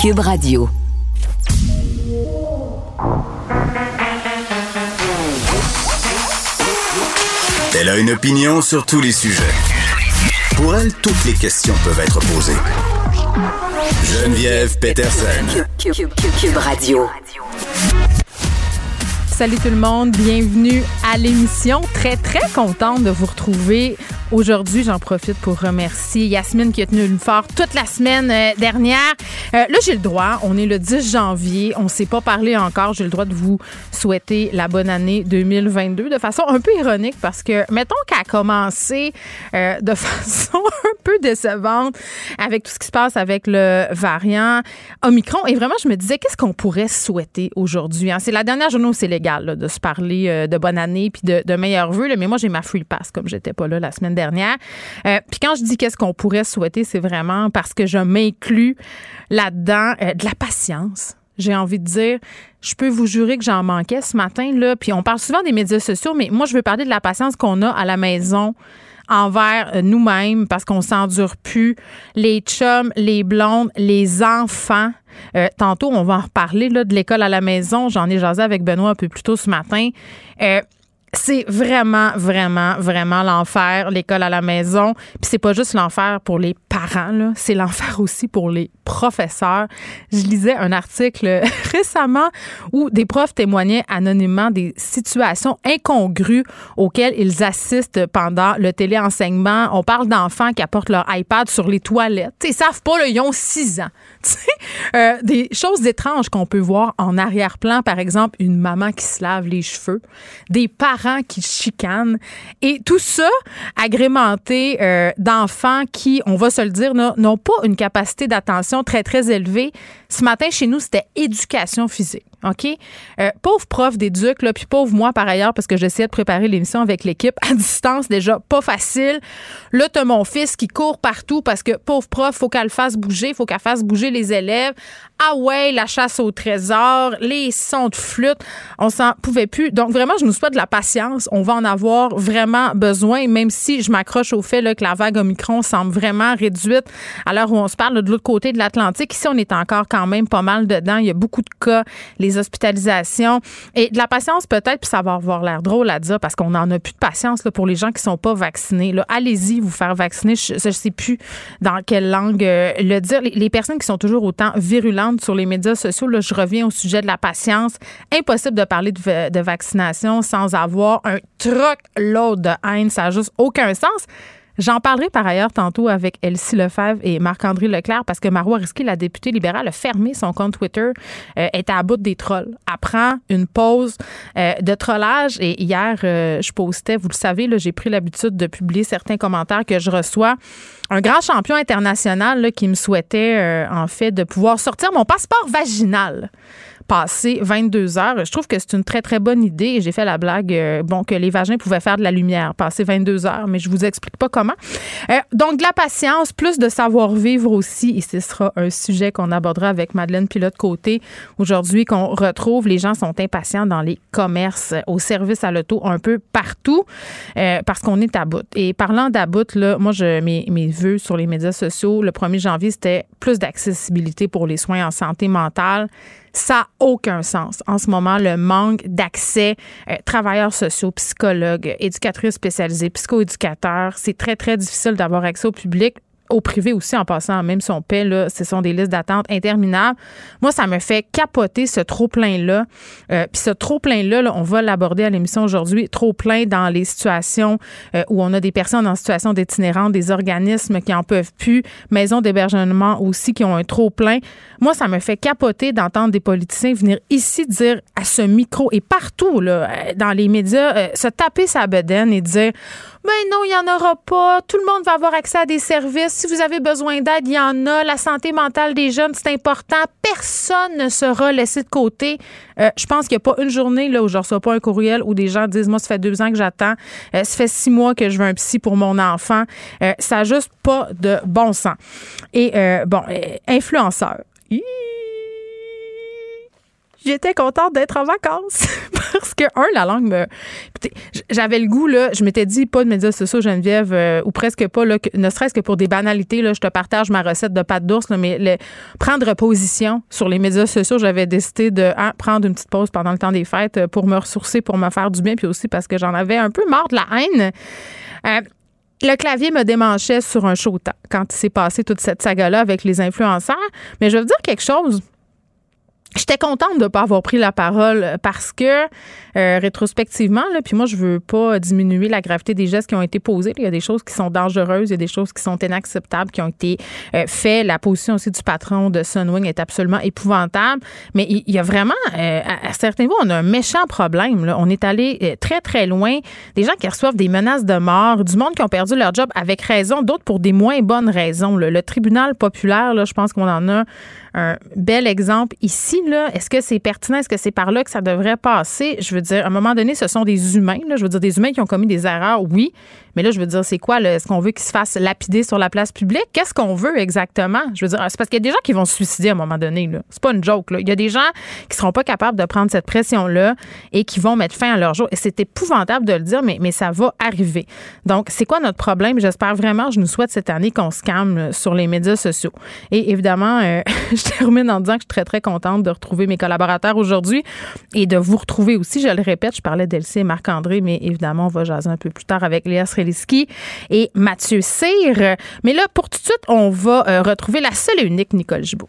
Cube Radio. Elle a une opinion sur tous les sujets. Pour elle, toutes les questions peuvent être posées. Geneviève Peterson. Cube, Radio. Salut tout le monde, bienvenue à l'émission. Très très contente de vous retrouver Aujourd'hui, j'en profite pour remercier Yasmine qui a tenu une fort toute la semaine euh, dernière. Euh, là, j'ai le droit. On est le 10 janvier. On ne s'est pas parlé encore. J'ai le droit de vous souhaiter la bonne année 2022 de façon un peu ironique parce que, mettons qu'à commencer euh, de façon un peu décevante avec tout ce qui se passe avec le variant Omicron. Et vraiment, je me disais, qu'est-ce qu'on pourrait souhaiter aujourd'hui? Hein? C'est la dernière journée où c'est légal de se parler de bonne année puis de, de meilleurs vœux. Mais moi, j'ai ma free pass comme j'étais pas là la semaine dernière Euh, puis quand je dis qu'est-ce qu'on pourrait souhaiter, c'est vraiment parce que je m'inclus là-dedans euh, de la patience. J'ai envie de dire, je peux vous jurer que j'en manquais ce matin là. Puis on parle souvent des médias sociaux, mais moi je veux parler de la patience qu'on a à la maison envers euh, nous-mêmes parce qu'on s'endure plus. Les chums, les blondes, les enfants. tantôt, on va en reparler de l'école à la maison. J'en ai jasé avec Benoît un peu plus tôt ce matin. C'est vraiment, vraiment, vraiment l'enfer, l'école à la maison. Puis c'est pas juste l'enfer pour les parents, là, c'est l'enfer aussi pour les professeurs. Je lisais un article récemment où des profs témoignaient anonymement des situations incongrues auxquelles ils assistent pendant le téléenseignement. On parle d'enfants qui apportent leur iPad sur les toilettes. Ils savent pas, là, ils ont six ans. Euh, des choses étranges qu'on peut voir en arrière-plan, par exemple, une maman qui se lave les cheveux, des parents qui chicanent, et tout ça agrémenté euh, d'enfants qui, on va se le dire, n'ont pas une capacité d'attention très, très élevée. Ce matin, chez nous, c'était éducation physique. OK? Euh, pauvre prof d'éduc, là, puis pauvre moi par ailleurs, parce que j'essayais de préparer l'émission avec l'équipe à distance, déjà pas facile. Là, t'as mon fils qui court partout parce que pauvre prof, faut qu'elle fasse bouger, faut qu'elle fasse bouger les élèves. Ah ouais, la chasse au trésor, les sons de flûte, on s'en pouvait plus. Donc vraiment, je nous souhaite de la patience. On va en avoir vraiment besoin, même si je m'accroche au fait que la vague Omicron semble vraiment réduite à l'heure où on se parle de l'autre côté de l'Atlantique. Ici, on est encore quand même pas mal dedans. Il y a beaucoup de cas. Hospitalisations et de la patience peut-être, puis ça va avoir l'air drôle à dire parce qu'on n'en a plus de patience là, pour les gens qui sont pas vaccinés. Allez-y vous faire vacciner. Je ne sais plus dans quelle langue euh, le dire. Les, personnes qui sont toujours autant virulentes sur les médias sociaux, là, je reviens au sujet de la patience. Impossible de parler de, de vaccination sans avoir un truc l'autre de haine. Ça n'a juste aucun sens. J'en parlerai par ailleurs tantôt avec Elsie Lefebvre et Marc-André Leclerc parce que Marois Risky, la députée libérale, a fermé son compte Twitter, euh, est à bout des trolls. Apprend une pause euh, de trollage et hier, euh, je postais, vous le savez, j'ai pris l'habitude de publier certains commentaires que je reçois. Un grand champion international qui me souhaitait en fait de pouvoir sortir mon passeport vaginal passer 22 heures. Je trouve que c'est une très, très bonne idée. J'ai fait la blague, euh, bon, que les vagins pouvaient faire de la lumière, passer 22 heures, mais je vous explique pas comment. Euh, donc, de la patience, plus de savoir-vivre aussi, et ce sera un sujet qu'on abordera avec Madeleine Pilote-Côté aujourd'hui, qu'on retrouve. Les gens sont impatients dans les commerces, au service à l'auto, un peu partout, euh, parce qu'on est à bout. Et parlant d'about, là, moi, je, mes, mes vœux sur les médias sociaux, le 1er janvier, c'était plus d'accessibilité pour les soins en santé mentale. Ça n'a aucun sens. En ce moment, le manque d'accès, euh, travailleurs sociaux, psychologues, éducatrices spécialisées, psychoéducateurs, c'est très, très difficile d'avoir accès au public au privé aussi en passant, même si on paie, là, ce sont des listes d'attente interminables. Moi, ça me fait capoter ce trop-plein-là. Euh, puis ce trop-plein-là, on va l'aborder à l'émission aujourd'hui, trop-plein dans les situations euh, où on a des personnes en situation d'itinérance, des organismes qui en peuvent plus, maisons d'hébergement aussi qui ont un trop-plein. Moi, ça me fait capoter d'entendre des politiciens venir ici dire à ce micro et partout, là, euh, dans les médias, se taper sa bedaine et dire mais non, il n'y en aura pas. Tout le monde va avoir accès à des services. Si vous avez besoin d'aide, il y en a. La santé mentale des jeunes, c'est important. Personne ne sera laissé de côté. Euh, je pense qu'il n'y a pas une journée là, où je ne reçois pas un courriel où des gens disent Moi, ça fait deux ans que j'attends. Euh, ça fait six mois que je veux un psy pour mon enfant. Euh, ça n'a juste pas de bon sens. Et bon, influenceur. J'étais contente d'être en vacances parce que, un, la langue me. J'avais le goût, là, je m'étais dit pas de médias sociaux, Geneviève, euh, ou presque pas, là, ne serait-ce que pour des banalités, là, je te partage ma recette de pâte d'ours, mais prendre position sur les médias sociaux, j'avais décidé de hein, prendre une petite pause pendant le temps des fêtes euh, pour me ressourcer, pour me faire du bien, puis aussi parce que j'en avais un peu marre de la haine. Euh, le clavier me démanchait sur un temps quand il s'est passé toute cette saga-là avec les influenceurs. Mais je veux dire quelque chose. J'étais contente de ne pas avoir pris la parole parce que euh, rétrospectivement, là, puis moi je veux pas diminuer la gravité des gestes qui ont été posés. Il y a des choses qui sont dangereuses, il y a des choses qui sont inacceptables, qui ont été euh, faites. La position aussi du patron de Sunwing est absolument épouvantable. Mais il y, a vraiment, euh, à, certains niveaux, on a un méchant problème. Là. On est allé très très loin. Des gens qui reçoivent des menaces de mort, du monde qui ont perdu leur job avec raison, d'autres pour des moins bonnes raisons. Le tribunal populaire, là, je pense qu'on en a un bel exemple ici. Là. Est-ce que c'est pertinent? Est-ce que c'est par là que ça devrait passer? Je veux dire, à un moment donné, ce sont des humains. Là. Je veux dire, des humains qui ont commis des erreurs, oui. Mais là, je veux dire, c'est quoi? Est-ce qu'on veut qu'ils se fassent lapider sur la place publique? Qu'est-ce qu'on veut exactement? Je veux dire, c'est parce qu'il y a des gens qui vont se suicider à un moment donné. Là. C'est pas une joke. Là. Il y a des gens qui seront pas capables de prendre cette pression-là et qui vont mettre fin à leur jour. Et c'est épouvantable de le dire, mais, ça va arriver. Donc, c'est quoi notre problème? J'espère vraiment, je nous souhaite cette année qu'on se calme sur les médias sociaux. Et évidemment, euh, je termine en disant que je suis très, très contente de retrouver mes collaborateurs aujourd'hui et de vous retrouver aussi. Je le répète, je parlais d'Elsie et Marc-André, mais évidemment, on va jaser un peu plus tard avec Léa Sreliski et Mathieu Cyr. Mais là, pour tout de suite, on va euh, retrouver la seule et unique Nicole Gibault.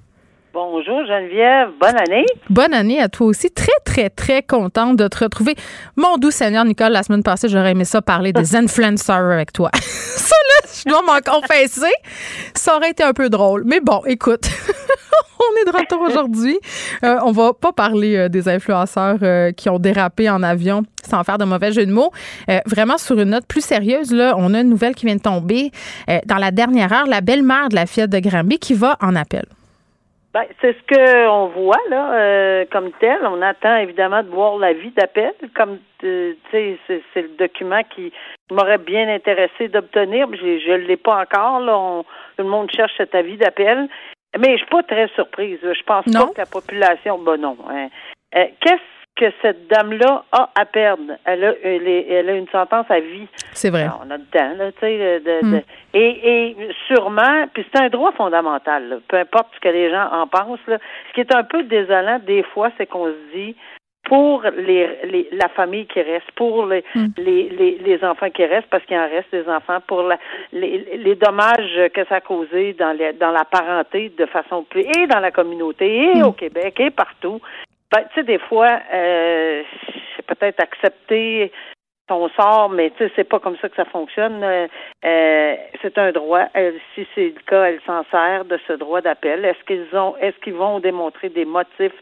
Bonjour Geneviève, bonne année. Bonne année à toi aussi. Très, très, très contente de te retrouver. Mon doux Seigneur Nicole, la semaine passée, j'aurais aimé ça parler des influencers avec toi. ça, là, je dois m'en confesser. Ça aurait été un peu drôle. Mais bon, écoute, on est de retour aujourd'hui. Euh, on va pas parler euh, des influenceurs euh, qui ont dérapé en avion sans faire de mauvais jeu de mots. vraiment, sur une note plus sérieuse, là, on a une nouvelle qui vient de tomber. dans la dernière heure, la belle-mère de la fillette de Granby qui va en appel. Ben, c'est ce qu'on voit là, euh, comme tel. On attend évidemment de voir l'avis d'appel, comme euh, tu sais, c'est, le document qui m'aurait bien intéressé d'obtenir. Je ne l'ai pas encore. Là, tout le monde cherche cet avis d'appel, mais je suis pas très surprise. Je pense pas que la population, ben non. Hein. Euh, qu'est-ce que cette dame-là a à perdre. Elle a, elle, a une sentence à vie. C'est vrai. on a le temps, là, tu sais. De, hmm. et, et sûrement, puis c'est un droit fondamental, peu importe ce que les gens en pensent. Là. Ce qui est un peu désolant, des fois, c'est qu'on se dit, pour les, les, la famille qui reste, pour les, hmm. les, les, les, enfants qui restent, parce qu'il en reste des enfants, pour la, les, les dommages que ça a causé dans, les, dans la parenté de façon plus, et dans la communauté, et hmm. au Québec, et partout. Ben, tu sais, des fois, euh, c'est peut-être accepter ton sort, mais tu sais, c'est pas comme ça que ça fonctionne. Euh, euh c'est un droit. si c'est le cas, elle s'en sert de ce droit d'appel. Est-ce qu'ils ont, est-ce qu'ils vont démontrer des motifs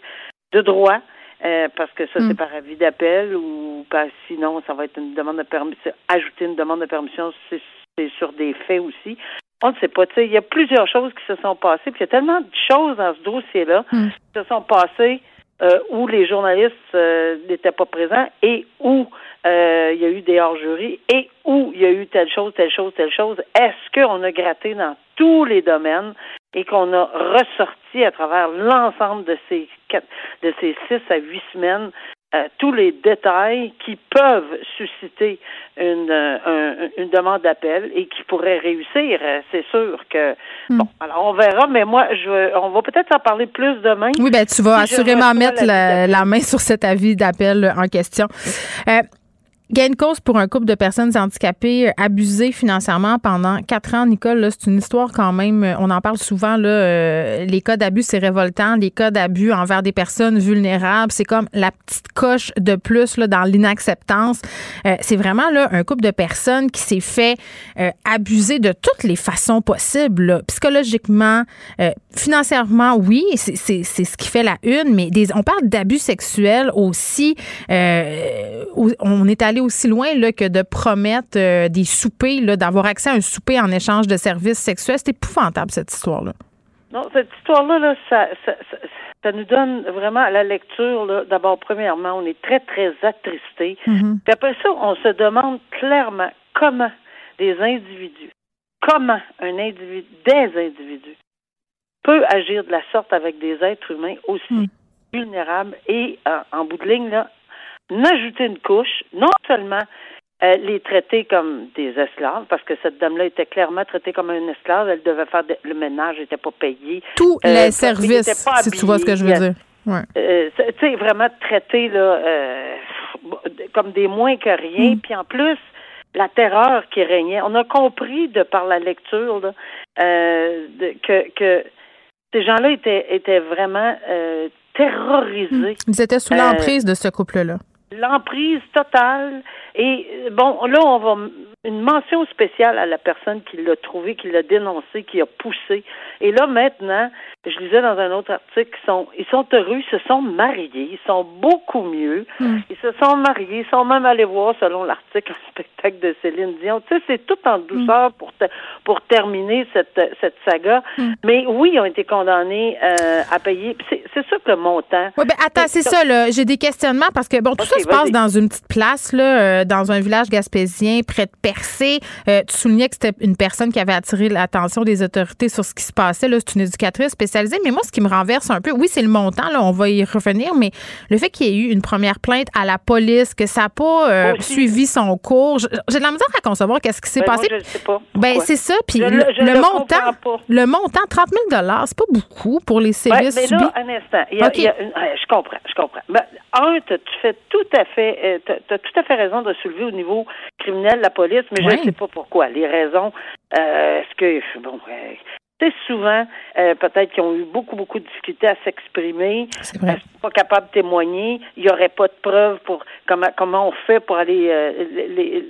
de droit? Euh, parce que ça, c'est hmm. par avis d'appel ou pas? Sinon, ça va être une demande de permission. Ajouter une demande de permission, c'est, sur des faits aussi. On ne sait pas. Tu sais, il y a plusieurs choses qui se sont passées. Puis il y a tellement de choses dans ce dossier-là hmm. qui se sont passées euh, où les journalistes euh, n'étaient pas présents et où euh, il y a eu des hors-jury et où il y a eu telle chose, telle chose, telle chose. Est-ce qu'on a gratté dans tous les domaines et qu'on a ressorti à travers l'ensemble de ces quatre, de ces six à huit semaines euh, tous les détails qui peuvent susciter une, euh, une demande d'appel et qui pourraient réussir. Euh, c'est sûr que hmm. bon, alors on verra, mais moi je on va peut-être en parler plus demain. Oui, ben tu vas assurément mettre la, la, main sur cet avis d'appel en question. Gain de cause pour un couple de personnes handicapées euh, abusées financièrement pendant quatre ans. Nicole, c'est une histoire quand même, euh, on en parle souvent, là, euh, les cas d'abus, c'est révoltant. Les cas d'abus envers des personnes vulnérables, c'est comme la petite coche de plus là, dans l'inacceptance. c'est vraiment là, un couple de personnes qui s'est fait abuser de toutes les façons possibles. Psychologiquement, financièrement, oui, c'est, ce qui fait la une, mais on parle d'abus sexuels aussi. on est allé aller aussi loin là, que de promettre euh, des soupers, d'avoir accès à un souper en échange de services sexuels. C'est épouvantable, cette histoire-là. Non, cette histoire-là, là, ça, ça, ça, ça, nous donne vraiment à la lecture, d'abord, premièrement, on est très, très attristés. Mhm. Puis après ça, on se demande clairement comment des individus, comment un individu, des individus, peut agir de la sorte avec des êtres humains aussi Mm. vulnérables et, en, en bout de ligne, là, n'ajouter une couche, non seulement euh, les traiter comme des esclaves, parce que cette dame-là était clairement traitée comme une esclave, elle devait faire de- le ménage, n'était pas payée. Tous Euh, les services, si tu vois ce que je veux dire. Ouais. Euh, tu sais, vraiment traité là, comme des moins que rien. Mm. Puis en plus, la terreur qui régnait. On a compris de par la lecture là, de- que, que ces gens-là étaient, étaient vraiment terrorisés. Ils étaient sous l'emprise de ce couple-là. L'emprise totale. Et euh, bon, là, on va une mention spéciale à la personne qui l'a trouvé, qui l'a dénoncé, qui a poussé. Et là, maintenant, je lisais dans un autre article, ils sont, ils sont heureux, ils se sont mariés, ils sont beaucoup mieux. Mm. Ils se sont mariés, ils sont même allés voir, selon l'article, un spectacle de Céline Dion. Tu sais, c'est tout en douceur pour, te- pour terminer cette, cette saga. Mm. Mais oui, ils ont été condamnés euh, à payer. C'est sûr que le montant. Oui, ben attends, c'est ça, là. J'ai des questionnements parce que, bon, tout ça se passe dans une petite place, là, euh, dans un village gaspésien, près de Percé. Euh, tu soulignais que c'était une personne qui avait attiré l'attention des autorités sur ce qui se passait, là. C'est une éducatrice spécialisée. Mais moi, ce qui me renverse un peu, oui, c'est le montant, là, on va y revenir, mais le fait qu'il y ait eu une première plainte à la police, que ça n'a pas euh, suivi son cours, j'ai de la misère à concevoir qu'est-ce qui s'est Ben, moi, passé. je ne sais pas. Ben, c'est ça. Puis Je le, le- je montant, pas. le montant, 30 000 c'est pas beaucoup pour les Ouais, sévices mais subis. là, un instant. Il y a- OK. il y a une- ouais, je comprends, je comprends. Ben, un, tu fais tout à fait, tu as, tout à fait raison de soulever au niveau criminel la police, mais je ne sais pas pourquoi. Les raisons, euh, est-ce que, bon, euh, c'est souvent, euh, peut-être qu'ils ont eu beaucoup, beaucoup de difficultés à s'exprimer. Ils sont pas capables de témoigner. Il n'y aurait pas de preuves pour comment comment on fait pour aller euh, les- les-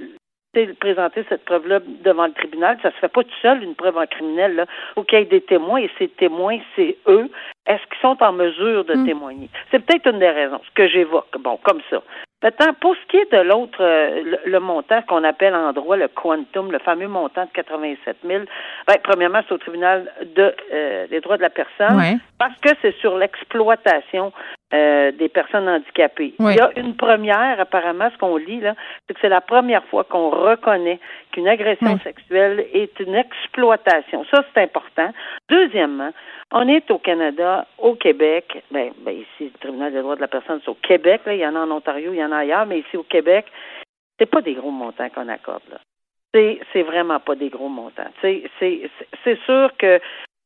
présenter cette preuve-là devant le tribunal. Ça se fait pas tout seul, une preuve en criminel. Là. faut qu'il y ait des témoins et ces témoins, c'est eux. Est-ce qu'ils sont en mesure de Mm. témoigner? C'est peut-être une des raisons, ce que j'évoque. Bon, comme ça. Maintenant, pour ce qui est de l'autre, euh, le, le montant qu'on appelle en droit le quantum, le fameux montant de 87 000, ben, premièrement, c'est au tribunal de, euh, des droits de la personne parce que c'est sur l'exploitation euh, des personnes handicapées. Oui. Il y a une première, apparemment, ce qu'on lit, là, c'est que c'est la première fois qu'on reconnaît qu'une agression Oui. sexuelle est une exploitation. Ça, c'est important. Deuxièmement, on est au Canada, au Québec, ben, ben ici, le tribunal des droits de la personne, c'est au Québec, là, il y en a en Ontario, il y en a ailleurs, mais ici au Québec, c'est pas des gros montants qu'on accorde, là. C'est, c'est vraiment pas des gros montants. C'est, c'est, c'est sûr que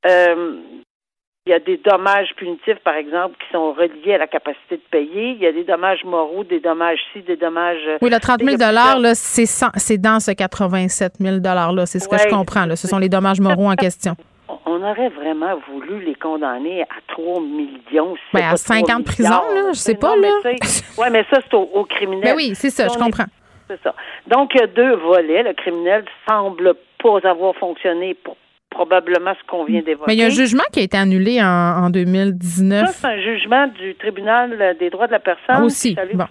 euh, il y a des dommages punitifs, par exemple, qui sont reliés à la capacité de payer. Il y a des dommages moraux, des dommages ci, des dommages. Oui, le 30 000 Il y a plusieurs- là, c'est sans- c'est dans ce 87 000 là. C'est ce que je comprends. Là. Ce sont les dommages moraux en question. On- aurait vraiment voulu les condamner à 3 millions. si Ben, à pas 50 3 de prison, là, je sais pas, Non, là. ouais, mais ça, c'est au, au criminel. Ben oui, c'est ça, je est- comprends. C'est ça. Donc, il y a deux volets. Le criminel semble pas avoir fonctionné pour probablement ce qu'on vient d'évoquer. Mais il y a un jugement qui a été annulé en, en 2019. Ça, c'est un jugement du tribunal des droits de la personne. Ah, aussi. Bon.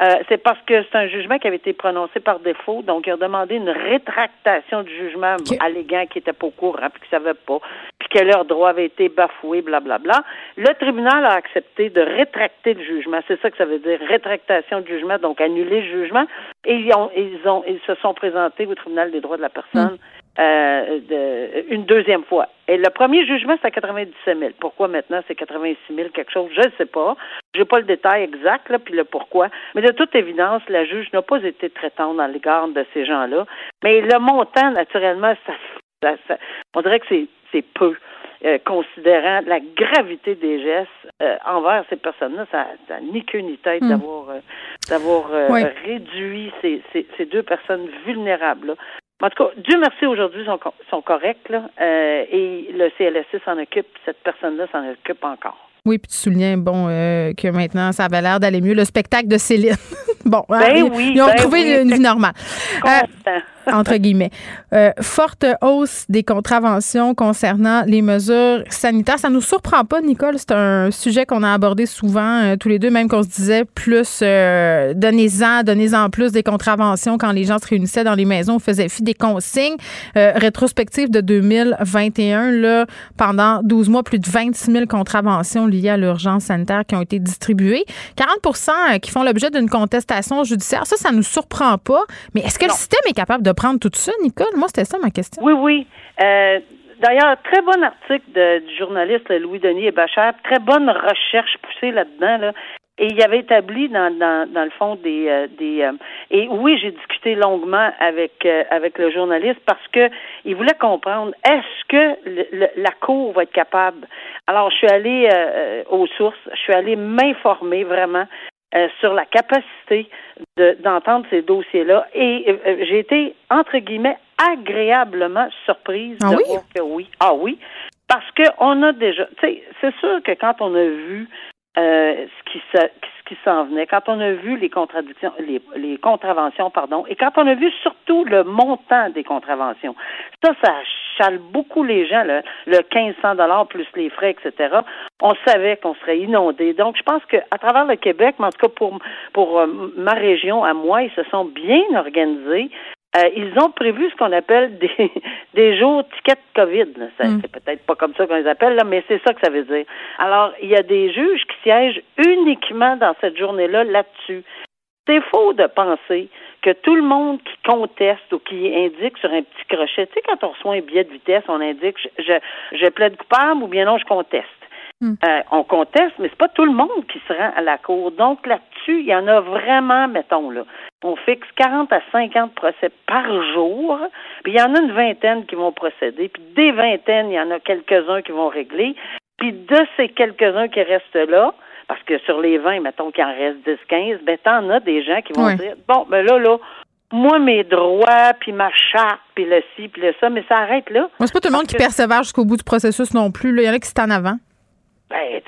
Euh, c'est parce que c'est un jugement qui avait été prononcé par défaut. Donc, il a demandé une rétractation du jugement OK. alléguant qu'ils n'étaient pas au courant, puis qu'ils ne savaient pas, puis que leurs droits avaient été bafoués, blablabla. Le tribunal a accepté de rétracter le jugement. C'est ça que ça veut dire, rétractation du jugement, donc annuler le jugement. Et ils, ont, ils, ont, ils se sont présentés au tribunal des droits de la personne euh, de- une deuxième fois. Et le premier jugement, c'est à 97 000. Pourquoi maintenant c'est 86 000 quelque chose? Je ne sais pas. Je n'ai pas le détail exact, là, puis le pourquoi. Mais de toute évidence, la juge n'a pas été très tendre à l'égard de ces gens-là. Mais le montant, naturellement, ça, ça- ça- on dirait que c'est, c'est peu. euh, considérant la gravité des gestes euh, envers ces personnes-là, ça n'a ni queue ni tête Mm. d'avoir euh, d'avoir euh, Oui. réduit ces, ces, ces deux personnes vulnérables. En tout cas, Dieu merci, aujourd'hui, ils sont, sont corrects, là, euh, et le CLSC s'en occupe, cette personne-là s'en occupe encore. Oui, puis tu soulignais, bon, euh, que maintenant, ça avait l'air d'aller mieux. Le spectacle de Céline. bon, hein, Ben ils, oui, ils ont ben trouvé oui, une vie normale. Euh. entre guillemets. Euh, forte hausse des contraventions concernant les mesures sanitaires. Ça nous surprend pas, Nicole. C'est un sujet qu'on a abordé souvent euh, tous les deux, même qu'on se disait plus euh, donnez-en, donnez-en plus des contraventions quand les gens se réunissaient dans les maisons, faisaient fi des consignes. rétrospective de 2021, là, pendant 12 mois, plus de 26 000 contraventions liées à l'urgence sanitaire qui ont été distribuées. 40 qui font l'objet d'une contestation judiciaire. Ça, ça nous surprend pas. Mais est-ce que le système est capable de prendre tout ça, Nicole? Moi, c'était ça ma question. Oui, oui. Euh, d'ailleurs, très bon article du journaliste Louis-Denis et Bachar, très bonne recherche poussée là-dedans. Là. Et il avait établi dans, dans, le fond des euh, des euh, et oui j'ai discuté longuement avec avec le journaliste parce que il voulait comprendre est-ce que la cour va être capable? Alors je suis allée aux sources je suis allée m'informer vraiment euh, sur la capacité d'entendre ces dossiers-là. Et euh, j'ai été, entre guillemets, agréablement surprise ah de oui? voir que oui. Ah oui. Parce qu'on a déjà, tu sais, c'est sûr que quand on a vu euh, ce qui s'en venait, quand on a vu les contradictions, les, les contraventions, pardon, et quand on a vu surtout le montant des contraventions, ça, ça chale beaucoup les gens, le, le 1500 dollars plus les frais, etc. On savait qu'on serait inondé. Donc, je pense qu'à travers le Québec, mais en tout cas pour pour euh, ma région, à moi, ils se sont bien organisés. Euh, ils ont prévu ce qu'on appelle des, des jours tickets COVID. Mm. C'est peut-être pas comme ça qu'on les appelle, là, mais c'est ça que ça veut dire. Alors, il y a des juges qui siègent uniquement dans cette journée-là là-dessus. C'est faux de penser que tout le monde qui conteste ou qui indique sur un petit crochet, tu sais, quand on reçoit un billet de vitesse, on indique je, je, plaide coupable ou bien non, je conteste. Mm. Euh, on conteste, mais c'est pas tout le monde qui se rend à la cour. Donc là-dessus, il y en a vraiment, mettons là, on fixe 40 à 50 procès par jour, puis il y en a une vingtaine qui vont procéder, puis des vingtaines, il y en a quelques-uns qui vont régler, puis de ces quelques-uns qui restent là, parce que sur les 20, mettons qu'il en reste 10, 15, ben t'en as des gens qui vont dire, bon, ben là, là, moi, mes droits, puis ma charte, puis le ci, puis le ça, mais ça arrête là. Moi, c'est pas tout le monde qui persévère jusqu'au bout du processus non plus. Il y en a qui sont en avant. Ben,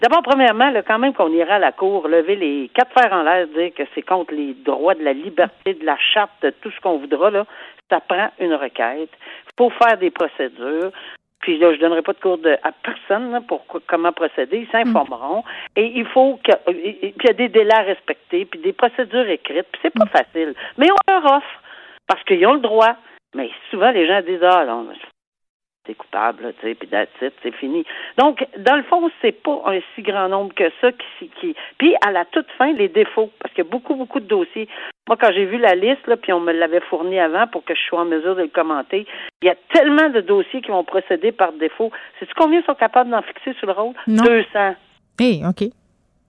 d'abord, premièrement, là, quand même qu'on ira à la cour, lever les quatre fers en l'air, dire que c'est contre les droits de la liberté, de la charte, de tout ce qu'on voudra, là, ça prend une requête. Faut faire des procédures. Puis là, je donnerai pas de cours de, à personne pour comment procéder. Ils s'informeront. Et il faut que, il y a des délais à respecter, puis des procédures écrites. Puis c'est pas facile. Mais on leur offre parce qu'ils ont le droit. Mais souvent, les gens disent, ah, non, coupable, tu sais, puis c'est fini. Donc, dans le fond, c'est pas un si grand nombre que ça qui, qui... Puis, à la toute fin, les défauts, parce qu'il y a beaucoup, beaucoup de dossiers. Moi, quand j'ai vu la liste, là, puis on me l'avait fourni avant pour que je sois en mesure de le commenter, il y a tellement de dossiers qui vont procéder par défaut. Sais-tu combien sont capables d'en fixer sur le rôle? Non. 200. Eh, OK.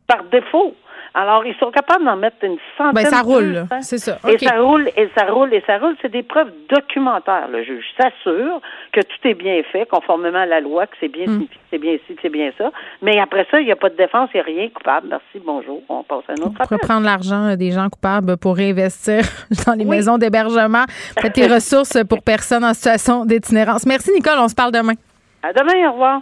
Par défaut. Alors, ils sont capables d'en mettre une centaine. Ben, ça roule, c'est ça. Et ça roule, et ça roule, et ça roule. C'est des preuves documentaires. Le juge s'assure que tout est bien fait, conformément à la loi, que c'est bien mm. c'est bien ici, que c'est bien ça. Mais après ça, il n'y a pas de défense, il n'y a rien coupable. Merci, bonjour. On passe à un autre On prendre l'argent des gens coupables pour réinvestir dans les maisons d'hébergement. Faites tes ressources pour personnes en situation d'itinérance. Merci, Nicole. On se parle demain. À demain. Au revoir.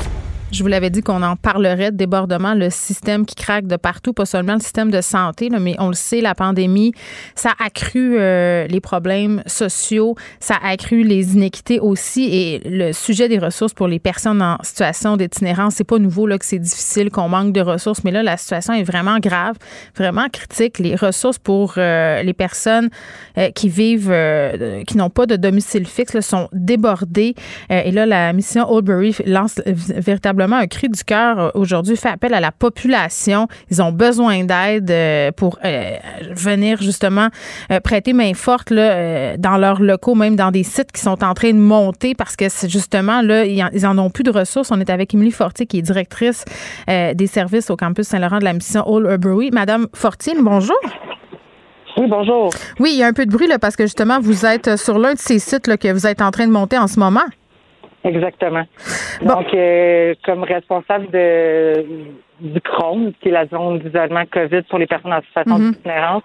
Je vous l'avais dit qu'on en parlerait de débordement, le système qui craque de partout, pas seulement le système de santé, mais on le sait, la pandémie, ça a accru euh, les problèmes sociaux, ça a accru les inéquités aussi. Et le sujet des ressources pour les personnes en situation d'itinérance, c'est pas nouveau là que c'est difficile, qu'on manque de ressources, mais là la situation est vraiment grave, vraiment critique. Les ressources pour euh, les personnes euh, qui vivent, qui n'ont pas de domicile fixe, sont débordées. et là, la mission Oldbury lance véritablement un cri du cœur euh, aujourd'hui, fait appel à la population. Ils ont besoin d'aide euh, pour euh, venir justement prêter main forte là, dans leurs locaux, même dans des sites qui sont en train de monter parce que justement, là, ils en ont plus de ressources. On est avec Émilie Fortier, qui est directrice des services au campus Saint-Laurent de la mission Old Urbury. Madame Fortier, bonjour. Oui, bonjour. Oui, il y a un peu de bruit là, parce que justement, vous êtes sur l'un de ces sites là, que vous êtes en train de monter en ce moment. Exactement. Donc, euh, comme responsable de du CROM, qui est la zone d'isolement COVID pour les personnes en situation mm d'itinérance,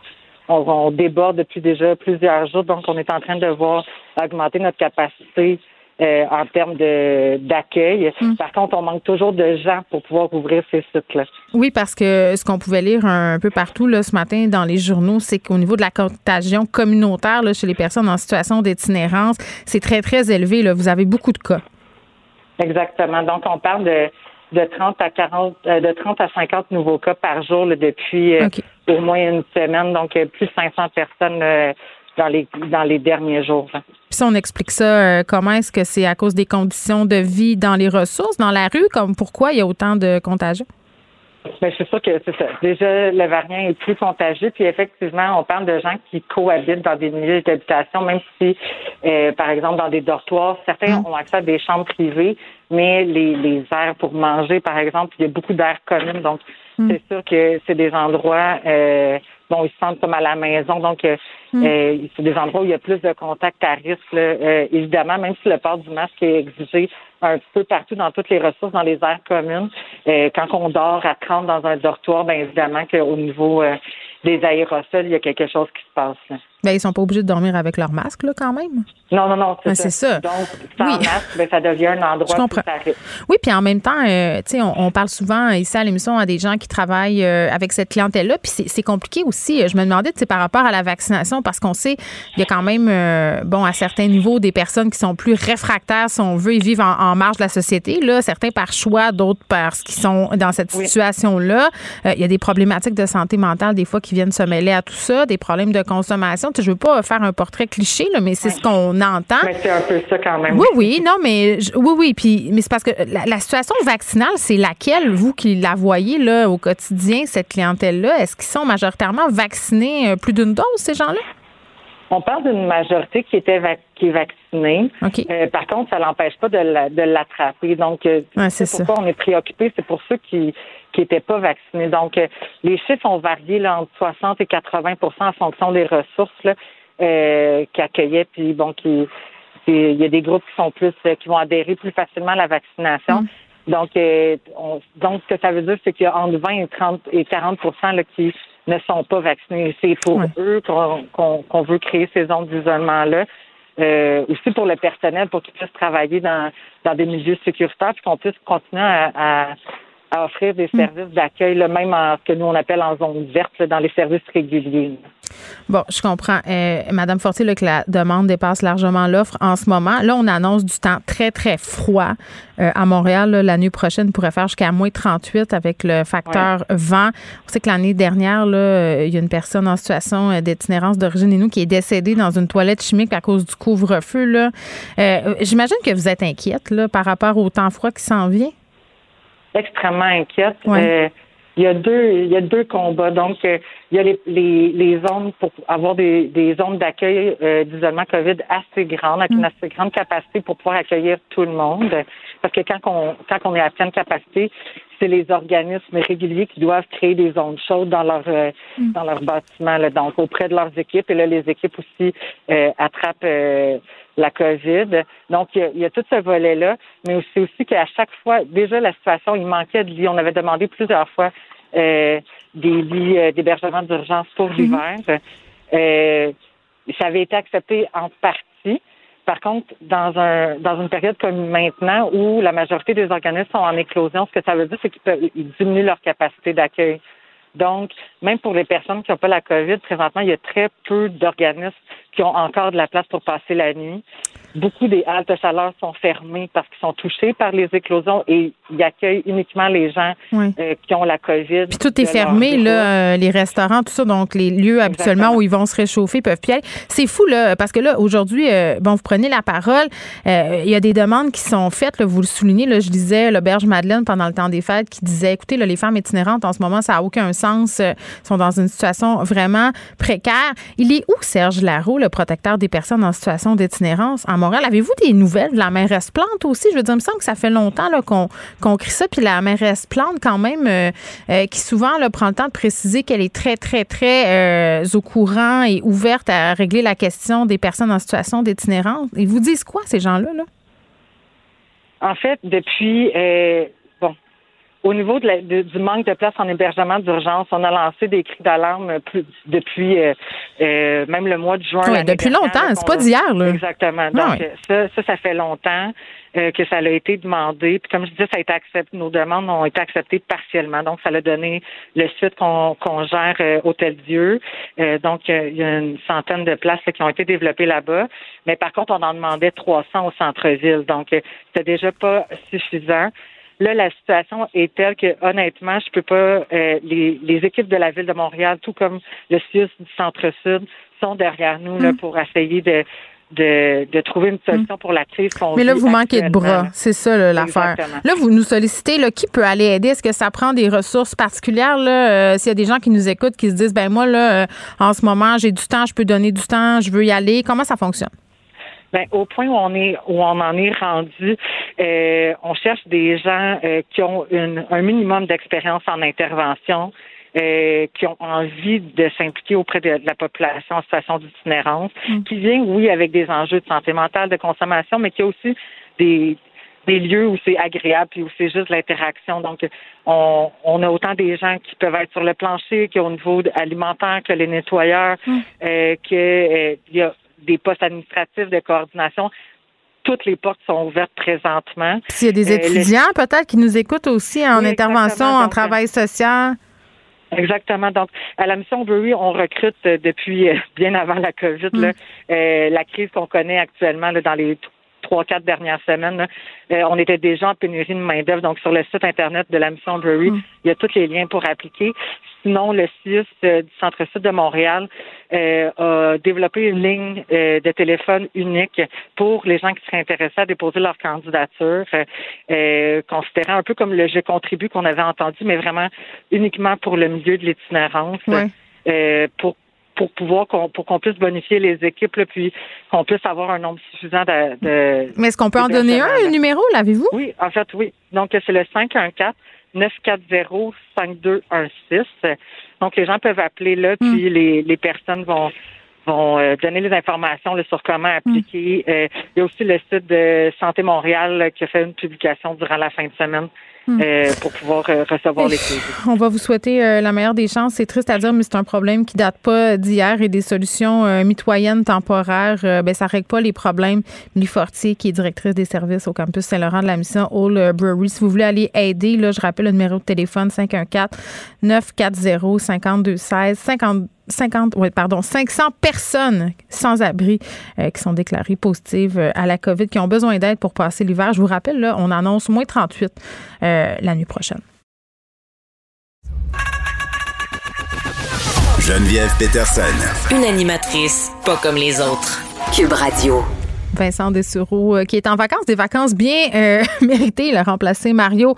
on, déborde depuis déjà plusieurs jours. Donc, on est en train de voir augmenter notre capacité euh, en termes d'accueil. Mm. Par contre, on manque toujours de gens pour pouvoir ouvrir ces sites-là. Oui, parce que ce qu'on pouvait lire un peu partout là, ce matin dans les journaux, c'est qu'au niveau de la contagion communautaire là, chez les personnes en situation d'itinérance, c'est très, très élevé. Là. Vous avez beaucoup de cas. Exactement. Donc, on parle de, de 30 à 40, euh, de 30 à 50 nouveaux cas par jour là, depuis euh, au moins une semaine. Donc, plus de 500 personnes euh, dans les dans les derniers jours. si on explique ça, euh, comment est-ce que c'est à cause des conditions de vie dans les ressources, dans la rue, comme pourquoi il y a autant de contagion? Ben, c'est sûr que c'est ça. Déjà, le variant est plus contagieux. Puis effectivement, on parle de gens qui cohabitent dans des milieux d'habitation, même si, euh, par exemple, dans des dortoirs, certains ont accès à des chambres privées, mais les, les aires pour manger, par exemple, il y a beaucoup d'aires communes. Donc, c'est sûr que c'est des endroits euh, bon, ils se sentent comme à la maison. Donc, euh, euh, c'est des endroits où il y a plus de contacts à risque. là. Euh, évidemment, même si le port du masque est exigé un peu partout dans toutes les ressources, dans les aires communes, euh, quand on dort à 30 dans un dortoir, bien évidemment qu'au niveau euh, des aérosols, il y a quelque chose qui se passe. Là. Ben, ils sont pas obligés de dormir avec leur masque, là, quand même. Non, non, non, c'est Ah, ça. c'est ça. Donc, sans Oui. masque, ben, ça devient un endroit Je comprends. plus. Oui, puis en même temps, euh, tu sais, on, on parle souvent ici à l'émission à des gens qui travaillent euh, avec cette clientèle-là, puis c'est compliqué aussi. Je me demandais, tu sais, par rapport à la vaccination, parce qu'on sait, il y a quand même, euh, bon, à certains niveaux, des personnes qui sont plus réfractaires, si on veut, ils vivent en, en marge de la société, là, certains par choix, d'autres parce qu'ils sont dans cette Oui. situation-là. Il y a des problématiques de santé mentale, des fois, qui viennent se mêler à tout ça, des problèmes de consommation. Tu sais, je veux pas faire un portrait cliché, là, mais c'est ce qu'on entend. Mais c'est un peu ça quand même. Oui, oui, non, mais je- oui, oui, puis mais c'est parce que la, la situation vaccinale, c'est laquelle, vous qui la voyez là au quotidien, cette clientèle-là, est-ce qu'ils sont majoritairement vaccinés euh, plus d'une dose, ces gens-là? On parle d'une majorité qui était qui est vaccinée. Euh, par contre, ça l'empêche pas de la- de l'attraper. Donc, euh, Ouais, c'est pourquoi on est préoccupé. C'est pour ceux qui qui n'étaient pas vaccinés. Donc, euh, les chiffres ont varié là, entre 60 et 80% en fonction des ressources là, euh, qui accueillaient. Puis, bon, qui il y a des groupes qui sont plus euh, qui vont adhérer plus facilement à la vaccination. Donc, euh, on- donc, ce que ça veut dire, c'est qu'il y a entre 20 et 30 et 40 là, qui ne sont pas vaccinés. C'est pour eux qu'on veut créer ces zones d'isolement-là. Euh, aussi pour le personnel, pour qu'ils puissent travailler dans, dans des milieux sécuritaires, puis qu'on puisse continuer à, à, à offrir des services d'accueil, là, même en que nous on appelle en zone verte, là, dans les services réguliers. Bon, je comprends. Euh, Madame Fortier, là, que la demande dépasse largement l'offre en ce moment. Là, on annonce du temps très, très froid euh, à Montréal. là. la nuit prochaine pourrait faire jusqu'à moins 38 avec le facteur vent. On sait que l'année dernière, là, euh, il y a une personne en situation euh, d'itinérance d'origine et nous qui est décédée dans une toilette chimique à cause du couvre-feu. Euh, J'imagine que vous êtes inquiète là, par rapport au temps froid qui s'en vient. Extrêmement inquiète. Ouais. Euh, il y a deux, il y a deux combats. Donc, euh, il y a les, les, les zones pour avoir des, des zones d'accueil euh, d'isolement COVID assez grandes, avec une assez grande capacité pour pouvoir accueillir tout le monde. Parce que quand on, quand on est à pleine capacité, c'est les organismes réguliers qui doivent créer des zones chaudes dans leur euh, dans leur bâtiment, là, donc auprès de leurs équipes. Et là, les équipes aussi euh, attrapent euh, la COVID. Donc, il y a, il y a tout ce volet-là, mais c'est aussi qu'à chaque fois, déjà la situation, il manquait de lits. On avait demandé plusieurs fois euh, des lits euh, d'hébergement d'urgence pour l'hiver. Euh, ça avait été accepté en partie. Par contre, dans un dans une période comme maintenant où la majorité des organismes sont en éclosion, ce que ça veut dire, c'est qu'ils peuvent diminuent leur capacité d'accueil. Donc, même pour les personnes qui n'ont pas la COVID, présentement, il y a très peu d'organismes qui ont encore de la place pour passer la nuit. Beaucoup des haltes chaleur sont fermées parce qu'ils sont touchés par les éclosions et ils accueillent uniquement les gens Oui. euh, qui ont la COVID. Puis tout est de fermé, là, euh, les restaurants, tout ça, donc les lieux habituellement où ils vont se réchauffer peuvent plus aller. C'est fou, là, parce que là, aujourd'hui, euh, bon, vous prenez la parole, il y a des demandes qui sont faites, là, vous le soulignez, là, je disais, l'auberge Madeleine pendant le temps des fêtes qui disait, écoutez, là, les femmes itinérantes, en ce moment, ça n'a aucun sens, sont dans une situation vraiment précaire. Il est où, Serge Larreau, le protecteur des personnes en situation d'itinérance à Avez-vous des nouvelles de la mairesse Plante aussi? Je veux dire, il me semble que ça fait longtemps qu'on qu'on crie ça, puis la mairesse Plante, quand même, euh, euh, qui souvent prend le temps de préciser qu'elle est très, très, très euh, au courant et ouverte à régler la question des personnes en situation d'itinérance. Ils vous disent quoi, ces gens-là? Là? En fait, depuis au niveau de la, de, du manque de place en hébergement d'urgence, on a lancé des cris d'alarme depuis euh, euh, même le mois de juin. Oui, depuis longtemps, c'est pas d'hier. Là. Exactement. Donc, ça, ça, ça fait longtemps. Euh, que ça a été demandé. Puis comme je disais, ça a été accepté. Nos demandes ont été acceptées partiellement. Donc, ça a donné le site qu'on gère euh, Hôtel Dieu. Donc, il y a une centaine de places qui ont été développées là-bas. Mais par contre, on en demandait 300 au centre-ville. Donc, c'était déjà pas suffisant. Là, la situation est telle que, honnêtement, je peux pas. les, les, équipes de la ville de Montréal, tout comme le CIUS du Centre-Sud, sont derrière nous là, mm. pour essayer de, de, de, trouver une solution pour la crise qu'on Mais là, vous manquez de bras. C'est ça l'affaire. Là, vous nous sollicitez. Là, qui peut aller aider? Est-ce que ça prend des ressources particulières? Là, euh, S'il y a des gens qui nous écoutent, qui se disent, ben moi, là, euh, en ce moment, j'ai du temps, je peux donner du temps, je veux y aller. Comment ça fonctionne? Ben, au point où on est où on en est rendu, euh, on cherche des gens qui ont une, un minimum d'expérience en intervention, euh, qui ont envie de s'impliquer auprès de, la population en situation d'itinérance, mm. qui vient, oui, avec des enjeux de santé mentale, de consommation, mais qui a aussi des, des lieux où c'est agréable puis où c'est juste l'interaction. Donc, on, on, a autant des gens qui peuvent être sur le plancher, qui au niveau alimentaire, que les nettoyeurs, mm. euh, que euh, il y a des postes administratifs de coordination toutes les portes sont ouvertes présentement. S'il y a des étudiants peut-être qui nous écoutent aussi en intervention, en travail social. Exactement. Donc, à la mission Brewery, on recrute euh, depuis euh, bien avant la COVID, là, mm. euh, la crise qu'on connaît actuellement là, dans les trois, quatre dernières semaines. on était déjà en pénurie de main-d'œuvre. Donc, sur le site Internet de la mission Brewery, mm. il y a tous les liens pour appliquer. Sinon, le CIUS du Centre-Sud de Montréal a développé une ligne de téléphone unique pour les gens qui seraient intéressés à déposer leur candidature, considérant un peu comme le Je contribue qu'on avait entendu, mais vraiment uniquement pour le milieu de l'itinérance, pour pour pouvoir qu'on pour qu'on puisse bonifier les équipes, puis qu'on puisse avoir un nombre suffisant de. Mais est-ce qu'on peut en donner un, un numéro, l'avez-vous? Oui, en fait, oui. Donc, c'est le 514 940 5216. Donc, les gens peuvent appeler là, hmm. puis les, les personnes vont vont euh, donner les informations sur comment appliquer. Hmm. Euh, il y a aussi le site de Santé Montréal qui a fait une publication durant la fin de semaine Hmm. Euh, pour pouvoir euh, recevoir les crédits. On va vous souhaiter euh, la meilleure des chances. C'est triste à dire, mais c'est un problème qui date pas d'hier et des solutions mitoyennes temporaires, ben ça règle pas les problèmes. Milly Fortier, qui est directrice des services au campus Saint-Laurent de la mission All Brewery. Si vous voulez aller aider, là, je rappelle le numéro de téléphone 514 940 5216 50 50, oui, pardon, 500 personnes sans abri euh, qui sont déclarées positives à la COVID, qui ont besoin d'aide pour passer l'hiver. Je vous rappelle, là, on annonce moins 38 euh, la nuit prochaine. Geneviève Peterson. Une animatrice pas comme les autres. Cube Radio. Vincent Dessureau, qui est en vacances, des vacances bien méritées. Il a remplacé Mario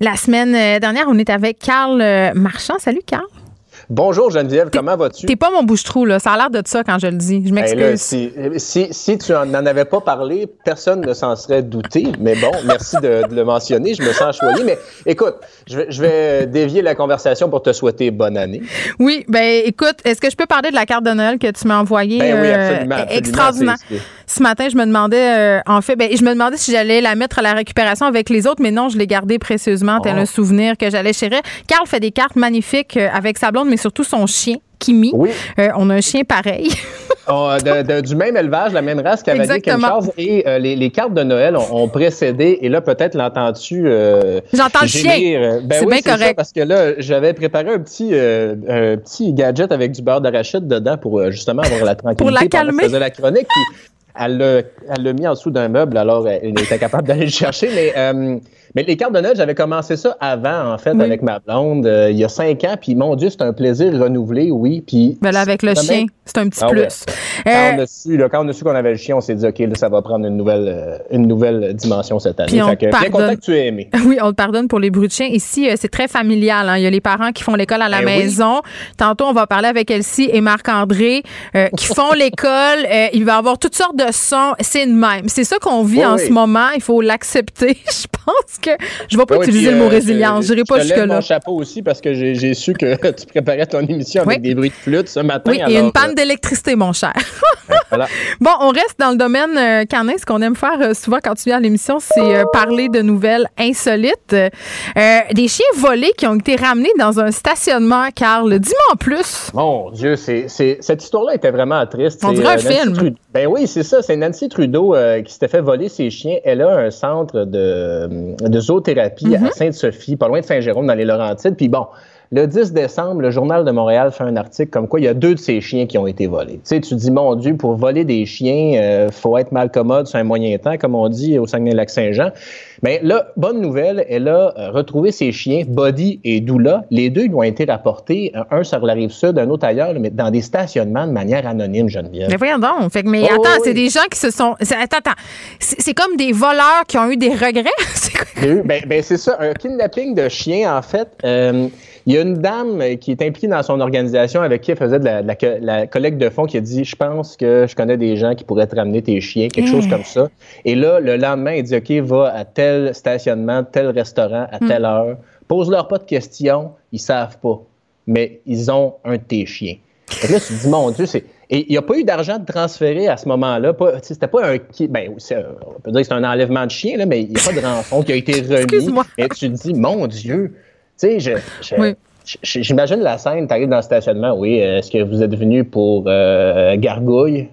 la semaine dernière. On est avec Carl Marchand. Salut, Carl. Bonjour Geneviève, comment vas-tu? T'es pas mon bouche-trou, là. Ça a l'air de ça quand je le dis. Je m'excuse. si, si, tu n'en avais pas parlé, personne ne s'en serait douté. Mais bon, merci de, le mentionner. Je me sens choyé. Mais écoute, je vais, je vais, dévier la conversation pour te souhaiter bonne année. Oui, ben écoute, est-ce que je peux parler de la carte de Noël que tu m'as envoyée? Ben oui, absolument. Euh, extraordinaire? Ce matin, je me demandais, euh, en fait, ben, je me demandais si j'allais la mettre à la récupération avec les autres, mais non, je l'ai gardée précieusement, tel oh. un souvenir que j'allais chérir. Carl fait des cartes magnifiques euh, avec sa blonde, mais surtout son chien. Kimi. Oui. Euh, on a un chien pareil. Oh, du même élevage, la même race quelque chose. Et les, cartes de Noël ont, précédé. Et là, peut-être l'entends-tu. J'entends le chien. Ben c'est correct. Ça, parce que là, j'avais préparé un petit, un petit gadget avec du beurre d'arachide dedans pour justement avoir la tranquillité. pour la calmer. la chronique elle l'a mis en dessous d'un meuble, alors elle était capable d'aller le chercher. Mais, euh, mais les cartes de Noël, j'avais commencé ça avant, en fait, avec ma blonde, euh, il y a cinq ans. Puis mon Dieu, c'est un plaisir renouvelé, oui. Puis, ben là, avec le chien, c'est un petit ah plus. Quand, on a su, quand, on a su, qu'on avait le chien, on s'est dit, OK, là, ça va prendre une nouvelle, euh, une nouvelle dimension cette année. Puis on fait que, bien content que tu aies aimé. Oui, on te pardonne pour les bruits de chien. Ici, c'est très familial. Hein. Il y a les parents qui font l'école à la ben maison. Tantôt, on va parler avec Elsie et Marc-André qui font l'école. il va y avoir toutes sortes de son, c'est de même. C'est ça qu'on vit Oui, en oui. ce moment. Il faut l'accepter. Je pense que je vais pas utiliser puis, le mot euh, résilience. Je n'irai pas jusque-là. mon chapeau aussi parce que j'ai su que tu préparais ton émission avec des bruits de flûte ce matin. Oui, et alors, une panne euh, d'électricité, mon cher. voilà. Bon, on reste dans le domaine euh, canin. Ce qu'on aime faire euh, souvent quand tu viens à l'émission, c'est parler de nouvelles insolites. Des chiens volés qui ont été ramenés dans un stationnement, Carl. Dis-moi en plus. Mon Dieu, c'est, cette histoire-là était vraiment triste. On dirait un film. Ben oui, c'est ça. C'est Nancy Trudeau euh, qui s'était fait voler ses chiens. Elle a un centre de, de zoothérapie à Sainte-Sophie, pas loin de Saint-Jérôme, dans les Laurentides. Puis bon, le 10 décembre, le Journal de Montréal fait un article comme quoi il y a deux de ses chiens qui ont été volés. Tu sais, tu dis, mon Dieu, pour voler des chiens, euh, faut être mal commode sur un moyen temps, comme on dit au Saguenay-Lac-Saint-Jean. Mais là, bonne nouvelle, elle a euh, retrouvé ses chiens, Buddy et Doula. Les deux, ils ont été rapportés, euh, un sur la rive sud, un autre ailleurs, mais dans des stationnements de manière anonyme, Geneviève. Mais voyons donc. Fait que, mais Oh, attends, oui. c'est des gens qui se sont. Attends, attends. C'est comme des voleurs qui ont eu des regrets? C'est? Il ben, ben, c'est ça, un kidnapping de chiens, en fait. Euh, il y a une dame euh, qui est impliquée dans son organisation avec qui elle faisait de la, de la co- la collecte de fonds qui a dit Je pense que je connais des gens qui pourraient te ramener tes chiens, quelque chose comme ça. Et là, le lendemain, il dit OK, va à tel stationnement, tel restaurant, à telle heure. Pose-leur pas de questions, ils savent pas. Mais ils ont un de tes chiens. Que là, tu te dis, mon Dieu, c'est. Et il n'y a pas eu d'argent de transférer à ce moment-là. C'était pas un. Ben, on peut dire que c'est un enlèvement de chien, là, mais il n'y a pas de rançon qui a été remis. Et tu te dis, mon Dieu. Tu sais, je. je- Oui. je- J'imagine la scène, tu arrives dans le stationnement, oui, euh, est-ce que vous êtes venu pour euh, gargouille?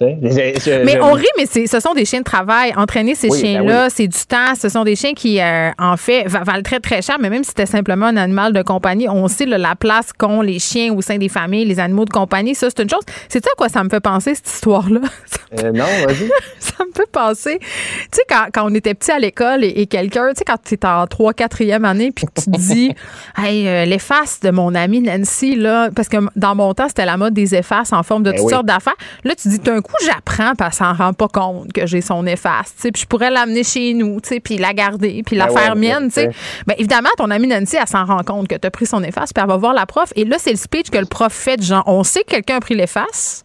Je- Mais je- on rit, mais ce sont des chiens de travail. Entraîner ces Oui, ben chiens-là, c'est du temps. Ce sont des chiens qui, euh, en fait, va- valent très, très cher. Mais même si c'était simplement un animal de compagnie, on sait là, la place qu'ont les chiens au sein des familles, les animaux de compagnie. Ça, c'est une chose. C'est ça à quoi ça me fait penser, cette histoire-là? Euh, non, vas-y. ça me fait penser. Tu sais, quand, quand on était petit à l'école et, et quelqu'un, tu sais, quand tu es en 3 4e année, puis que tu te dis, hey, euh, l'efface de mon amie Nancy, là, parce que dans mon temps, c'était la mode des effaces en forme de Ben toutes oui. sortes d'affaires. Là, tu dis, d'un coup, j'apprends, puis elle s'en rend pas compte que j'ai son efface, tu sais, puis je pourrais l'amener chez nous, tu sais, puis la garder, puis la Ben faire ouais, mienne, tu sais. ouais. Ben, évidemment, ton amie Nancy, elle s'en rend compte que tu as pris son efface, puis elle va voir la prof. Et là, c'est le speech que le prof fait de genre, on sait que quelqu'un a pris l'efface.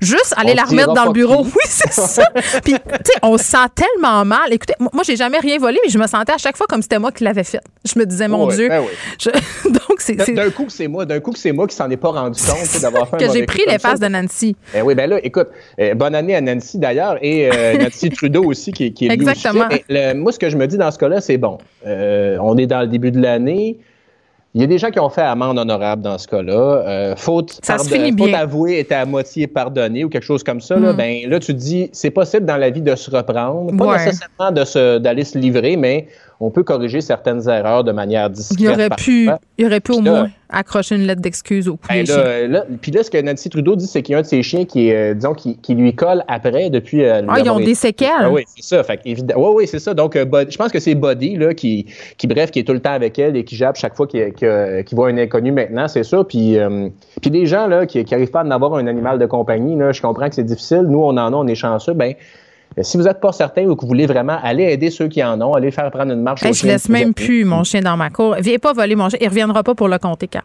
Juste aller On la remettre dans le bureau. qui. Oui, c'est ça. Puis, tu sais, on se sent tellement mal. Écoutez, moi, j'ai jamais rien volé, mais je me sentais à chaque fois comme c'était moi qui l'avais fait. Je me disais, mon Ouais, Dieu. ben oui. Je- donc, c'est D'un coup, que c'est moi. D'un coup, c'est moi qui s'en ai pas rendu compte d'avoir fait un que j'ai pris les faces de Nancy. Eh oui, ben là, écoute, euh, bonne année à Nancy d'ailleurs et euh, Nancy Trudeau aussi qui, qui est lui aussi Exactement. le- moi, ce que je me dis dans ce cas-là, c'est bon. euh, on est dans le début de l'année. Il y a des gens qui ont fait amende honorable dans ce cas-là. Euh, faute, Ça se faute avouée était à moitié pardonnée ou quelque chose comme ça. Là, Mm. ben, là, tu te dis, c'est possible dans la vie de se reprendre. Pas Ouais. nécessairement de se- d'aller se livrer, mais on peut corriger certaines erreurs de manière discrète. Il aurait pu, parfois. il aurait pu au là- moins accrocher une lettre d'excuse au cou Ben des là, là- puis là, ce que Nancy Trudeau dit, c'est qu'il y a un de ses chiens qui, est, euh, disons, qui, qui lui colle après depuis. euh, Ah, ils ont été- des séquelles. Ah oui, c'est ça. Fait évidemment. Oui, oui, c'est ça. Donc, euh, je pense que c'est Buddy, là, qui, qui, bref, qui est tout le temps avec elle et qui jappe chaque fois qu'il voit un inconnu maintenant, c'est ça. Puis, euh, puis des gens, là, qui n'arrivent pas à en avoir un animal de compagnie, là, je comprends que c'est difficile. Nous, on en a, on est chanceux. Ben, si vous n'êtes pas certain ou que vous voulez vraiment aller aider ceux qui en ont, aller faire prendre une marche Hey, je laisse même plus mon chien dans ma cour. Viens pas voler mon chien. Il reviendra pas pour le compter, car.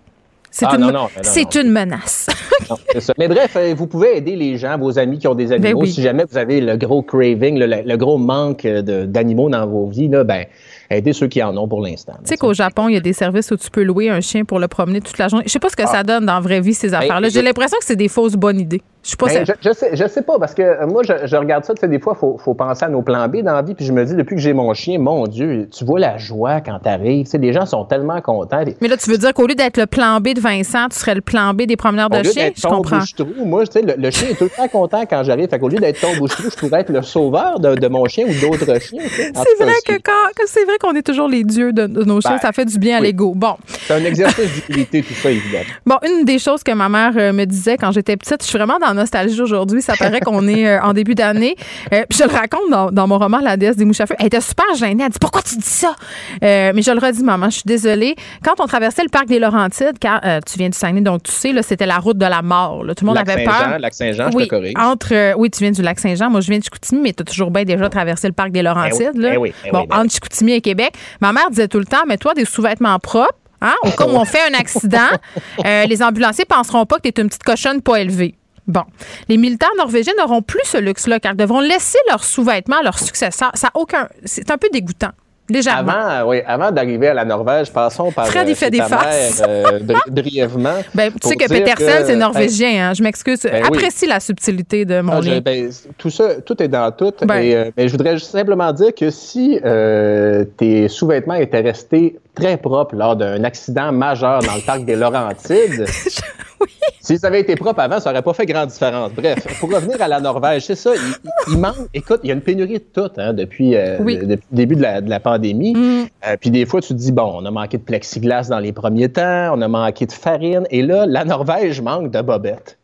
C'est Ah, une, non, non, non, une menace. Ça. Mais bref, euh, vous pouvez aider les gens, vos amis qui ont des animaux. Ben oui. Si jamais vous avez le gros craving, le, le gros manque euh, d'animaux dans vos vies, là, ben, aidez ceux qui en ont pour l'instant. Tu sais qu'au Japon, il y a des services où tu peux louer un chien pour le promener toute la journée. Je sais pas ce que Ah. ça donne dans la vraie vie, ces affaires-là. J'ai l'impression que c'est des fausses bonnes idées. Je suis pas Ben, je, je sais, je sais pas, parce que euh, moi, je, je regarde ça, tu sais, des fois, il faut, faut penser à nos plans B dans la vie, puis je me dis, depuis que j'ai mon chien, mon Dieu, tu vois la joie quand t'arrives. Tu sais, les gens sont tellement contents. Mais là, tu veux dire qu'au lieu d'être le plan B de Vincent, tu serais le plan B des promeneurs de chiens? Je comprends. bouche-trou, moi, tu sais, le, le chien est tout le temps content quand j'arrive. Fait qu'au lieu d'être ton bouche-trou, je pourrais être le sauveur de, de mon chien ou d'autres chiens. tu sais. C'est vrai que quand, que c'est vrai qu'on est toujours les dieux de, de nos Ben, ça fait du bien à l'ego. Bon. C'est un exercice d'utilité, tout ça, évidemment. Bon, une des choses que ma mère euh, me disait quand j'étais petite, je suis vraiment dans la nostalgie aujourd'hui. Ça paraît qu'on est euh, en début d'année. Euh, puis je le raconte dans, dans mon roman La déesse des mouches à feu. Elle était super gênée. Elle dit Pourquoi tu dis ça? Euh, Mais je le redis, maman, je suis désolée. Quand on traversait le parc des Laurentides, car euh, tu viens du Saguenay, donc tu sais, là, c'était la route de la mort. là. Tout le monde Lac avait peur. Saint-Jean, Lac Saint-Jean, je oui, te corrige. entre, oui, tu viens du lac Saint-Jean. Moi, je viens de Chicoutimi, mais tu as toujours bien déjà traversé le parc des Laurentides. Eh oui, là. eh oui, eh bon, oui, ben entre Chicoutimi et Québec. Ma mère disait tout le temps, mets-toi des sous-vêtements propres. Hein, au cas où on fait un accident, euh, les ambulanciers penseront pas que tu es une petite cochonne pas élevée. Bon. Les militaires norvégiens n'auront plus ce luxe-là car ils devront laisser leurs sous-vêtements à leurs successeurs. Ça a aucun. C'est un peu dégoûtant. Légèrement. Avant, oui, avant d'arriver à la Norvège, passons par Fred, euh, il fait chez des faces. mère, euh, bri- brièvement. Ben, tu sais que Petersen, c'est norvégien. hein, je m'excuse. Ben oui. Apprécie la subtilité de mon Ah, je- ben, tout ça, tout est dans tout. Ben. Et, euh, mais je voudrais juste simplement dire que si euh, tes sous-vêtements étaient restés très propres lors d'un accident majeur dans le parc des Laurentides, s'ils avaient été propres avant, ça n'aurait pas fait grande différence. Bref, pour revenir à la Norvège, c'est ça. Il, il- il manque. Écoute, il y a une pénurie de tout hein, depuis, euh, Oui. le, depuis le début de la, de la pandémie. Mm. Euh, puis des fois, tu te dis, bon, on a manqué de plexiglas dans les premiers temps, on a manqué de farine. Et là, la Norvège manque de bobettes.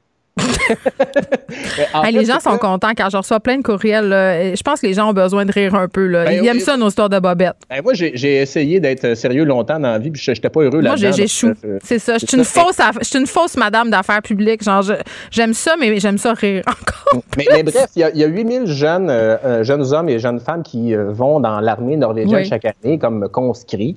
Hey, les gens sont contents quand je reçois plein de courriels. là. Je pense que les gens ont besoin de rire un peu. Là. Ben Ils oui. aiment ça, nos histoires de bobettes. Ben, moi, j'ai j'ai essayé d'être sérieux longtemps dans la vie, puis je n'étais pas heureux Moi, là-dedans. j'ai- donc, j'échoue. euh, C'est ça. Je suis une, fausse je une fausse madame d'affaires publiques. Genre, j'aime ça, mais j'aime ça rire encore. Mais, mais bref, il y, a- a 8000 jeunes, euh, euh, jeunes hommes et jeunes femmes qui euh, vont dans l'armée norvégienne Oui. chaque année comme conscrits.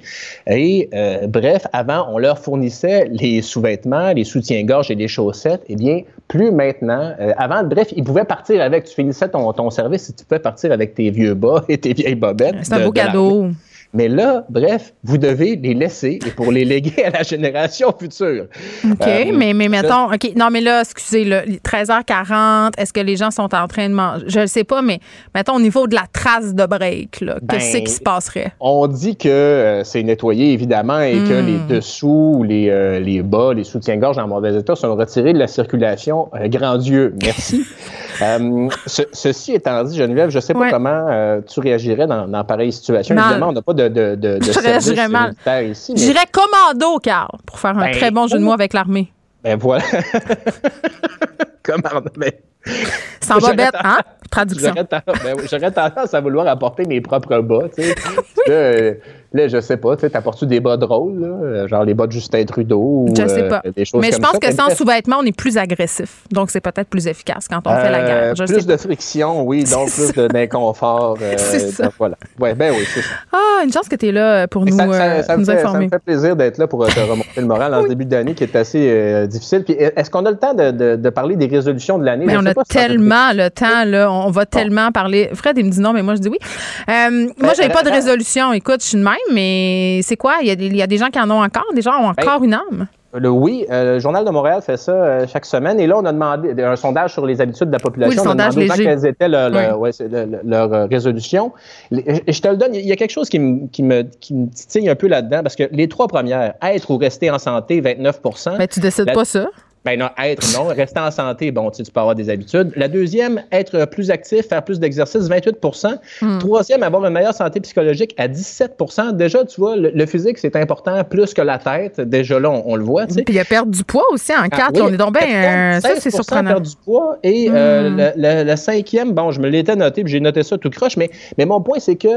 Et euh, bref, avant, on leur fournissait les sous-vêtements, les soutiens-gorge et les chaussettes. Eh bien, plus maintenant. Euh, avant, bref, ils pouvaient partir avec. Tu finissais ton, ton service et tu pouvais partir avec tes vieux bas et tes vieilles bobettes. C'est un beau cadeau. Mais là, bref, vous devez les laisser et pour les léguer à la génération future. OK, Euh, mais, mais mettons, OK, non, mais là, excusez, là, 13h40, est-ce que les gens sont en train de manger? Je ne sais pas, mais mettons, au niveau de la trace de break, là, Ben, qu'est-ce qui se passerait? On dit que euh, c'est nettoyé, évidemment, et que Hmm. les dessous, les, euh, les bas, les soutiens-gorge en mauvais état sont retirés de la circulation. Grand Dieu, merci. Euh, ce- ceci étant dit, Geneviève, je ne sais pas Ouais. comment euh, tu réagirais dans, dans pareille situation. Mal. Évidemment, on n'a pas de, de, de, de Je service militaire ici. mais- J'irais commando, Carl, pour faire un Ben, très bon jeu de mots avec l'armée. Ben voilà. Comment? Ben, Sans bobette, ten- hein? Traduction. J'aurais tendance, ben j'aurais tendance à vouloir apporter mes propres bas, tu sais. Là, euh, là, je sais pas, tu t'apportes-tu des bas drôles, là? Euh, genre les bas de Justin Trudeau ou Je sais euh, pas. des choses Mais je pense ça. que sans sous-vêtements, on est plus agressif. Donc, c'est peut-être plus efficace quand on fait la guerre. Je plus sais de friction, oui, donc plus d'inconfort. euh, C'est ça. donc voilà. Ouais, ben oui, c'est ça. Ah, une chance que tu es là pour nous, ça, ça- ça me nous fait, ça informer. me fait plaisir d'être là pour te remonter le moral en ce début d'année qui est assez difficile. Puis, est-ce qu'on a le temps de, de- de parler des résolutions de l'année? Tellement le temps, là. On va tellement parler. Fred, il me dit non, mais moi, je dis oui. Euh, moi, j'avais pas de résolution. Écoute, je suis de même, mais c'est quoi? Il y, a des, il y a des gens qui en ont encore. Des gens ont Ben, encore une âme. Le oui, euh, le Journal de Montréal fait ça euh, chaque semaine. Et là, on a demandé un sondage sur les habitudes de la population. Oui, on a demandé aux gens léger. quelles étaient leur, leur- Oui. ouais, c'est le- le- leur, euh, résolution. Les- et Je te le donne, il y a quelque chose qui me, qui me, qui me titille un peu là-dedans, parce que les trois premières, être ou rester en santé, 29% Mais tu décides La- pas ça. Ben non, être, non. Rester en santé, bon, tu sais, tu peux avoir des habitudes. La deuxième, être plus actif, faire plus d'exercice, 28% Hmm. Troisième, avoir une meilleure santé psychologique à 17% Déjà, tu vois, le, le physique, c'est important plus que la tête. Déjà là, on, on le voit, tu sais. Puis il y a perdre du poids aussi en Ah, quatre. oui, on est donc bien. euh, ça, 16% c'est surprenant. perdre du poids. Et euh, Mm. le, le- le cinquième, bon, je me l'étais noté, puis j'ai noté ça tout croche, mais, mais mon point, c'est que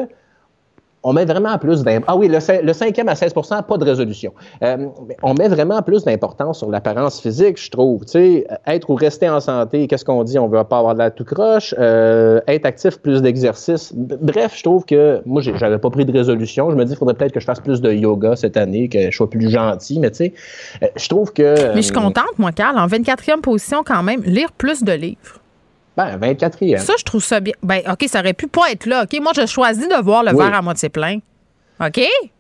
on met vraiment plus d'importance. Ah oui, le, le cinquième à 16% pas de résolution. Euh, on met vraiment plus d'importance sur l'apparence physique, je trouve. Tu sais, être ou rester en santé, qu'est-ce qu'on dit? On veut pas avoir de la tout croche. Euh, être actif, plus d'exercice. Bref, je trouve que moi, j'avais pas pris de résolution. Je me dis, il faudrait peut-être que je fasse plus de yoga cette année, que je sois plus gentil. Mais tu sais, euh, je trouve que... Mais je suis euh, contente, moi, Carl, en 24e position quand même, lire plus de livres. Ben, 24e. Ça, je trouve ça bien. Ben, OK, ça aurait pu pas être là. OK, moi, je choisis de voir le Oui. verre à moitié plein. OK?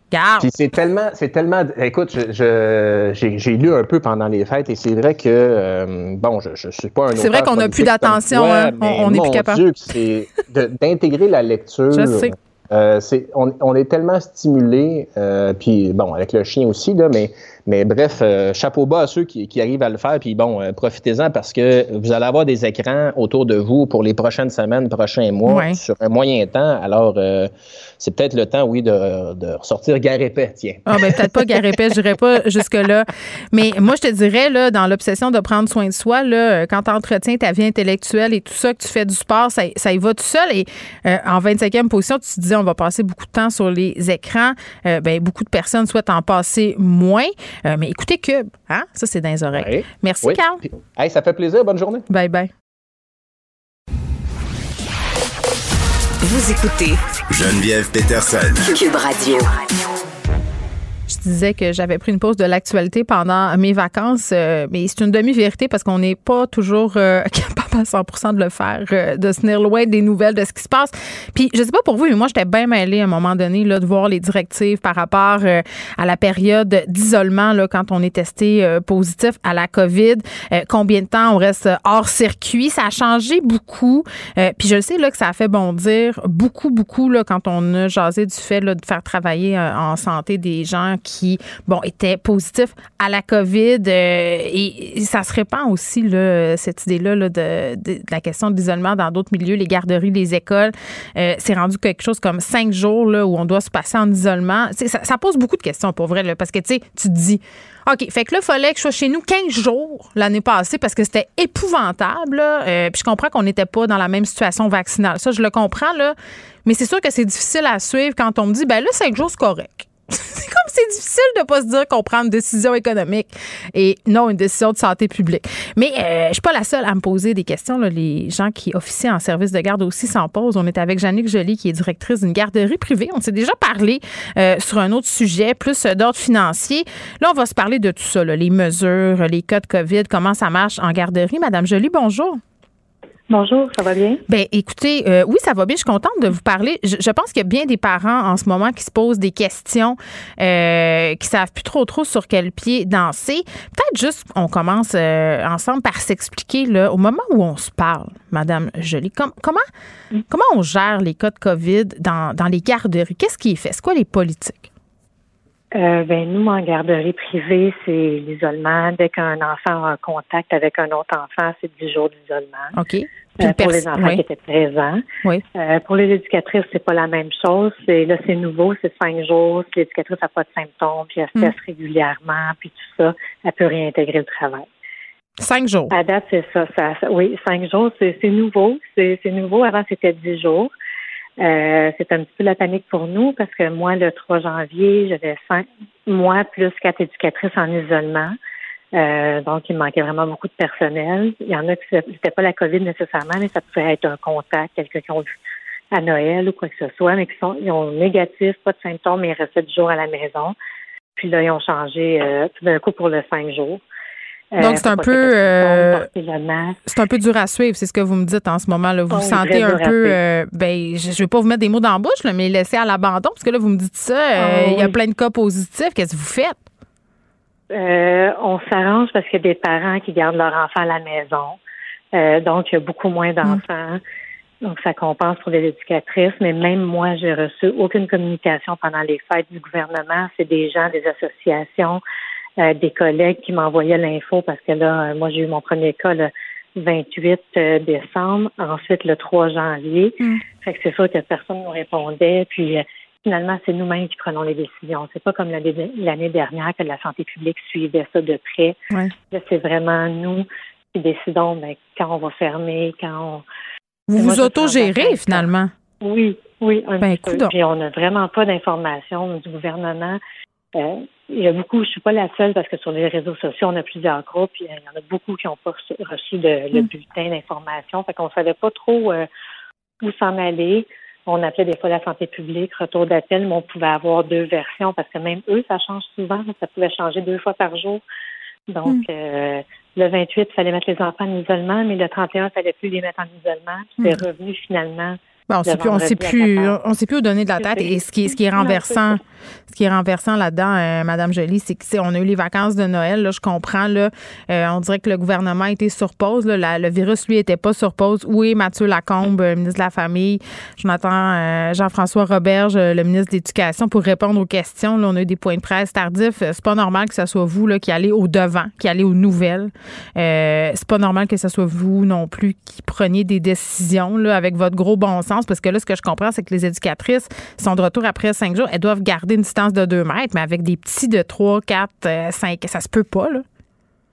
Garde. Puis c'est tellement, c'est tellement. Écoute, je, j'ai, lu un peu pendant les fêtes et c'est vrai que euh, bon, je, je suis pas un. C'est vrai qu'on a plus d'attention, hein. On- mais on est plus capable. C'est de- d'intégrer la lecture. Je sais. Euh, c'est, on, on est tellement stimulé, euh, puis bon, avec le chien aussi là, mais mais bref, euh, chapeau bas à ceux qui, qui arrivent à le faire, puis bon, euh, profitez-en parce que vous allez avoir des écrans autour de vous pour les prochaines semaines, prochains mois, Ouais. sur un moyen temps. Alors, euh, c'est peut-être le temps, oui, de, de ressortir gare épais, tiens. Ah, ben, peut-être pas Garépé, je dirais pas jusque-là. Mais moi, je te dirais, là, dans l'obsession de prendre soin de soi, là, quand tu entretiens ta vie intellectuelle et tout ça, que tu fais du sport, ça, ça y va tout seul. Et en 25e position, tu te dis, on va passer beaucoup de temps sur les écrans. Ben, beaucoup de personnes souhaitent en passer moins. Euh, mais écoutez Cube, hein? Ça, c'est dans les oreilles. Ouais. Merci, Oui. Carl. Hey, ça fait plaisir. Bonne journée. Bye bye. Vous écoutez Geneviève Peterson. Cube Radio. Je disais que j'avais pris une pause de l'actualité pendant mes vacances, euh, mais c'est une demi-vérité parce qu'on n'est pas toujours euh, capable à 100% de le faire, euh, de se tenir loin des nouvelles de ce qui se passe. Puis je sais pas pour vous, mais moi j'étais bien mêlée à un moment donné là de voir les directives par rapport à la période d'isolement là quand on est testé positif à la Covid, combien de temps on reste hors circuit, ça a changé beaucoup. puis je sais là que ça a fait bondir beaucoup beaucoup là quand on a jasé du fait là, de faire travailler en santé des gens qui, bon, étaient positifs à la COVID. Euh, et, ça se répand aussi, là, cette idée-là là, de, la question de l'isolement dans d'autres milieux, les garderies, les écoles. Euh, c'est rendu quelque chose comme cinq jours là, où on doit se passer en isolement. Ça, pose beaucoup de questions, pour vrai, là, parce que, tu sais, tu te dis, OK, fait que là, il fallait que je sois chez nous 15 jours l'année passée parce que c'était épouvantable. Euh, puis je comprends qu'on n'était pas dans la même situation vaccinale. Ça, je le comprends, là. Mais c'est sûr que c'est difficile à suivre quand on me dit, ben là, cinq jours, c'est correct. c'est comme c'est difficile de pas se dire qu'on prend une décision économique et non une décision de santé publique. Mais euh, je suis pas la seule à me poser des questions. Les gens qui officient en service de garde aussi s'en posent. On est avec Jannick Joly, qui est directrice d'une garderie privée. On s'est déjà parlé euh, sur un autre sujet, plus euh, d'ordre financier. Là, on va se parler de tout ça, les mesures, les cas de COVID, comment ça marche en garderie. Madame Joly, bonjour. Bonjour, ça va bien? Ben, écoutez, euh, oui, ça va bien. Je suis contente de vous parler. Je, pense qu'il y a bien des parents en ce moment qui se posent des questions, euh, qui savent plus trop trop sur quel pied danser. Peut-être juste, on commence euh, ensemble par s'expliquer là, au moment où on se parle, Madame Jolie. comment mm. comment on gère les cas de COVID dans, dans les garderies? Qu'est-ce qui est fait? C'est quoi les politiques? Euh, ben, nous, en garderie privée, c'est l'isolement. Dès qu'un enfant a un contact avec un autre enfant, c'est 10 jours d'isolement. OK. Euh, pour les enfants qui étaient présents. Oui. Euh, pour les éducatrices, c'est pas la même chose. C'est là, c'est nouveau, c'est cinq jours. Si l'éducatrice n'a pas de symptômes, puis elle se mm. teste régulièrement, puis tout ça, elle peut réintégrer le travail. Cinq jours. À date, c'est ça, ça, Oui, cinq jours, c'est, c'est nouveau. C'est, c'est nouveau. Avant, c'était dix jours. Euh, c'est un petit peu la panique pour nous parce que moi, le 3 janvier, j'avais cinq, moi plus quatre éducatrices en isolement. Euh, donc, il manquait vraiment beaucoup de personnel. Il y en a qui c'était pas la COVID nécessairement, mais ça pouvait être un contact, quelqu'un qui ont vu à Noël ou quoi que ce soit, mais qui sont ils ont négatif, pas de symptômes, mais ils restent du jours à la maison. Puis là, ils ont changé euh, tout d'un coup pour le cinq jours. Euh, Donc, c'est un peu euh, c'est un peu dur à suivre, c'est ce que vous me dites en ce moment. Là. Vous vous sentez un peu euh, ben je ne vais pas vous mettre des mots dans la bouche, là, mais laisser à l'abandon, parce que là, vous me dites ça, ah il y a plein de cas positifs. Qu'est-ce que vous faites? On s'arrange parce qu'il y a des parents qui gardent leur enfant à la maison. donc, il y a beaucoup moins d'enfants. Donc, ça compense pour les éducatrices. Mais même moi, j'ai reçu aucune communication pendant les fêtes du gouvernement. C'est des gens, des associations, euh, des collègues qui m'envoyaient l'info parce que là, euh, moi, j'ai eu mon premier cas le 28 euh, décembre, ensuite le 3 janvier. Mm. Fait que c'est sûr que personne ne nous répondait. Puis finalement, c'est nous-mêmes qui prenons les décisions. C'est pas comme l'année dernière que la santé publique suivait ça de près. Là, c'est vraiment nous qui décidons ben, quand on va fermer, quand on. Vous vous autogérez finalement. Oui, oui, un ben, peu. Puis on n'a vraiment pas d'informations du gouvernement. Euh, il y a beaucoup, je suis pas la seule parce que sur les réseaux sociaux, on a plusieurs groupes. Il y en a beaucoup qui n'ont pas reçu de, le mm. bulletin d'information. Fait qu'on savait pas trop euh, où s'en aller. On appelait des fois la santé publique, retour d'appel, mais on pouvait avoir deux versions parce que même eux, ça change souvent. Ça pouvait changer deux fois par jour. Donc, mm. euh, le 28, il fallait mettre les enfants en isolement, mais le 31, il fallait plus les mettre en isolement. C'est mm. revenu finalement on sait plus, on sait plus, on sait plus où donner de la tête. Et ce qui, ce qui est renversant, ce qui est renversant là-dedans, euh, Madame Jolie, c'est que on a eu les vacances de Noël. Là, je comprends. Là, euh, on dirait que le gouvernement était sur pause. Là, le virus, lui, était pas sur pause. Où est Mathieu Lacombe, euh, ministre de la Famille? Jonathan Jean-François Roberge, le ministre de l'Éducation, pour répondre aux questions. Là, on a eu des points de presse tardifs. C'est pas normal que ce soit vous là, qui allez au devant, qui allez aux nouvelles. c'est pas normal que ce soit vous non plus qui preniez des décisions là, avec votre gros bon sens parce que là, ce que je comprends, c'est que les éducatrices sont de retour après cinq jours. Elles doivent garder une distance de deux mètres, mais avec des petits de trois, quatre, euh, cinq, ça se peut pas, là.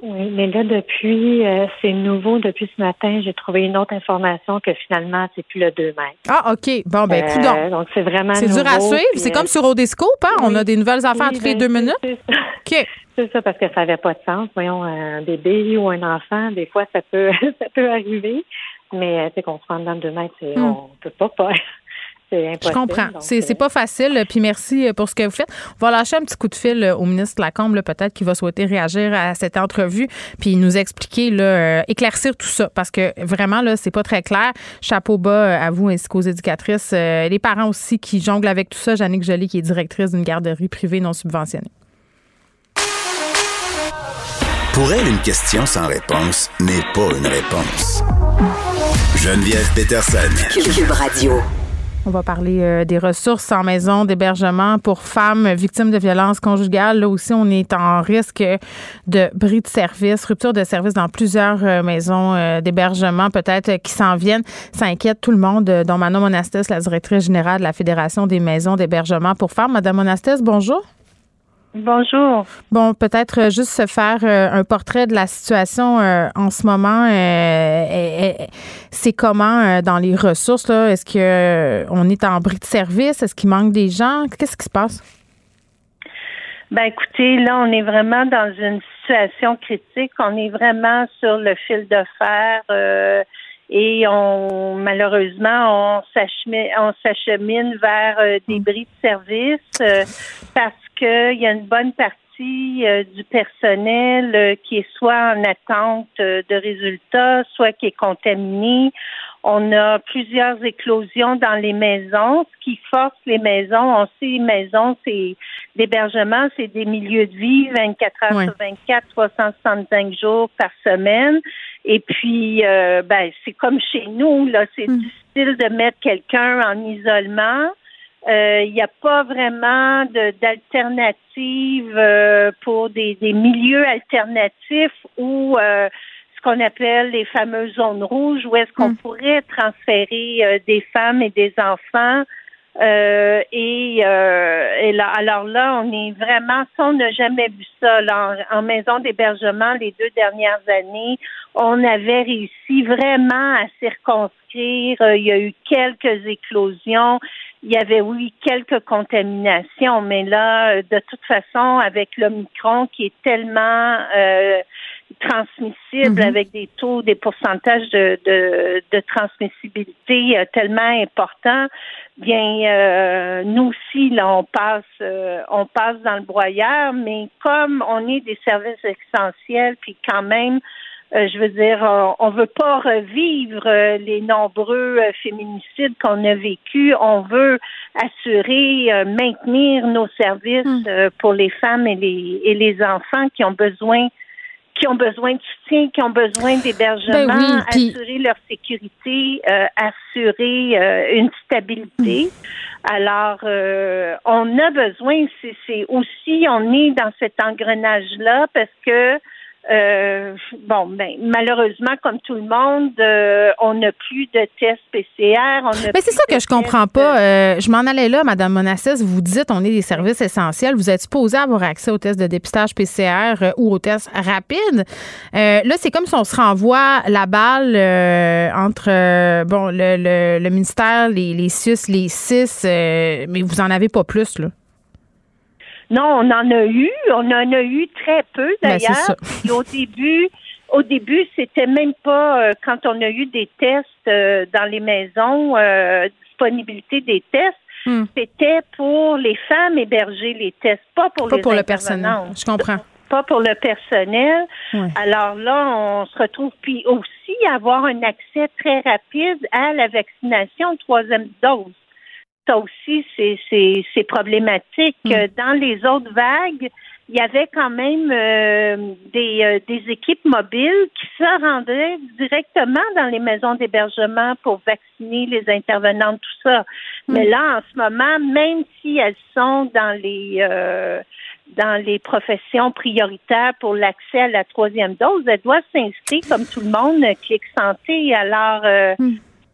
Oui, mais là, depuis, euh, c'est nouveau. Depuis ce matin, j'ai trouvé une autre information que finalement, c'est plus le 2 mètres. Ah, OK. Bon, ben, écoute euh, donc. c'est vraiment C'est dur à suivre. c'est comme sur Odescope, hein? On a des nouvelles affaires toutes les ben, deux minutes. OK. C'est ça, parce que ça n'avait pas de sens. Voyons, un bébé ou un enfant, des fois, ça peut, ça peut arriver. Mais, tu sais, qu'on se rend dans deux mètres, hmm. on peut pas faire. c'est impossible. Je comprends. C'est euh, pas facile. Puis merci pour ce que vous faites. On va lâcher un petit coup de fil au ministre Lacombe, peut-être qu'il va souhaiter réagir à cette entrevue, puis nous expliquer, là, éclaircir tout ça, parce que vraiment, là, c'est pas très clair. Chapeau bas à vous ainsi qu'aux éducatrices. les parents aussi qui jonglent avec tout ça. Jannick Joly, qui est directrice d'une garderie privée non subventionnée. Pour elle, une question sans réponse n'est pas une réponse. Geneviève Peterson. Cube Radio. On va parler euh, des ressources en maison d'hébergement pour femmes victimes de violences conjugales. Là aussi, on est en risque de bris de service, rupture de service dans plusieurs euh, maisons euh, d'hébergement, peut-être qui s'en viennent. Ça inquiète tout le monde, dont Manon Monastès, la directrice générale de la Fédération des maisons d'hébergement pour femmes. Madame Monastès, bonjour. Bonjour. Bon, peut-être euh, juste se faire euh, un portrait de la situation euh, en ce moment. c'est comment dans les ressources là? Est-ce que on est en bris de service? Est-ce qu'il manque des gens? Qu'est-ce qui se passe? Ben écoutez, là, on est vraiment dans une situation critique. On est vraiment sur le fil de fer. et on malheureusement on s'achemine, on s'achemine vers des bris de service parce qu'il y a une bonne partie euh, du personnel euh, qui est soit en attente euh, de résultats, soit qui est contaminé. On a plusieurs éclosions dans les maisons, ce qui force les maisons. On sait, les maisons, c'est l'hébergement, c'est des milieux de vie 24 heures sur 24, 365 jours par semaine. Et puis, ben, c'est comme chez nous, là, c'est mm. difficile de mettre quelqu'un en isolement. Il euh, n'y a pas vraiment d'alternative euh, pour des, des, milieux alternatifs ou euh, ce qu'on appelle les fameuses zones rouges, où est-ce qu'on hmm. pourrait transférer des femmes et des enfants. Et, et là, alors là, on est vraiment, ça, on n'a jamais vu ça. Là, en, maison d'hébergement, les deux dernières années, on avait réussi vraiment à circonscrire. il y a eu quelques éclosions il y avait, oui, quelques contaminations, mais là, de toute façon, avec l'Omicron qui est tellement euh, transmissible, mhm. avec des taux, des pourcentages de, de, transmissibilité euh, tellement importants, bien, euh, nous aussi, là, on passe, on passe dans le broyeur, mais comme on est des services essentiels, puis quand même, euh, je veux dire, on, ne veut pas revivre euh, les nombreux euh, féminicides qu'on a vécus. On veut assurer, maintenir nos services hmm. pour les femmes et les, et les enfants qui ont besoin qui ont besoin de soutien, qui ont besoin d'hébergement, ben assurer leur sécurité, assurer une stabilité. Alors, on a besoin, c'est aussi, on est dans cet engrenage-là parce que euh, bon, ben, malheureusement, comme tout le monde, euh, on n'a plus de tests PCR. Mais c'est ça que je comprends pas. Euh, je m'en allais là, Madame Monassis. Vous dites on est des services essentiels. Vous êtes supposé avoir accès aux tests de dépistage PCR ou aux tests rapides. là, c'est comme si on se renvoie la balle entre bon le, le, ministère, les, les CIUS, les CIS, mais vous en avez pas plus, là. Non, on en a eu. On en a eu très peu ben, d'ailleurs. au début, au début, c'était même pas euh, quand on a eu des tests euh, dans les maisons, euh, disponibilité des tests. Hmm. C'était pour les femmes héberger les tests, pas pour pas pour le personnel. Je comprends. Pas pour le personnel. Alors là, on se retrouve puis aussi avoir un accès très rapide à la vaccination troisième dose ça aussi, c'est problématique. Hmm. Dans les autres vagues, il y avait quand même euh, des, euh, des équipes mobiles qui se rendaient directement dans les maisons d'hébergement pour vacciner les intervenants, tout ça. Hmm. Mais là, en ce moment, même si elles sont dans les euh, dans les professions prioritaires pour l'accès à la troisième dose, elles doivent s'inscrire comme tout le monde, Clic Santé. Alors,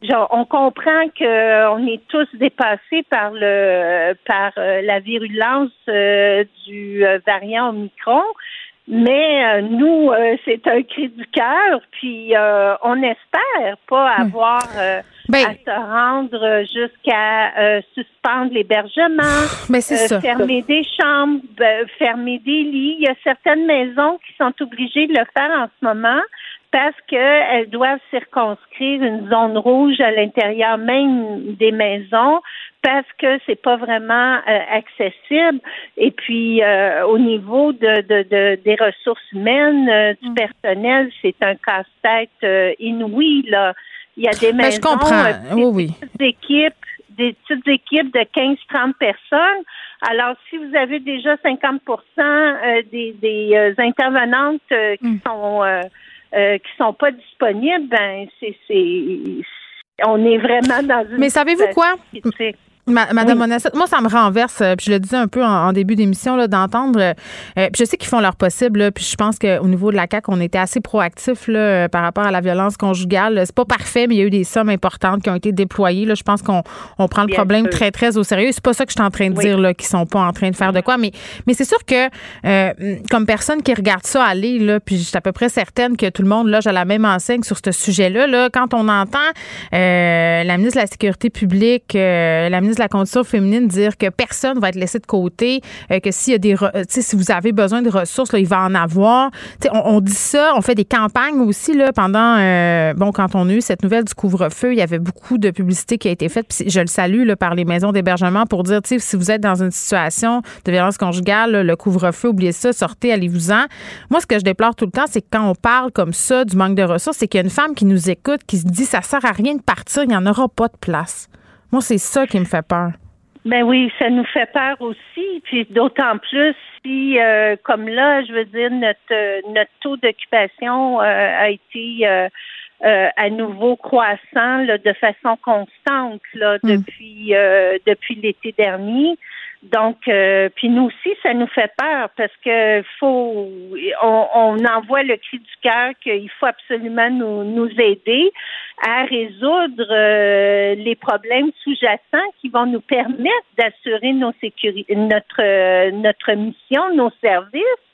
hmm on comprend qu'on est tous dépassés par le par euh, la virulence euh, du euh, variant Omicron, mais nous, c'est un cri du cœur, puis on espère pas hmm. avoir ben à se rendre jusqu'à suspendre l'hébergement, fermer des chambres, fermer des lits. Il y a certaines maisons qui sont obligées de le faire en ce moment parce qu'elles doivent circonscrire une zone rouge à l'intérieur même des maisons parce que c'est pas vraiment euh, accessible. Et puis euh, au niveau de, de, des ressources humaines, euh, du mm. personnel, c'est un casse-tête inouï là. Il y a des ben, maisons, oui, des équipes, des petites équipes de 15-30 personnes. Alors, si vous avez déjà 50 des, des intervenantes qui mm. sont euh, qui sont pas disponibles, ben c'est on est vraiment dans une Mais savez-vous quoi? Madame moi, ça me renverse, euh, puis je le disais un peu en, début d'émission, d'entendre. Euh, puis je sais qu'ils font leur possible, puis je pense qu'au niveau de la CAQ, on était assez proactifs là, euh, par rapport à la violence conjugale. C'est pas parfait, mais il y a eu des sommes importantes qui ont été déployées. Là. Je pense qu'on on prend le problème très, très au sérieux. C'est pas ça que je suis en train de dire, là, qu'ils sont pas en train de faire de quoi. Mais, mais c'est sûr que, comme personne qui regarde ça aller, là, puis je suis à peu près certaine que tout le monde loge à la même enseigne sur ce sujet-là. Là, quand on entend la ministre de la Sécurité publique, la ministre la condition féminine dire que personne va être laissé de côté, euh, que s'il y a des, si vous avez besoin de ressources, là, il va en avoir. On, on, dit ça, on fait des campagnes aussi là pendant, euh, bon, quand on a eu cette nouvelle du couvre-feu, il y avait beaucoup de publicité qui a été faite. Je le salue là, par les maisons d'hébergement pour dire, si vous êtes dans une situation de violence conjugale, le couvre-feu, oubliez ça, sortez, allez-vous-en. Moi, ce que je déplore tout le temps, c'est que quand on parle comme ça du manque de ressources, c'est qu'il y a une femme qui nous écoute, qui se dit, ça sert à rien de partir, il n'y en aura pas de place. Moi, c'est ça qui me fait peur. Ben oui, ça nous fait peur aussi, puis d'autant plus si, euh, comme là, je veux dire, notre notre taux d'occupation euh, a été euh, à nouveau croissant là, de façon constante là, hmm. depuis depuis l'été dernier. Donc, euh, puis nous aussi, ça nous fait peur parce que faut, on, on envoie le cri du cœur qu'il faut absolument nous, nous aider à résoudre euh, les problèmes sous-jacents qui vont nous permettre d'assurer nos sécurités, notre notre mission, nos services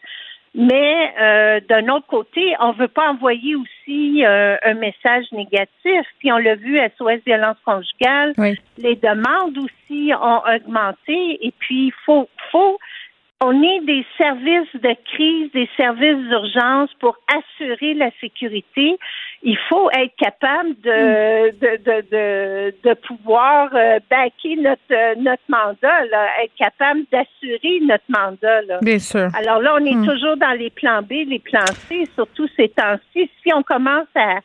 mais euh, d'un autre côté, on ne veut pas envoyer aussi euh, un message négatif. Puis on l'a vu à SOS Violence conjugale, les demandes aussi ont augmenté. Et puis, il faut, faut on est des services de crise, des services d'urgence pour assurer la sécurité. Il faut être capable de, de, de, de, de pouvoir euh, backer notre, notre mandat, là, être capable d'assurer notre mandat. Là. Bien sûr. Alors là, on est hmm. toujours dans les plans B, les plans C, surtout ces temps-ci. Si on commence à,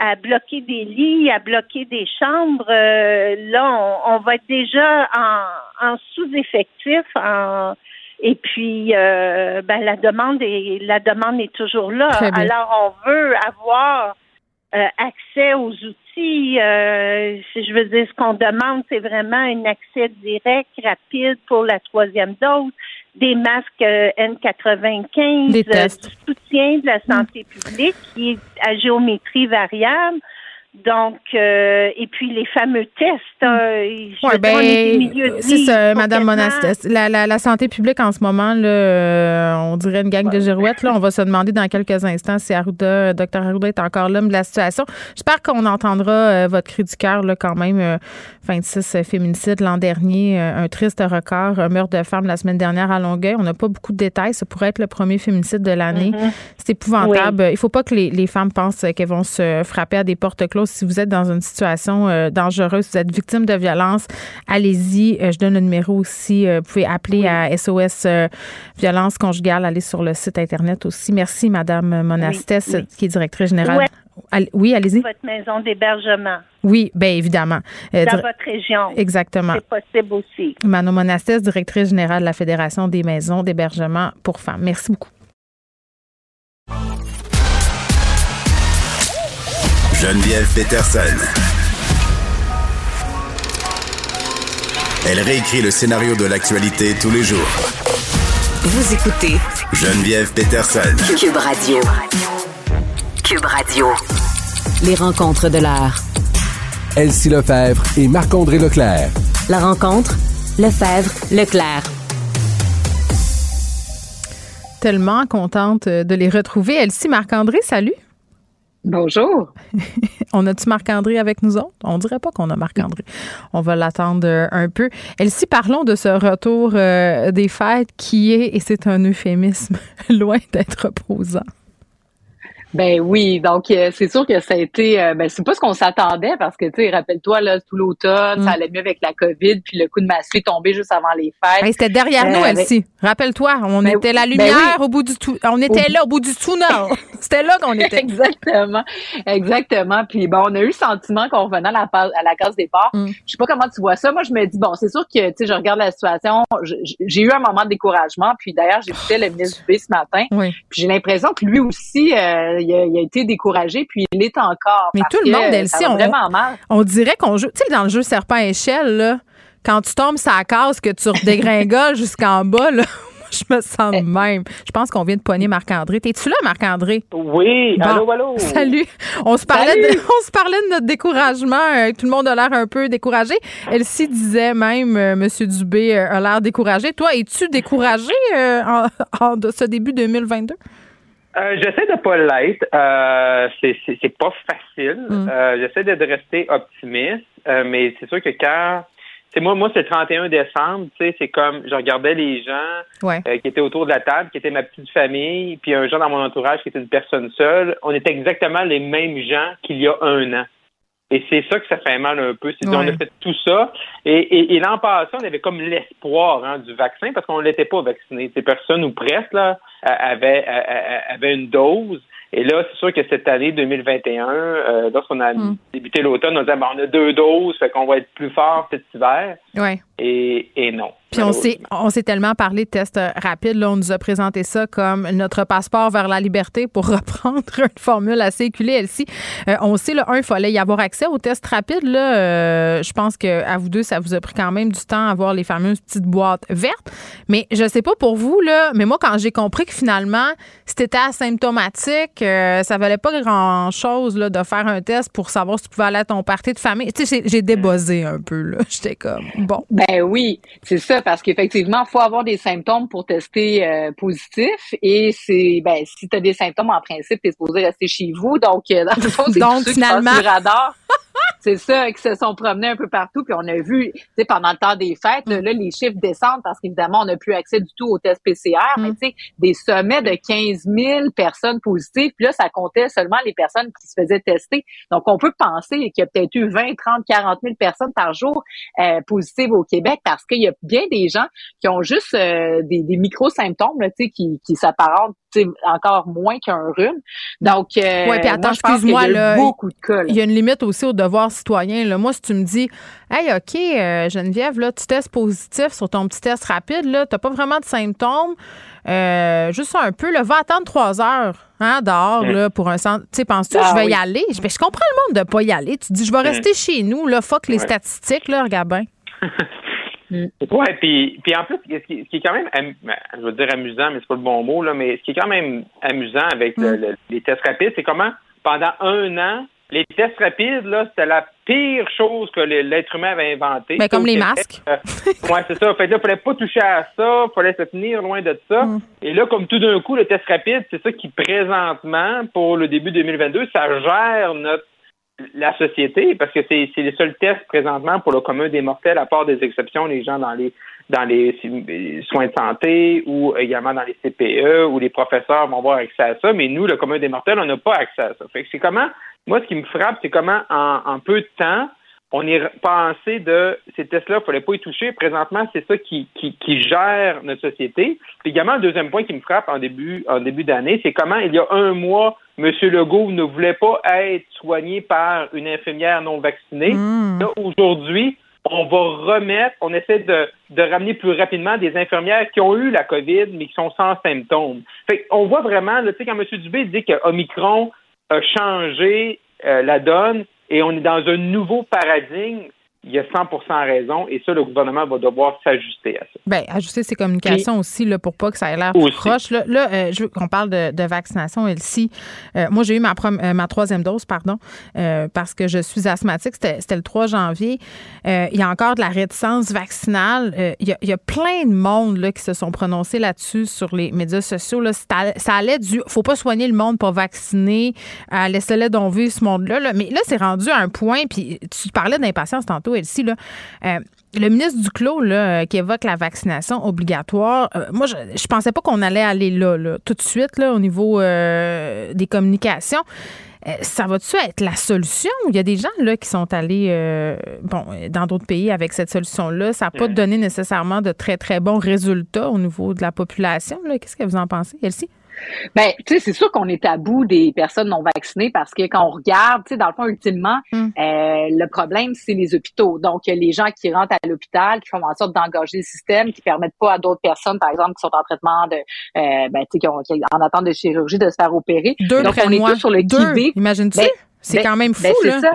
à bloquer des lits, à bloquer des chambres, euh, là, on, on, va être déjà en, en sous-effectif, en et puis, euh, ben, la demande est la demande est toujours là. Alors, on veut avoir euh, accès aux outils. Euh, je veux dire, ce qu'on demande, c'est vraiment un accès direct, rapide pour la troisième dose, des masques N95, des tests. du soutien de la santé publique qui est à géométrie variable. Donc, euh, et puis les fameux tests. Euh, ouais, ben, c'est ça, Madame. La, la, la, santé publique en ce moment, là, euh, on dirait une gang de girouettes. Là, on va se demander dans quelques instants si Arruda, Dr Arruda est encore l'homme de la situation. J'espère qu'on entendra votre cri du cœur là, quand même. 26 féminicides l'an dernier, un triste record, un meurtre de femme la semaine dernière à Longueuil. On n'a pas beaucoup de détails. Ça pourrait être le premier féminicide de l'année. Mm-hmm. C'est épouvantable. Il faut pas que les, les femmes pensent qu'elles vont se frapper à des portes closes si vous êtes dans une situation euh, dangereuse, si vous êtes victime de violence, allez-y. Euh, je donne le numéro aussi. Euh, vous pouvez appeler à SOS Violence conjugale. Allez sur le site Internet aussi. Merci, Madame Monastes, qui est directrice générale. Oui, allez-y. Votre maison d'hébergement. Oui, bien évidemment. Dans votre région. Exactement. C'est possible aussi. Manon Monastes, directrice générale de la Fédération des maisons d'hébergement pour femmes. Merci beaucoup. Geneviève Peterson. Elle réécrit le scénario de l'actualité tous les jours. Vous écoutez Geneviève Peterson. Cube Radio. Cube Radio. Les rencontres de l'art. Elsie Lefebvre et Marc-André Leclerc. La rencontre, Lefebvre, Leclerc. Tellement contente de les retrouver. Elsie, Marc-André, salut. Bonjour. on a-tu Marc-André avec nous autres? On dirait pas qu'on a Marc-André. On va l'attendre euh, un peu. Elsie, parlons de ce retour euh, des fêtes qui est, et c'est un euphémisme, loin d'être reposant. Ben oui, donc euh, c'est sûr que ça a été, euh, ben c'est pas ce qu'on s'attendait parce que tu sais, rappelle-toi là, tout l'automne, Mm. ça allait mieux avec la COVID, puis le coup de massue est tombé juste avant les fêtes. Hey, C'était derrière Euh, nous, avec- Elsie. Rappelle-toi, on Ben était la ben lumière oui. au bout du tout. On était Au- là au bout du tunnel. C'était là qu'on était. Exactement, exactement. Puis bon, on a eu le sentiment qu'on revenait à la, à la case départ. Mm. Je sais pas comment tu vois ça. Moi, je me dis bon, c'est sûr que tu sais, je regarde la situation. J'ai eu un moment de découragement. Puis d'ailleurs, j'écoutais le ministre Dubé ce matin. Oui. Puis j'ai l'impression que lui aussi, euh, il, a, il a été découragé. Puis il l'est encore. Mais tout le monde, ça Elsie, va on- vraiment mal. On dirait qu'on joue, tu sais, dans le jeu serpent à échelle, là, quand tu tombes sur la case, que tu redégringoles jusqu'en bas, là, moi, je me sens de même. Je pense qu'on vient de pogner Marc-André. T'es-tu là, Marc-André? Oui, Bon. allô, allô? Salut. On se parlait, de, on se parlait de notre découragement. euh, tout le monde a l'air un peu découragé. Elsie disait même, euh, Monsieur Dubé euh, a l'air découragé. Toi, es-tu découragé euh, en, en de ce début 2022? Euh, J'essaie de pas l'être. Euh, c'est- c'est c'est pas facile. Mm. Euh, J'essaie de, de rester optimiste, euh, mais c'est sûr que quand c'est moi, moi c'est le 31 décembre. Tu sais, c'est comme je regardais les gens Ouais. euh, qui étaient autour de la table, qui étaient ma petite famille, puis un gens dans mon entourage qui était une personne seule. On était exactement les mêmes gens qu'il y a un an. Et c'est ça que ça fait mal un peu. C'est Ouais. on a fait tout ça. Et, et, et l'an passé, on avait comme l'espoir hein, du vaccin parce qu'on l'était pas vacciné. Ces personnes ou presque là avaient, avaient une dose. Et là, c'est sûr que cette année 2021, euh, lorsqu'on a Mm. débuté l'automne, on disait ben, on a deux doses, fait qu'on va être plus fort cet hiver. Ouais. Et, et non. Puis on s'est, on s'est tellement parlé de tests euh, rapides. Là, on nous a présenté ça comme notre passeport vers la liberté pour reprendre une formule assez éculée, Elsie. Euh, on sait, là, un, il fallait y avoir accès aux tests rapides. Là, Euh, je pense que à vous deux, ça vous a pris quand même du temps à avoir les fameuses petites boîtes vertes. Mais je sais pas pour vous, là, mais moi, quand j'ai compris que finalement, si t'étais asymptomatique, euh, ça valait pas grand-chose là, de faire un test pour savoir si tu pouvais aller à ton party de famille. Tu sais, j'ai, j'ai débossé un peu. Là. J'étais comme, bon. Ben oui, c'est ça, parce qu'effectivement, il faut avoir des symptômes pour tester euh, positif. Et c'est ben si tu as des symptômes, en principe, tu es supposé rester chez vous. Donc, euh, dans le fond, c'est Donc, finalement- sur le radar. C'est ça, qui se sont promenés un peu partout. Puis on a vu, tu sais, pendant le temps des fêtes, là, là, les chiffres descendent parce qu'évidemment, on n'a plus accès du tout aux tests PCR. Mais tu sais, des sommets de 15 000 personnes positives. Puis là, ça comptait seulement les personnes qui se faisaient tester. Donc, on peut penser qu'il y a peut-être eu 20, 30, 40 000 personnes par jour euh, positives au Québec parce qu'il y a bien des gens qui ont juste euh, des, des micro-symptômes tu sais, qui, qui s'apparentent encore moins qu'un rhume. Donc, euh, Ouais, puis attends, excuse-moi, là, beaucoup de cas. là. Il y a une limite aussi au devoir citoyen. Là. Moi, si tu me dis, hey, OK, euh, Geneviève, là, tu testes positif sur ton petit test rapide, là, t'as pas vraiment de symptômes, euh, juste un peu, là, va attendre trois heures hein, dehors là, pour un centre. Tu sais, penses-tu que Ah je vais y oui. aller? Je, ben, je comprends le monde de pas y aller. Tu te dis, je vais rester chez nous, là, fuck les Ouais. statistiques, là, regarde bien. Ouais, puis, puis en plus, ce qui, ce qui est quand même, je veux dire amusant, mais c'est pas le bon mot, là, mais ce qui est quand même amusant avec le- le- les tests rapides, c'est comment, pendant un an, les tests rapides, là, c'était la pire chose que l'être humain avait inventé. Ben, comme les masques. euh, ouais, c'est ça. Fait que là, fallait pas toucher à ça, fallait se tenir loin de ça. Mm. Et là, comme tout d'un coup, le test rapide, c'est ça qui, présentement, pour le début 2022, ça gère notre la société, parce que c'est c'est les seuls tests présentement pour le commun des mortels, à part des exceptions, les gens dans les dans les soins de santé ou également dans les CPE où les professeurs vont avoir accès à ça, mais nous, le commun des mortels, on n'a pas accès à ça. Fait que c'est comment, moi, ce qui me frappe, c'est comment en, en peu de temps, on est pensé de ces tests-là, il ne fallait pas y toucher. Présentement, c'est ça qui, qui, qui gère notre société. Puis également, le deuxième point qui me frappe en début, en début d'année, c'est comment il y a un mois, M. Legault ne voulait pas être soigné par une infirmière non vaccinée. Mm. Là, aujourd'hui, on va remettre, on essaie de, de ramener plus rapidement des infirmières qui ont eu la COVID, mais qui sont sans symptômes. Fait on voit vraiment, là, tu sais, quand M. Dubé dit que Omicron a changé euh, la donne et on est dans un nouveau paradigme, il y a 100% raison et ça, le gouvernement va devoir s'ajuster à ça. Bien, ajuster ses communications aussi là, pour pas que ça ait l'air proche. Là, là euh, je veux qu'on parle de, de vaccination, Elsie. Euh, moi, j'ai eu ma, euh, ma troisième dose, pardon, parce que je suis asthmatique. C'était le 3 janvier. Il y a encore de la réticence vaccinale. Il, y a, il y a plein de monde là, qui se sont prononcés là-dessus sur les médias sociaux. Là. Ça, allait du faut pas soigner le monde pour vacciner, à laisser-le donc vivre ce monde-là. là. Mais là, c'est rendu à un point, puis tu parlais d'impatience tantôt, tantôt, Elsie, là, euh, le ministre Duclos, là, qui évoque la vaccination obligatoire, euh, moi, je, je pensais pas qu'on allait aller là, là, tout de suite, là, au niveau euh, des communications. Euh, ça va-tu être la solution? Il y a des gens là, qui sont allés euh, bon, dans d'autres pays avec cette solution-là. Ça n'a pas donné nécessairement de très, très bons résultats au niveau de la population. Qu'est-ce que vous en pensez, Elsie? Ben, tu sais, c'est sûr qu'on est à bout des personnes non vaccinées parce que quand on regarde, tu sais, dans le fond, ultimement, Mm. euh, le problème, c'est les hôpitaux. Donc, les gens qui rentrent à l'hôpital, qui font en sorte d'engager le système, qui permettent pas à d'autres personnes, par exemple, qui sont en traitement de, euh, ben, tu sais, qui, ont- qui en attente de chirurgie, de se faire opérer. Deux Donc, on est tous sur le Deux. Imagine-tu? Ben, c'est ben, quand même fou, ben, c'est là. ça.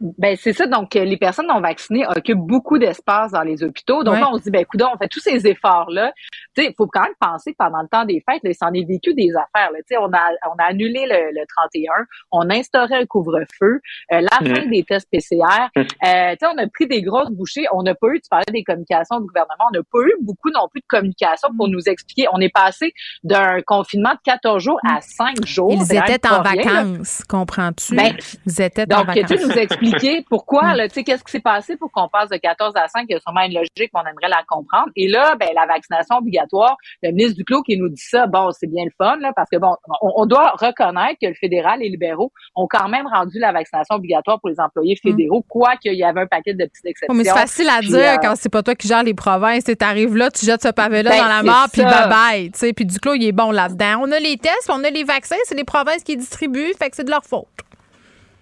Ben c'est ça. Donc euh, les personnes non vaccinées occupent beaucoup d'espace dans les hôpitaux. Donc Ouais. là, on se dit ben écoute, on fait tous ces efforts là. Tu sais, il faut quand même penser que pendant le temps des fêtes, là, il s'en est vécu des affaires. Là. Tu sais, on a on a annulé le, le 31, on a instauré un couvre-feu, euh, la fin des tests PCR. Euh, tu sais, on a pris des grosses bouchées. On n'a pas eu. Tu parlais des communications du gouvernement. On n'a pas eu beaucoup non plus de communication Mm. pour nous expliquer. On est passé d'un confinement de 14 jours à 5 jours. Ils étaient en rien, vacances, comprends-tu? Ben, Ils étaient en donc, vacances. tu nous expliquer pourquoi, là, tu sais, qu'est-ce qui s'est passé pour qu'on passe de 14 à 5? Il y a sûrement une logique, on aimerait la comprendre. Et là, ben, la vaccination obligatoire, le ministre Duclos qui nous dit ça, bon, c'est bien le fun, là, parce que bon, on, on doit reconnaître que le fédéral et les libéraux ont quand même rendu la vaccination obligatoire pour les employés fédéraux, quoi qu'il y avait un paquet de petites exceptions. Oh, mais c'est facile à Puis, dire euh, quand c'est pas toi qui gères les provinces. Tu arrives là, tu jettes ce pavé-là Ben, dans la mort, puis ça. bye-bye. Tu sais, puis Duclos, il est bon là-dedans. On a les tests, on a les vaccins, c'est les provinces qui distribuent, fait que c'est de leur faute.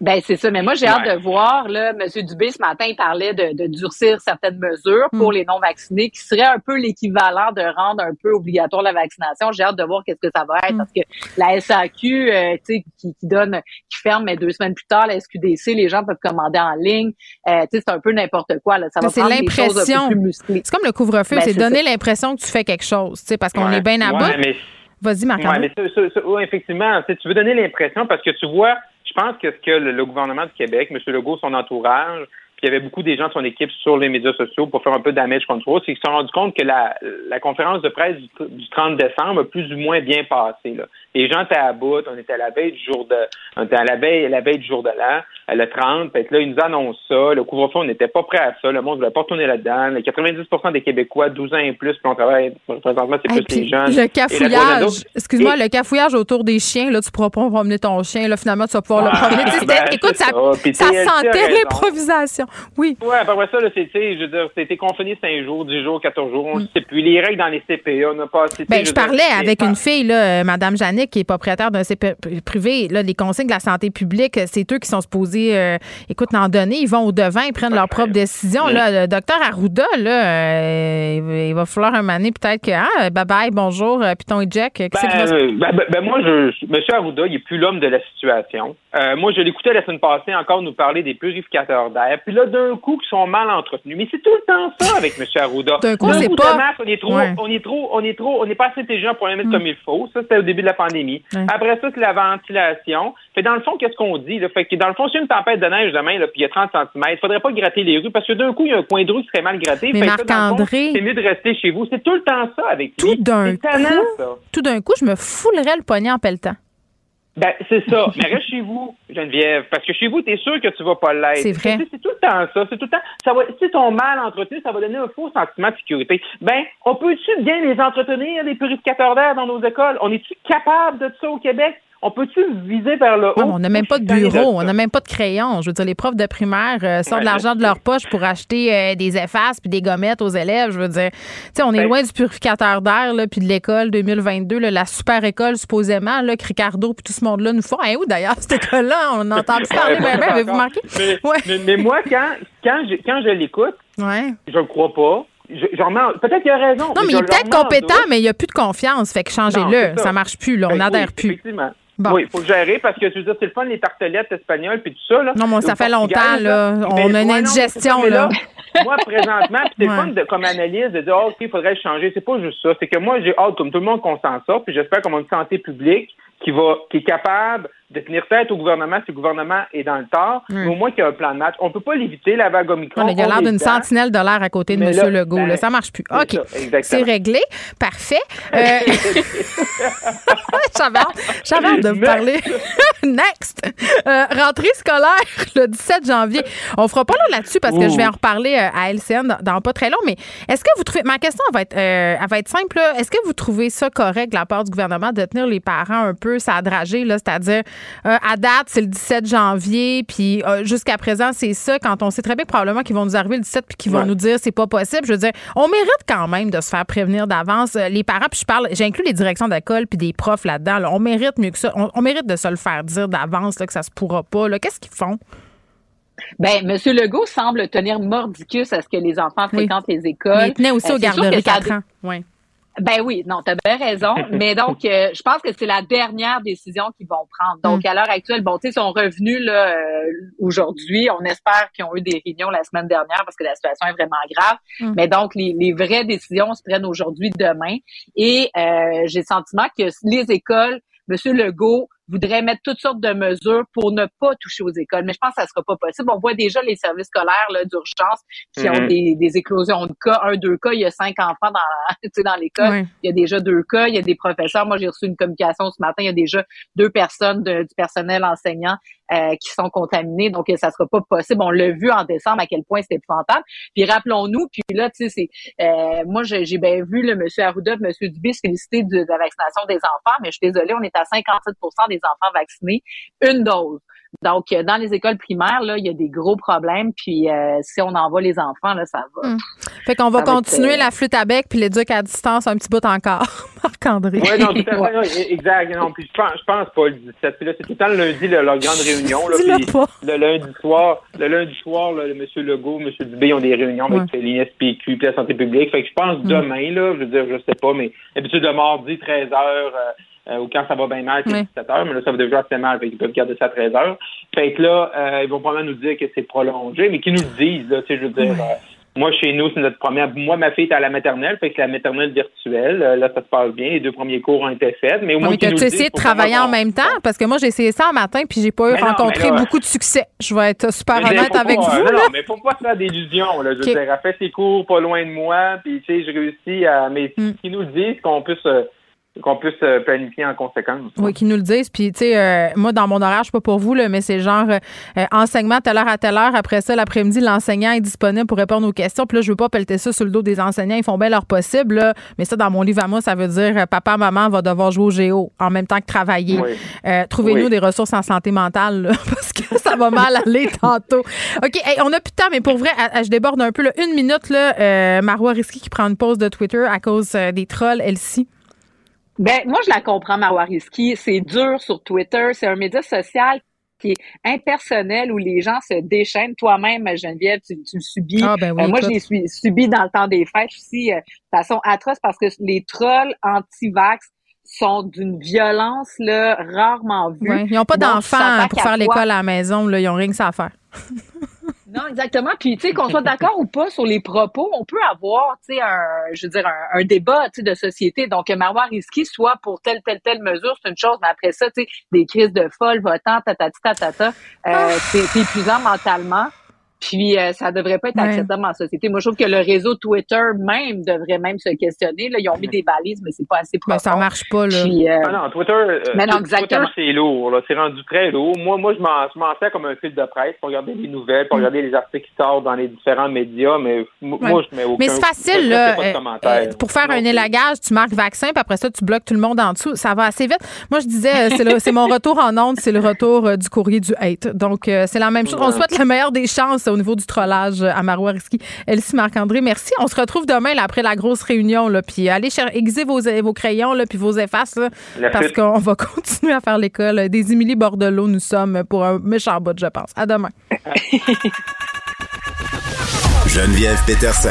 Ben c'est ça, mais moi j'ai hâte de voir là, M. Dubé ce matin il parlait de, de durcir certaines mesures pour Mm. les non vaccinés, qui serait un peu l'équivalent de rendre un peu obligatoire la vaccination. J'ai hâte de voir qu'est-ce que ça va être Mm. parce que la SAQ, euh, tu sais, qui, qui donne, qui ferme, mais deux semaines plus tard la SQDC, les gens peuvent commander en ligne. Euh, tu sais, c'est un peu n'importe quoi là. Ça va prendre des choses un l'impression. peu plus musclées. C'est comme le couvre-feu, Ben, c'est donner l'impression que tu fais quelque chose, tu sais, parce qu'on Ouais. est bien à Ouais, bout. mais Vas-y, marc Ouais, mais ça, ça, ça, ouais, effectivement, tu veux donner l'impression parce que tu vois, pense que ce que le, gouvernement du Québec, M. Legault, son entourage, puis il y avait beaucoup des gens de son équipe sur les médias sociaux pour faire un peu de damage control, c'est qu'ils se sont rendus compte que la, la conférence de presse du, du 30 décembre a plus ou moins bien passé. Là. Les gens étaient à bout, on était à la veille du jour de on était à la veille, la veille du jour de l'an, euh, le 30, fait que là, ils nous annoncent ça, le couvre-feu, on n'était pas prêt à ça, le monde ne voulait pas retourner là-dedans, les 90% des Québécois, 12 ans et plus, puis on travaille, présentement, c'est plus les jeunes. le cafouillage, excuse-moi, le cafouillage autour des chiens, là, tu pourras pas promener ton chien, là, finalement, tu vas pouvoir le Ouais, promener. Ben, écoute, ça, ça. A sentait l'improvisation. Oui. Ouais, après ça, là, c'est, je veux dire, c'était confiné 5 jours, 10 jours, 14 jours, on ne Mm. sait plus. Les règles dans les CPA, on n'a pas assez. Ben, je dire, parlais avec une fille, là, euh, Madame Qui est propriétaire d'un CP privé. Là, les consignes de la santé publique, c'est eux qui sont supposés, euh, écoute, en donner. Ils vont au devant, ils prennent leurs propres décisions. Là, le docteur Arruda, là, euh, il va- falloir un donné, peut-être que, ah, bye bye, bonjour, euh, Python et Jack. Ben, euh, ben, ben, ben, moi, je, M. Arruda, il est plus l'homme de la situation. Euh, moi, je l'écoutais la semaine passée encore nous parler des purificateurs d'air. Puis là, d'un coup, ils sont mal entretenus. Mais c'est tout le temps ça avec M. Arruda. D'un coup, c'est pas- on est trop, Ouais. on est trop, on est trop, on n'est pas assez intelligent pour les mettre Mm. comme il faut. Ça, c'était au début de la pandémie. Ouais. Après ça, c'est la ventilation. Fait dans le fond, qu'est-ce qu'on dit? Là? Fait que dans le fond, c'est une tempête de neige demain, là, puis il y a 30 cm. Il faudrait pas gratter les rues parce que d'un coup, il y a un coin de rue qui serait mal gratté. Mais Marc-André- c'est mieux de rester chez vous. C'est tout le temps ça avec Tout d'un coup. ça. Tout d'un coup, je me foulerais le poignet en pelletant. Ben, c'est ça. Mais reste chez vous, Geneviève. Parce que chez vous, t'es sûr que tu vas pas l'être. C'est vrai. C'est, tout le temps ça. C'est tout le temps. Ça va, si sont mal entretenus, ça va donner un faux sentiment de sécurité. Ben, on peut-tu bien les entretenir, les purificateurs d'air dans nos écoles? On est-tu capable de ça au Québec? On peut-tu viser vers le haut? Non, on n'a même pas de bureau, on n'a même pas de crayon. Je veux dire, les profs de primaire euh, sortent de l'argent de leur poche pour acheter euh, des effaces puis des gommettes aux élèves. Je veux dire, tu sais, on est Ben- loin du purificateur d'air puis de l'école 2022, là, la super école supposément là, que Ricardo puis tout ce monde-là nous font. Hein, où d'ailleurs cette école-là? On a entendu parler. Ben, ben, avez-vous marqué Mais, Ouais. mais, mais moi, quand, quand, je, quand je l'écoute, Ouais. je le crois pas. Peut-être qu'il a raison. Non, mais il est peut-être compétent, mais il n'y a plus de confiance. Fait que changez-le. Ça. ça. marche plus. Là, on Ben, n'adhère oui, plus. Effectivement. Bon. Oui, il faut le gérer parce que tu veux dire, c'est le fun les tartelettes espagnoles puis tout ça. Là. Non, mais ça fait longtemps, là. Mais- On a une ouais, indigestion, là. Moi, présentement, puis c'est Ouais. le fun de, comme analyse de dire, Ah, OK, il faudrait le changer. C'est pas juste ça. C'est que moi, j'ai hâte, comme tout le monde, qu'on s'en sorte. Puis j'espère qu'on a une santé publique qui va, qui est capable de tenir tête au gouvernement si le gouvernement est dans le tort, Mm. mais au moins qu'il y a un plan de match. On peut pas l'éviter, la vague Omicron. Il a on l'air d'une dedans. sentinelle de l'air à côté de M. là, Legault. ben, là. Ça marche plus. OK. C'est réglé. Parfait. Euh, J'avais hâte- de vous parler. Next! Euh, rentrée scolaire le 17 janvier. On fera pas là là-dessus parce que je vais en reparler euh, à LCN dans, pas très long, mais est-ce que vous trouvez. Ma question va être, euh, elle va être simple. Est-ce que vous trouvez ça correct de la part du gouvernement de tenir les parents un peu sadragés, là, c'est-à-dire à date, c'est le 17 janvier, puis jusqu'à présent, c'est ça, quand on sait très bien probablement qu'ils vont nous arriver le 17 puis qu'ils vont nous dire c'est pas possible. Je veux dire, on mérite quand même de se faire prévenir d'avance. Les parents, puis je parle, j'inclus les directions d'école puis des profs là-dedans. On mérite mieux que ça. On, mérite de se le faire dire d'avance que ça se pourra pas. Qu'est-ce qu'ils font? Ben, M. Legault semble tenir mordicus à ce que les enfants fréquentent les écoles. il tenait aussi euh, aux garderies 4 ans. Oui. Ben oui, non, tu as bien raison. Mais donc, euh, je pense que c'est la dernière décision qu'ils vont prendre. Donc, mm. à l'heure actuelle, bon, tu sais, ils sont revenus là euh, aujourd'hui. On espère qu'ils ont eu des réunions la semaine dernière parce que la situation est vraiment grave. Mm. Mais donc, les, les, vraies décisions se prennent aujourd'hui, demain. Et j'ai le sentiment que les écoles, M. Legault voudrait mettre toutes sortes de mesures pour ne pas toucher aux écoles. Mais je pense que ça sera pas possible. On voit déjà les services scolaires d'urgence qui ont mm-hmm. des, éclosions de cas. Un, deux cas, il y a cinq enfants dans, dans l'école. Il y a déjà deux cas. Il y a des professeurs. Moi, j'ai reçu une communication ce matin. Il y a déjà deux personnes du personnel enseignant euh, qui sont contaminés. Donc, ça sera pas possible. On l'a vu en décembre à quel point c'était épouvantable. Puis rappelons-nous, puis là, tu sais, c'est euh, moi, j'ai bien vu le monsieur Arruda, monsieur Dubé se féliciter de, de, la vaccination des enfants, mais je suis désolée, on est à 57% des enfants vaccinés, une dose. Donc, euh, dans les écoles primaires, là, il y a des gros problèmes. Puis, euh, si on envoie les enfants, là, ça va. Hmm. Fait qu'on va continuer euh, la flûte à bec puis l'éduc à distance un petit bout encore. Marc-André. Oui, non, tout à fait. exact. Non, puis je pense, je pense pas le 17. Puis là, c'est tout le temps le lundi, là, leur grande réunion. Là, puis le lundi soir, le lundi soir, là, M. Legault, M. Dubé ont des réunions avec l'INSPQ puis la santé publique. Fait que je pense hmm. demain, là, je veux dire, je sais pas, mais d'habitude, de mardi, 13 heures, euh, ou quand ça va bien mal, c'est 17 heures, mais là, ça va déjà assez mal, fait qu'ils peuvent garder ça à 13 heures. Fait que là, euh, ils vont probablement nous dire que c'est prolongé, mais qu'ils nous le disent, là, tu sais, je veux dire, euh, moi, chez nous, c'est notre première. Moi, ma fille est à la maternelle, fait que la maternelle virtuelle. là, ça se passe bien. Les deux premiers cours ont été faits. Mais au moins, tu as essayé de travailler en même temps? Parce que moi, j'ai essayé ça un matin, puis j'ai pas eu rencontré beaucoup de succès. Je vais être super honnête avec vous. Non, non, mais se faire d'illusions. Je veux dire, elle fait ses cours pas loin de moi, puis tu sais, je réussis à. Mais mm. qu'ils nous le disent, qu'on puisse qu'on puisse euh, planifier en conséquence. Oui, qu'ils nous le disent. Puis, tu sais, euh, moi, dans mon horaire, je sais pas pour vous, là, mais c'est genre euh, enseignement telle heure à telle heure. Après ça, l'après-midi, l'enseignant est disponible pour répondre aux questions. Puis là, je veux pas pelleter ça sur le dos des enseignants. Ils font bien leur possible. Là. Mais ça, dans mon livre à moi, ça veut dire papa, maman va devoir jouer au géo en même temps que travailler. Trouvez-nous des ressources en santé mentale parce que ça va mal aller tantôt. OK, on a plus de temps, mais pour vrai, je déborde un peu. Là. Une minute, là, Marois Risky qui prend une pause de Twitter à cause des trolls, elle-ci. Ben, moi, je la comprends, Mawariski. C'est dur sur Twitter. C'est un média social qui est impersonnel où les gens se déchaînent. Toi-même, Geneviève, tu, tu le subis. Ah, ben oui, euh, moi, je l'ai subi dans le temps des fêtes aussi euh, de façon atroce parce que les trolls anti-vax sont d'une violence là, rarement vue. ils n'ont pas d'enfants pour faire l'école à la maison. Là. Ils n'ont rien que ça à faire. Non, exactement. Puis, tu sais, qu'on soit d'accord ou pas sur les propos, on peut avoir, tu sais, un, je veux dire, un, débat, tu sais, de société. Donc, Marois Risky, soit pour telle, telle, telle mesure, c'est une chose, mais après ça, tu sais, des crises de folle, votant, tatati, tatata, euh, c'est épuisant mentalement. Puis euh, ça devrait pas être acceptable en société. Moi, je trouve que le réseau Twitter même devrait même se questionner. Là, ils ont mis des balises, mais c'est pas assez profond. Mais ça marche pas là. Euh, ah non, Twitter, euh, Twitter c'est lourd. C'est rendu très lourd. Moi, moi, je m'en sers comme un fil de presse pour regarder les nouvelles, pour mm. regarder les articles qui sortent dans les différents médias. Mais moi, je mets aucun. Mais c'est facile là. pour faire un élagage, tu marques vaccin, puis après ça, tu bloques tout le monde en dessous. Ça va assez vite. Moi, je disais, c'est mon retour en onde, c'est le retour du courrier du hate. Donc, c'est la même chose. On souhaite la meilleure des chances au niveau du trollage à Marois Risky. Elsie Marc-André, merci. On se retrouve demain après la grosse réunion. Là, puis allez aiguiser vos, vos crayons là, puis vos effaces parce qu'on va continuer à faire l'école. Des Émilie Bordelot, nous sommes pour un méchant bout, je pense. À demain. Geneviève Peterson.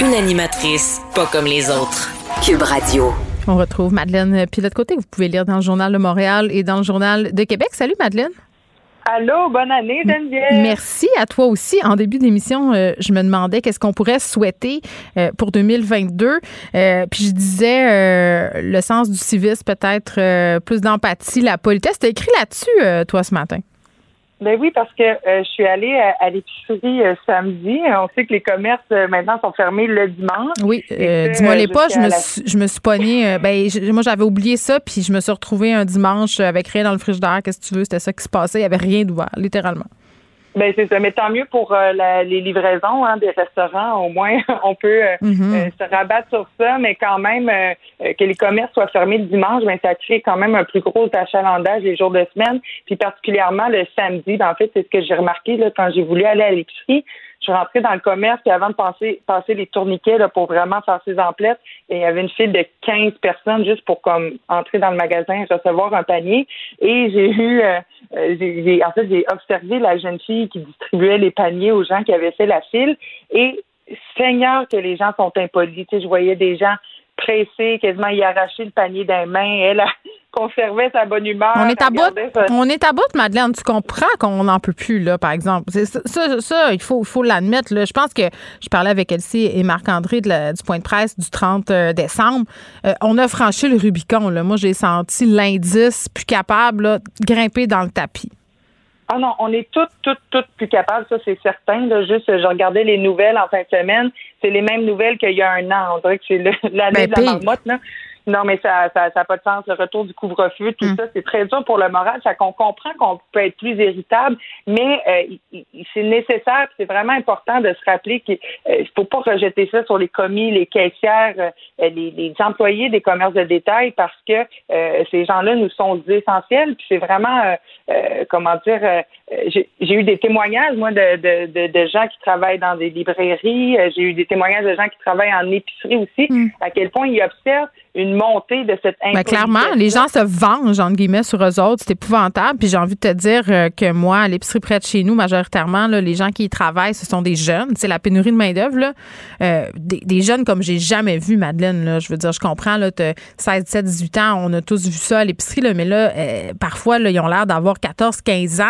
Une animatrice pas comme les autres. Cube Radio. On retrouve Madeleine Pilote Côté. Vous pouvez lire dans le Journal de Montréal et dans le Journal de Québec. Salut, Madeleine. Allô, bonne année, Geneviève. Merci à toi aussi. En début d'émission, euh, je me demandais qu'est-ce qu'on pourrait souhaiter euh, pour 2022. Euh, puis je disais le sens du civisme, peut-être plus d'empathie, la politesse. Tu as écrit là-dessus, toi, ce matin? Ben oui, parce que euh, je suis allée à, l'épicerie euh, samedi. On sait que les commerces euh, maintenant sont fermés le dimanche. Oui, dis-moi les pas, je me, suis, je me suis pognée. ben, moi, j'avais oublié ça, puis je me suis retrouvée un dimanche avec rien dans le frigidaire. Qu'est-ce que tu veux? C'était ça qui se passait. Il n'y avait rien d'ouvert, littéralement. Ben c'est ça, mais tant mieux pour euh, les livraisons hein, des restaurants. Au moins, on peut euh, mhm. euh, se rabattre sur ça, mais quand même que les commerces soient fermés le dimanche, ben ça crée quand même un plus gros achalandage les jours de semaine, puis particulièrement le samedi. Ben, en fait, c'est ce que j'ai remarqué là, quand j'ai voulu aller à l'épicerie je suis rentrée dans le commerce, puis avant de passer, passer les tourniquets là, pour vraiment faire ses emplettes, il y avait une file de 15 personnes juste pour comme entrer dans le magasin, recevoir un panier. Et j'ai eu, euh, euh, j'ai, en fait, j'ai observé la jeune fille qui distribuait les paniers aux gens qui avaient fait la file. Et Seigneur que les gens sont impolis. Tu sais, je voyais des gens pressés, quasiment y arracher le panier d'un main. Elle a conservé sa bonne humeur. On est à bout. On est à bout, Madeleine. Tu comprends qu'on n'en peut plus, là, par exemple. Ça, ça, il faut, faut l'admettre. Je pense que je parlais avec Elsie et Marc-André du point de presse du 30 euh, décembre. Euh, on a franchi le Rubicon. Là. Moi, j'ai senti l'indice plus capable de grimper dans le tapis. Ah non, on est toutes, toutes, toutes plus capables, ça c'est certain. Là. Juste, je regardais les nouvelles en fin de semaine, c'est les mêmes nouvelles qu'il y a un an. On dirait que c'est l'année ben, de la marmotte. Là. Non, mais ça ça, ça pas de sens. Le retour du couvre-feu, tout mm. ça, c'est très dur pour le moral. Ça qu'on comprend qu'on peut être plus irritable, mais euh, c'est nécessaire. C'est vraiment important de se rappeler qu'il ne euh, faut pas rejeter ça sur les commis, les caissières, euh, les, les, employés des commerces de détail, parce que ces gens-là nous sont essentiels. Puis c'est vraiment, comment dire, j'ai eu des témoignages moi de, de, de, gens qui travaillent dans des librairies. J'ai eu des témoignages de gens qui travaillent en épicerie aussi. Mm. À quel point ils observent une montée de cette ben, clairement, les gens se vengent, entre guillemets, sur eux autres. C'est épouvantable. Puis j'ai envie de te dire euh, que moi, à l'épicerie près de chez nous, majoritairement, là, les gens qui y travaillent, ce sont des jeunes. C'est la pénurie de main-d'œuvre. Euh, des, jeunes comme j'ai jamais vu, Madeleine. Là. Je veux dire, je comprends, là, 16, 17, 18 ans, on a tous vu ça à l'épicerie, là, mais là, euh, parfois, là, ils ont l'air d'avoir 14, 15 ans.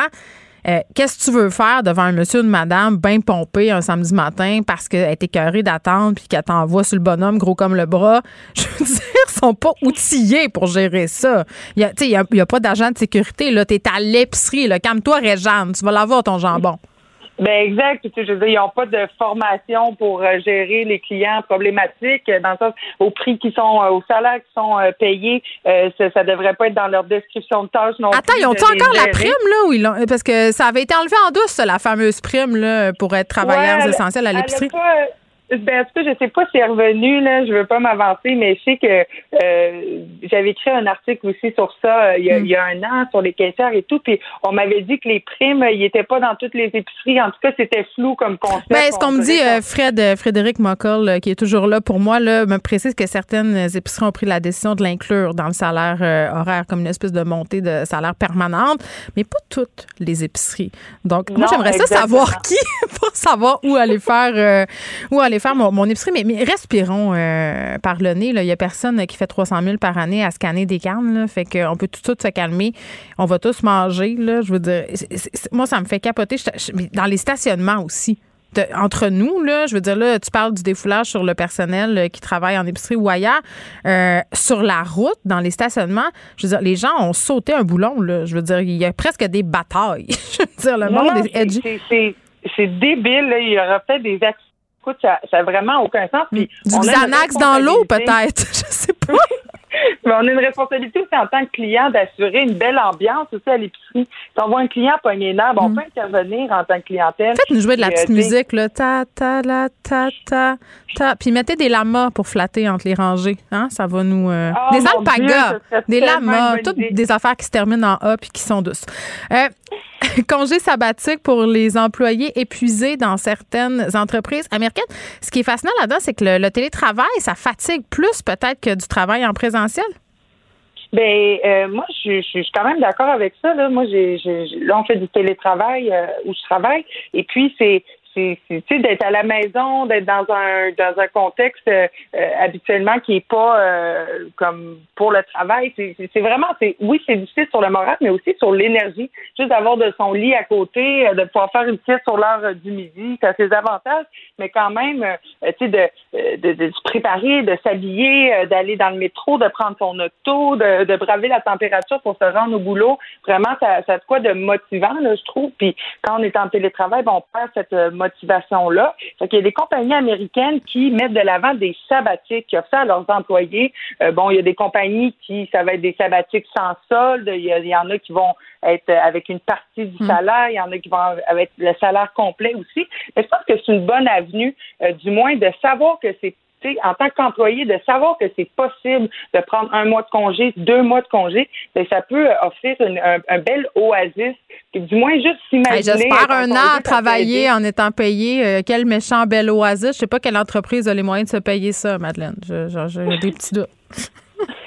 Euh, qu'est-ce que tu veux faire devant un monsieur ou une madame bien pompé un samedi matin parce qu'elle est écœurée d'attendre puis qu'elle t'envoie sur le bonhomme gros comme le bras? Je veux dire, ils sont pas outillés pour gérer ça. Il n'y a, a, pas d'agent de sécurité. Tu es à l'épicerie. Calme-toi, Réjeanne. Tu vas l'avoir, ton jambon. Ben exact. tu sais, je veux dire, ils n'ont pas de formation pour euh, gérer les clients problématiques dans le sens au prix qui sont, euh, au salaire qui sont euh, payés. ça, ça devrait pas être dans leur description de tâche non Attends, ils ont-ils encore la prime là ou ils parce que ça avait été enlevé en douce la fameuse prime là pour être travailleurs essentiels à l'épicerie. Ben, en tout cas, je sais pas si elle est revenu, là. Je veux pas m'avancer, mais je sais que euh, j'avais écrit un article aussi sur ça euh, il, y a, il, y a, un an sur les caissières et tout. Puis on m'avait dit que les primes, ils étaient pas dans toutes les épiceries. En tout cas, c'était flou comme concept. Ben, ce qu'on me dit, euh, Fred, Frédéric Moccol, qui est toujours là pour moi, là, me précise que certaines épiceries ont pris la décision de l'inclure dans le salaire horaire comme une espèce de montée de salaire permanente, mais pas toutes les épiceries. Donc, moi, j'aimerais ça savoir qui pour savoir où aller faire, où aller faire mon, épicerie, mais, respirons euh, par le nez. Il n'y a personne qui fait 300 000 par année à scanner des cannes. Là, fait qu'on peut tout de suite se calmer. On va tous manger. Là, je veux dire, moi, ça me fait capoter. dans les stationnements aussi. entre nous, là, je veux dire, là, tu parles du défoulage sur le personnel euh, qui travaille en épicerie ou ailleurs. Euh, sur la route, dans les stationnements, je veux dire, les gens ont sauté un boulon. Là. Je veux dire, il y a presque des batailles. je veux dire, le monde est C'est débile. Il y aura peut-être des accidents écoute, ça n'a vraiment aucun sens. Puis du Xanax dans l'eau, peut-être. Je sais pas. Mais on a une responsabilité aussi en tant que client d'assurer une belle ambiance aussi à l'épicerie. Si on voit un client pogné nerf, on mm. peut intervenir en tant que clientèle. Faites-nous jouer de la petite euh, musique, là. Ta, ta, la, ta, ta, ta. Puis mettez des lamas pour flatter entre les rangées. Hein? Ça va nous. Euh, oh, des alpagas, des lamas, toutes des affaires qui se terminent en A puis qui sont douces. Euh, congé sabbatique pour les employés épuisés dans certaines entreprises américaines. Ce qui est fascinant là-dedans, c'est que le, télétravail, ça fatigue plus peut-être que du travail en Ben euh, moi, je, suis quand même d'accord avec ça. Là. Moi, j'ai, là, on fait du télétravail euh, où je travaille, et puis c'est c'est d'être à la maison, d'être dans un dans un contexte euh, habituellement qui est pas euh, comme pour le travail. C'est vraiment, c'est oui, c'est difficile sur le moral, mais aussi sur l'énergie. Juste d'avoir de son lit à côté, de pouvoir faire une pièce sur l'heure du midi, ça a ses avantages, mais quand même, tu sais, de, de, de, se préparer, de s'habiller, d'aller dans le métro, de prendre son auto, de, de braver la température pour se rendre au boulot. Vraiment, ça, ça a quoi de motivant, là, je trouve. Puis quand on est en télétravail, ben, on perd cette euh, motivation-là. il y a des compagnies américaines qui mettent de l'avant des sabbatiques, qui offrent ça à leurs employés. Euh, bon, il y a des compagnies qui, ça va être des sabbatiques sans solde. Il y, en a qui vont être avec une partie du hmm. salaire. Il y en a qui vont avec le salaire complet aussi. Mais je pense que c'est une bonne avenue, euh, du moins, de savoir que c'est en tant qu'employé, de savoir que c'est possible de prendre un mois de congé, deux mois de congé, ben, ça peut offrir un, bel oasis. du moins, juste s'imaginer. J'espère un an à travailler en étant payé. Euh, quel méchant bel oasis. Je sais pas quelle entreprise a les moyens de se payer ça, Madeleine. J'ai des petits doutes.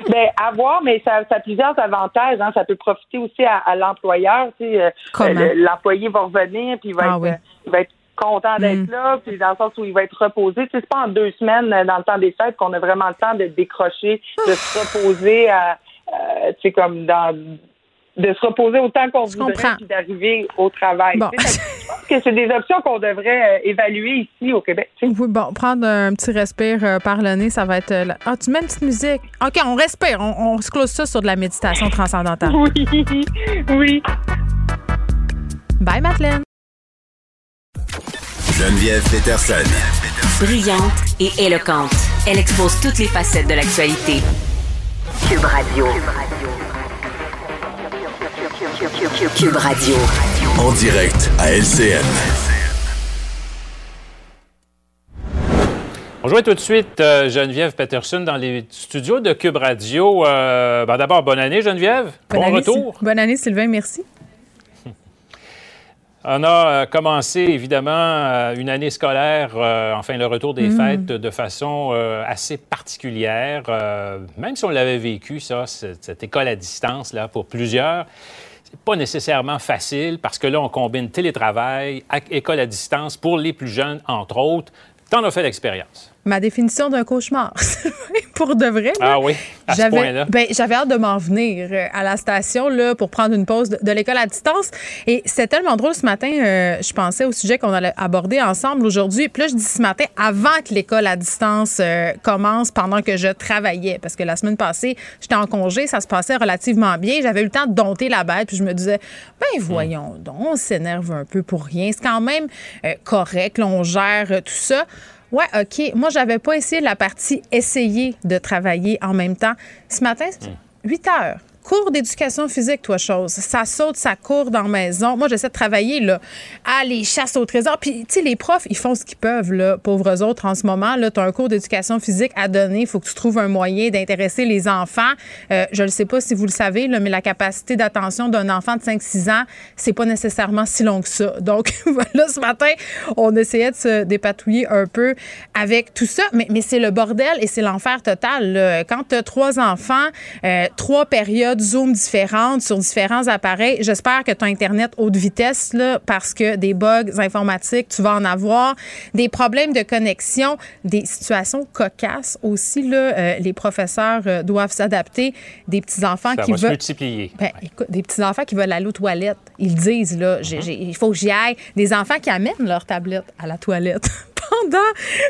Ben, avoir, mais ça, a plusieurs avantages. Hein. Ça peut profiter aussi à, l'employeur. Tu euh, euh, L'employé va revenir, puis il va, ah être, il va être content d'être mm. là, puis dans le sens où il va être reposé. Tu sais, c'est pas en deux semaines euh, dans le temps des fêtes qu'on a vraiment le temps de décrocher, de se reposer à, euh, tu sais, comme dans de se reposer autant qu'on voudrait puis d'arriver au travail. Bon. je pense que c'est des options qu'on devrait euh, évaluer ici au Québec. Oui, bon, prendre un petit respire par le nez, ça va être. Ah, tu mets une petite musique. OK, on respire. On, on se close ça sur de la méditation transcendantale. Oui, oui. Bye, Madeleine. Geneviève Peterson. Brillante et éloquente, elle expose toutes les facettes de l'actualité. Cube Radio. Cube Radio. En direct à LCN. On joue tout de suite euh, Geneviève Peterson dans les studios de Cube Radio. Euh, ben, d'abord, bonne année Geneviève. bon retour. Bonne année Sylvain, merci. On a euh, commencé évidemment euh, une année scolaire, euh, enfin le retour des mm. fêtes, de façon assez particulière. même si on l'avait vécu, ça, cette école à distance, là, pour plusieurs, c'est pas nécessairement facile parce que là, on combine télétravail, école à distance pour les plus jeunes, entre autres. T'en as fait l'expérience ma définition d'un cauchemar. pour de vrai. ah oui, à ce point-là. Ben, j'avais hâte de m'en venir euh, à la station là, pour prendre une pause de, l'école à distance. Et c'est tellement drôle ce matin, euh, je pensais au sujet qu'on allait aborder ensemble aujourd'hui. Puis là, je dis ce matin, avant que l'école à distance euh, commence, pendant que je travaillais. Parce que la semaine passée, j'étais en congé, ça se passait relativement bien. J'avais eu le temps de dompter la bête. Puis je me disais, ben voyons donc, on s'énerve un peu pour rien. C'est quand même correct, là, on gère tout ça. Ouais, OK. Moi, j'avais pas essayé la partie essayer de travailler en même temps. Ce matin, 8 hmm. heures cours d'éducation physique, toi, chose. Ça saute, ça court dans la maison. Moi, j'essaie de travailler, là, à les chasses au trésor. Puis, tu sais, les profs, ils font ce qu'ils peuvent, là, pauvres autres, en ce moment. Là, tu as un cours d'éducation physique à donner. Il faut que tu trouves un moyen d'intéresser les enfants. Euh, je ne sais pas si vous le savez, mais la capacité d'attention d'un enfant de 5-6 ans, c'est pas nécessairement si long que ça. Donc, voilà, ce matin, on essayait de se dépatouiller un peu avec tout ça. Mais, mais c'est le bordel et c'est l'enfer total. Quand tu as trois enfants, euh, trois périodes Zoom différentes sur différents appareils. J'espère que tu as Internet haute vitesse, là, parce que des bugs informatiques, tu vas en avoir. Des problèmes de connexion, des situations cocasses aussi. Là, euh, les professeurs euh, doivent s'adapter. Des petits-enfants qui veulent. multiplier. Ben, écoute, des petits-enfants qui veulent aller aux toilettes. Ils disent, là, mm-hmm. il faut que j'y aille. Des enfants qui amènent leur tablette à la toilette pendant,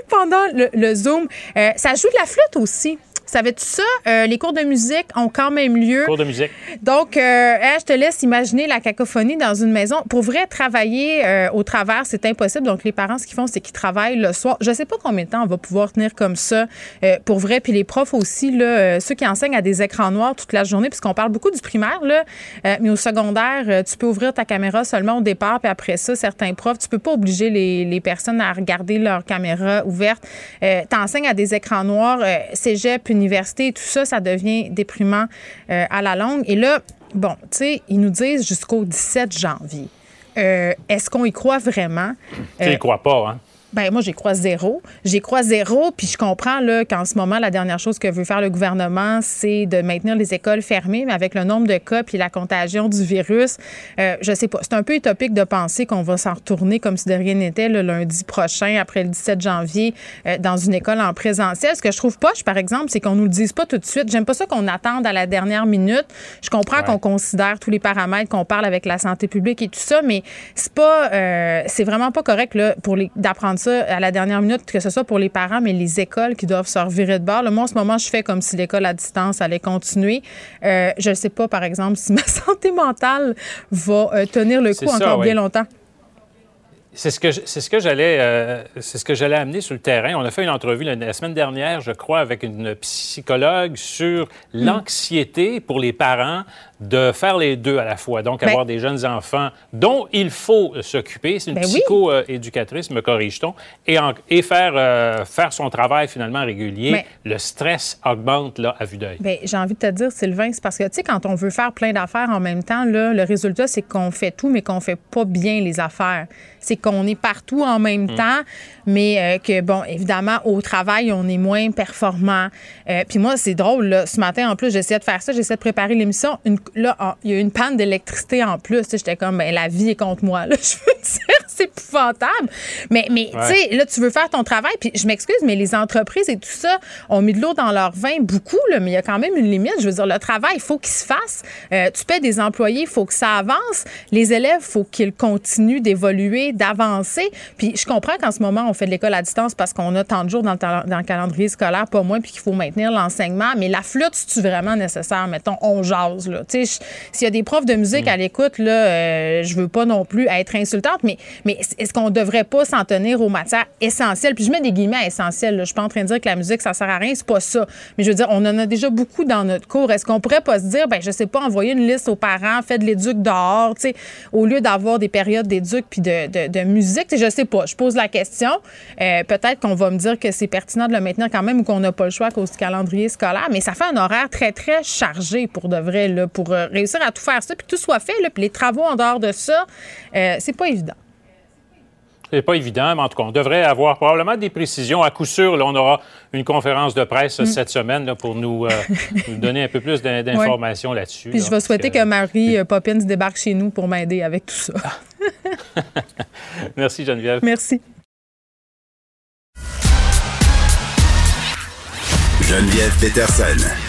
pendant le, Zoom. Euh, ça joue de la flûte aussi. Savais-tu ça? Euh, les cours de musique ont quand même lieu. Cours de musique. Donc, euh, je te laisse imaginer la cacophonie dans une maison. Pour vrai, travailler euh, au travers, c'est impossible. Donc, les parents, ce qu'ils font, c'est qu'ils travaillent le soir. Je sais pas combien de temps on va pouvoir tenir comme ça. pour vrai, puis les profs aussi, là, ceux qui enseignent à des écrans noirs toute la journée, puisqu'on parle beaucoup du primaire, là, mais au secondaire, tu peux ouvrir ta caméra seulement au départ, puis après ça, certains profs, tu peux pas obliger les, les personnes à regarder leur caméra ouverte. tu enseignes à des écrans noirs, cégep, tout ça, ça devient déprimant euh, à la longue. Et là, bon, tu sais, ils nous disent jusqu'au 17 janvier. Euh, est-ce qu'on y croit vraiment? Tu n'y crois pas, hein? Ben moi, j'y crois zéro. J'y crois zéro, puis je comprends là qu'en ce moment, la dernière chose que veut faire le gouvernement, c'est de maintenir les écoles fermées, mais avec le nombre de cas puis la contagion du virus, euh, je sais pas. C'est un peu utopique de penser qu'on va s'en retourner comme si de rien n'était le lundi prochain, après le 17 janvier, euh, dans une école en présentiel. Ce que je trouve poche, par exemple, c'est qu'on nous le dise pas tout de suite. J'aime pas ça qu'on attende à la dernière minute. Je comprends qu'on considère tous les paramètres, qu'on parle avec la santé publique et tout ça, mais c'est pas, euh, c'est vraiment pas correct là pour les d'apprendre ça à la dernière minute, que ce soit pour les parents, mais les écoles qui doivent se revirer de bord. moi, en ce moment, je fais comme si l'école à distance allait continuer. Euh, je ne sais pas, par exemple, si ma santé mentale va euh, tenir le coup encore bien longtemps. C'est ce que c'est ce que j'allais euh, c'est ce que j'allais amener sur le terrain. On a fait une entrevue la, semaine dernière, je crois, avec une psychologue sur hmm. l'anxiété pour les parents de faire les deux à la fois. Donc, ben avoir des jeunes enfants dont il faut s'occuper. C'est une ben psycho-éducatrice, me corrige-t-on, et, et faire, euh, faire son travail finalement régulier. le stress augmente là, à vue d'œil. Bien, j'ai envie de te dire, Sylvain, c'est parce que, tu sais, quand on veut faire plein d'affaires en même temps, là, le résultat, c'est qu'on fait tout, mais qu'on fait pas bien les affaires. C'est qu'on est partout en même mm. temps, mais euh, que, bon, évidemment, au travail, on est moins performant. Euh, puis moi, c'est drôle, là, ce matin, en plus, j'essayais de faire ça, j'essayais de préparer l'émission. Une, là, il y a une panne d'électricité en plus. J'étais comme, ben, la vie est contre moi. Là, je veux dire, c'est épouvantable. Mais, mais tu sais, là, tu veux faire ton travail. Puis je m'excuse, mais les entreprises et tout ça ont mis de l'eau dans leur vin beaucoup, là, mais il y a quand même une limite. Je veux dire, le travail, il faut qu'il se fasse. Euh, tu paies des employés, il faut que ça avance. Les élèves, il faut qu'ils continuent d'évoluer, d'avancer. Puis je comprends qu'en ce moment, on fait de l'école à distance parce qu'on a tant de jours dans le, dans le calendrier scolaire, pas moins, puis qu'il faut maintenir l'enseignement. Mais la flûte, c'est-tu vraiment nécessaire? Mettons, on jase, là. Tu sais, s'il y a des profs de musique mm. à l'écoute, là, euh, je veux pas non plus être insultante, mais, mais est-ce qu'on devrait pas s'en tenir aux matières essentielles? Puis je mets des guillemets à essentielles. Je suis pas en train de dire que la musique, ça sert à rien. C'est pas ça. Mais je veux dire, on en a déjà beaucoup dans notre cours. Est-ce qu'on pourrait pas se dire, ben je sais pas, envoyer une liste aux parents, faites de l'éduc dehors, tu sais, au lieu d'avoir des périodes d'éduc puis de, de, de, musique? Je sais pas. Je pose la question. Euh, peut-être qu'on va me dire que c'est pertinent de le maintenir quand même ou qu'on n'a pas le choix à cause du calendrier scolaire, mais ça fait un horaire très, très chargé pour de vrai, là, pour euh, réussir à tout faire ça, puis tout soit fait, là, puis les travaux en dehors de ça, euh, c'est pas évident. C'est pas évident, mais en tout cas, on devrait avoir probablement des précisions. À coup sûr, là, on aura une conférence de presse mm. cette semaine là, pour nous, euh, nous, donner un peu plus d'informations là-dessus. Puis je vais souhaiter que Marie Poppins débarque chez nous pour m'aider avec tout ça. Merci Geneviève. Merci. Geneviève Peterson.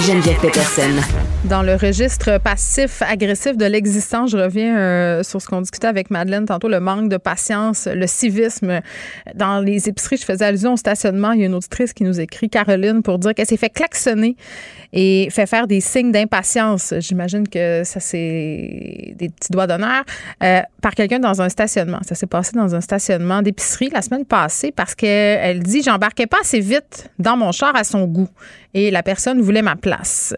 Geneviève Peterson. Dans le registre passif-agressif de l'existence, je reviens euh, sur ce qu'on discutait avec Madeleine tantôt, le manque de patience, le civisme. Dans les épiceries, je faisais allusion au stationnement. Il y a une auditrice qui nous écrit, Caroline, pour dire qu'elle s'est fait klaxonner et fait faire des signes d'impatience. J'imagine que ça, c'est des petits doigts d'honneur euh, par quelqu'un dans un stationnement. Ça s'est passé dans un stationnement d'épicerie la semaine passée parce qu'elle dit J'embarquais pas assez vite dans mon char à son goût et la personne voulait ma place.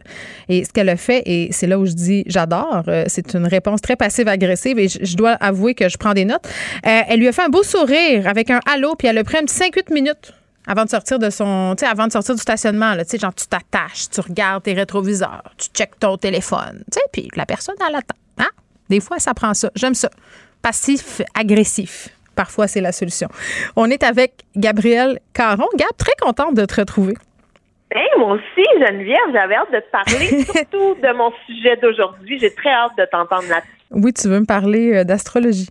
Et ce qu'elle a fait, et c'est là où je dis j'adore, euh, c'est une réponse très passive-agressive et je, dois avouer que je prends des notes. Euh, elle lui a fait un beau sourire avec un halo, puis elle a pris un petit 5-8 minutes avant de sortir de son, tu sais, avant de sortir du stationnement, tu sais, genre, tu t'attaches, tu regardes tes rétroviseurs, tu checkes ton téléphone, tu puis la personne, elle attend. Hein? Des fois, ça prend ça. J'aime ça. Passif, agressif. Parfois, c'est la solution. On est avec Gabrielle Caron. Gab, très contente de te retrouver. Hey, moi aussi, Geneviève, j'avais hâte de te parler, surtout de mon sujet d'aujourd'hui. J'ai très hâte de t'entendre là-dessus. Oui, tu veux me parler euh, d'astrologie.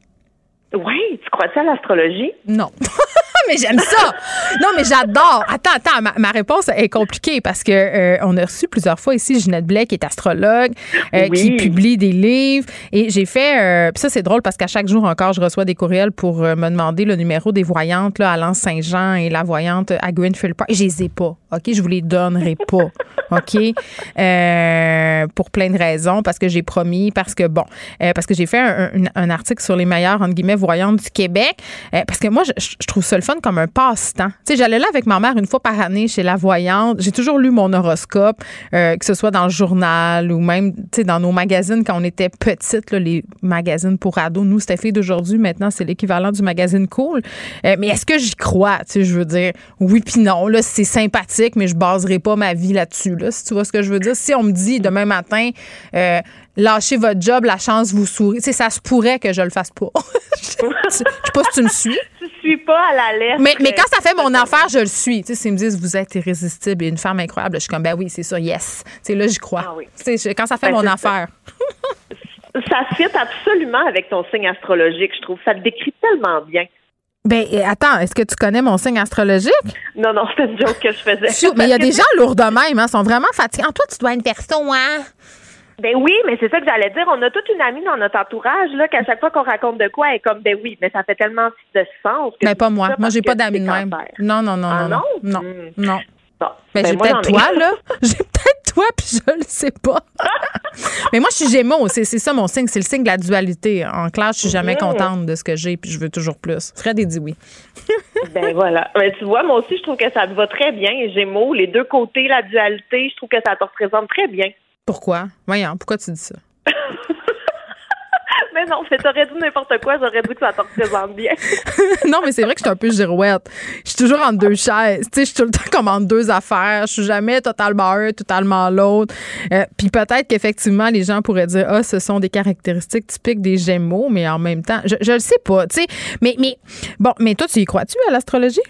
Oui, tu crois ça à l'astrologie? Non. mais j'aime ça. Non, mais j'adore. Attends, attends, ma, réponse est compliquée parce que euh, on a reçu plusieurs fois ici Ginette Blais, qui est astrologue, euh, qui publie des livres. Et j'ai fait. Euh, puis ça, c'est drôle parce qu'à chaque jour encore, je reçois des courriels pour me demander le numéro des voyantes là, à l'Anse Saint-Jean et la voyante à Greenfield Park. Et je les ai pas. OK? Je vous les donnerai pas. OK? pour plein de raisons. Parce que j'ai promis, parce que, bon, parce que j'ai fait un, article sur les meilleures, entre guillemets, voyantes du Québec. parce que moi, je, je trouve ça le fun comme un passe-temps. Tu sais, j'allais là avec ma mère une fois par année chez la voyante. J'ai toujours lu mon horoscope, euh, que ce soit dans le journal ou même, tu sais, dans nos magazines quand on était petites, là, les magazines pour ados. Nous, c'était fait d'aujourd'hui. Maintenant, c'est l'équivalent du magazine Cool. Euh, mais est-ce que j'y crois? Tu sais, je veux dire, oui puis non. Là, c'est sympathique, mais je baserai pas ma vie là-dessus. Là, si tu vois ce que je veux dire. Si on me dit demain matin, euh, lâchez votre job, la chance vous sourit. Tu sais, ça se pourrait que je le fasse pas. je sais pas si tu me suis. Tu suis pas à la lettre. Mais, mais quand ça fait mon affaire, je le suis. Tu sais, s'ils me disent vous êtes irrésistible et une femme incroyable, je suis comme ben oui, c'est ça, yes. Tu sais, là, j'y crois. Ah oui. Tu sais, quand ça fait Ben, mon affaire. Ça fit absolument avec ton signe astrologique, je trouve. Ça te décrit tellement bien. Ben euh, attends, est-ce que tu connais mon signe astrologique? Non, non, c'était une joke que je faisais. Mais il y a des gens lourds de même, hein, sont vraiment fatigués. toi, tu dois être verso, hein? Ben oui, mais c'est ça que j'allais dire. On a toute une amie dans notre entourage, là, qu'à chaque fois qu'on raconte de quoi, elle est comme, ben oui, mais ça fait tellement de sens. Que Mais pas moi. Moi, j'ai pas d'amis de même. cancer. Non, non, non, Ah non, non? non, Hmm. non. Bon. Ben, Ben, j'ai peut-être toi, là. J'ai peut-être toi, puis je le sais pas. Mais moi, je suis Gémeaux. C'est ça mon signe. C'est le signe de la dualité. En classe, je suis jamais Mhm. contente de ce que j'ai, puis je veux toujours plus. Fred dit oui. Ben voilà. Mais tu vois, moi aussi, je trouve que ça te va très bien, Gémeaux. Les deux côtés, la dualité, je trouve que ça te représente très bien. Pourquoi? Voyons, pourquoi tu dis ça? Mais non, mais t'aurais dit n'importe quoi, j'aurais dit que ça te représente bien. non, mais c'est vrai que je suis un peu girouette. Je suis toujours entre deux chaises. Tu sais, je suis tout le temps comme entre deux affaires. Je suis jamais totalement un, totalement l'autre. Euh, Puis peut-être qu'effectivement, les gens pourraient dire, ah, ce sont des caractéristiques typiques des Gémeaux, mais en même temps, je, je le sais pas. Tu sais, mais mais bon, mais toi, tu y crois-tu à l'astrologie?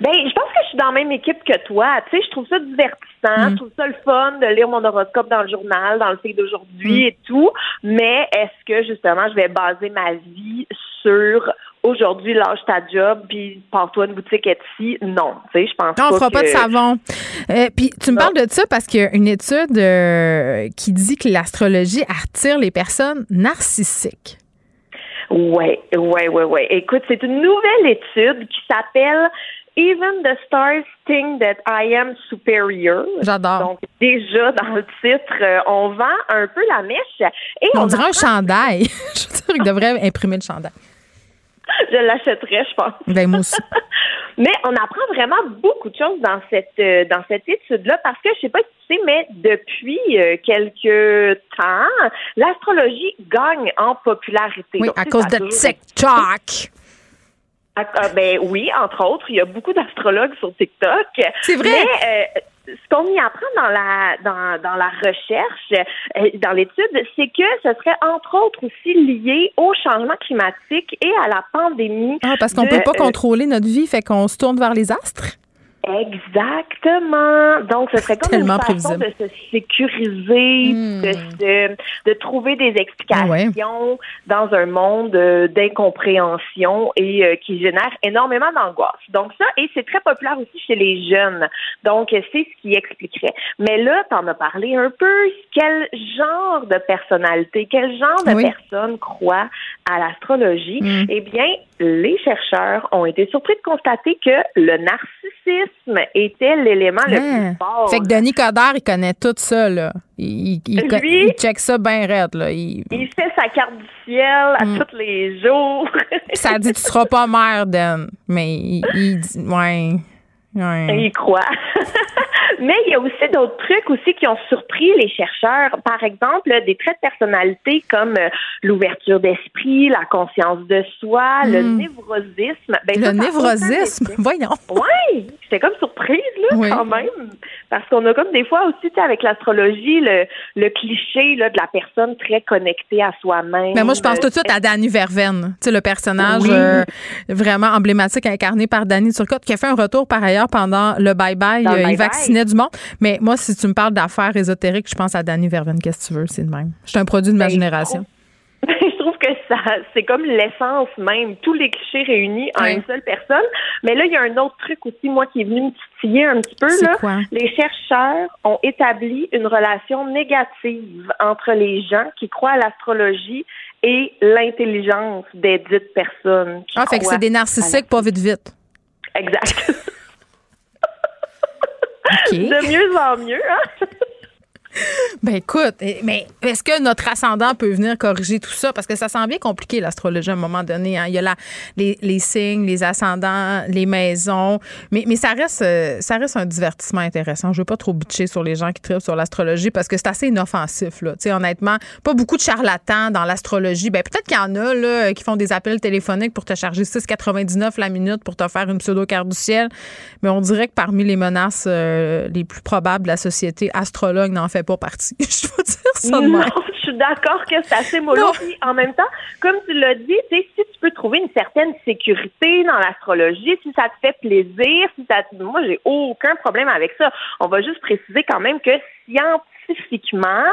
Ben, je pense que je suis dans la même équipe que toi. Tu sais, je trouve ça divertissant. Je trouve ça le fun de lire mon horoscope dans le journal, dans le fait d'aujourd'hui et tout. Mais est-ce que, justement, je vais baser ma vie sur aujourd'hui, lâche ta job, puis pars-toi une boutique Etsy? Non. Tu sais, je pense Non, on fera pas de savon. Euh, Puis tu me parles de ça parce qu'il y a une étude euh, qui dit que l'astrologie attire les personnes narcissiques. Ouais, ouais, ouais, ouais. Écoute, c'est une nouvelle étude qui s'appelle Even the stars think that I am superior. J'adore. Donc déjà dans le titre, euh, on vend un peu la mèche et On, on, dirait un chandail. je veux dire, il devrait imprimer le chandail. Je l'achèterais, je pense. Ben, moi aussi. Mais on apprend vraiment beaucoup de choses dans cette euh, dans cette étude-là parce que je sais pas si tu sais, mais depuis euh, quelques temps, l'astrologie gagne en popularité. Oui, Donc, à cause de toujours TikTok. Ah, ah, ben oui, entre autres, il y a beaucoup d'astrologues sur TikTok. C'est vrai. Mais euh, ce qu'on y apprend dans la dans, dans la recherche, euh, dans l'étude, c'est que ce serait entre autres aussi lié au changement climatique et à la pandémie. Ah, parce qu'on peut pas euh, contrôler notre vie, fait qu'on se tourne vers les astres? Exactement. Donc, ce serait comme Tellement une façon prévisible. de se sécuriser, Hmm. de, se- de trouver des explications dans un monde euh, d'incompréhension et euh, qui génère énormément d'angoisse. Donc ça, et c'est très populaire aussi chez les jeunes. Donc, c'est ce qui expliquerait. Mais là, tu en as parlé un peu. Quel genre de personnalité, quel genre de Oui. personne croit à l'astrologie? Hmm. Eh bien, les chercheurs ont été surpris de constater que le narcissisme était l'élément le Ah. plus fort. Fait que Denis Coderre, il connaît tout ça, là. Il, il, il co- Lui- il check ça bien raide, là. Il, Il fait sa carte du ciel à Mm. tous les jours. ça dit, tu seras pas mère, Dan. Mais il, il dit, ouais. ouais. Il croit. Mais il y a aussi d'autres trucs aussi qui ont surpris les chercheurs. Par exemple, des traits de personnalité comme euh, l'ouverture d'esprit, la conscience de soi, le Mm. névrosisme. Ben, Le ça, névrosisme, voyons. Oui, j'étais comme surprise là Oui. quand même, parce qu'on a comme des fois aussi tu sais, avec l'astrologie le, le cliché là de la personne très connectée à soi-même. Mais moi, je pense tout de suite à Danny Verven, tu sais, le personnage Oui. euh, vraiment emblématique incarné par Danny Turcotte, qui a fait un retour par ailleurs pendant le bye-bye. Il vaccinait du monde. Mais moi, si tu me parles d'affaires ésotériques, je pense à Danny Verven. Qu'est-ce que tu veux? C'est le même. Je suis un produit de ma Ben, génération. je trouve que ça, c'est comme l'essence même, tous les clichés réunis en une seule personne. Mais là, il y a un autre truc aussi, moi, qui est venu me titiller un petit peu. C'est Là. quoi? Les chercheurs ont établi une relation négative entre les gens qui croient à l'astrologie et l'intelligence des dites personnes. Ah, fait que c'est des narcissiques pas vite vite. Exact. OK. De mieux en mieux, hein? Ben écoute, mais est-ce que notre ascendant peut venir corriger tout ça? Parce que ça semble bien compliqué, l'astrologie, à un moment donné. Hein. Il y a la, les, signes, les ascendants, les maisons. Mais, mais ça, reste, euh, ça reste un divertissement intéressant. Je veux pas trop bitcher sur les gens qui tripent sur l'astrologie parce que c'est assez inoffensif. Là. honnêtement, pas beaucoup de charlatans dans l'astrologie. Ben, peut-être qu'il y en a là, qui font des appels téléphoniques pour te charger 6,99 la minute pour te faire une pseudo-carte du ciel. Mais on dirait que parmi les menaces euh, les plus probables la société, astrologue n'en fait pas partie. je veux dire ça Non, je suis d'accord que c'est assez mollo. en même temps, comme tu l'as dit, si tu peux trouver une certaine sécurité dans l'astrologie, si ça te fait plaisir, si ça moi j'ai aucun problème avec ça. On va juste préciser quand même que scientifiquement,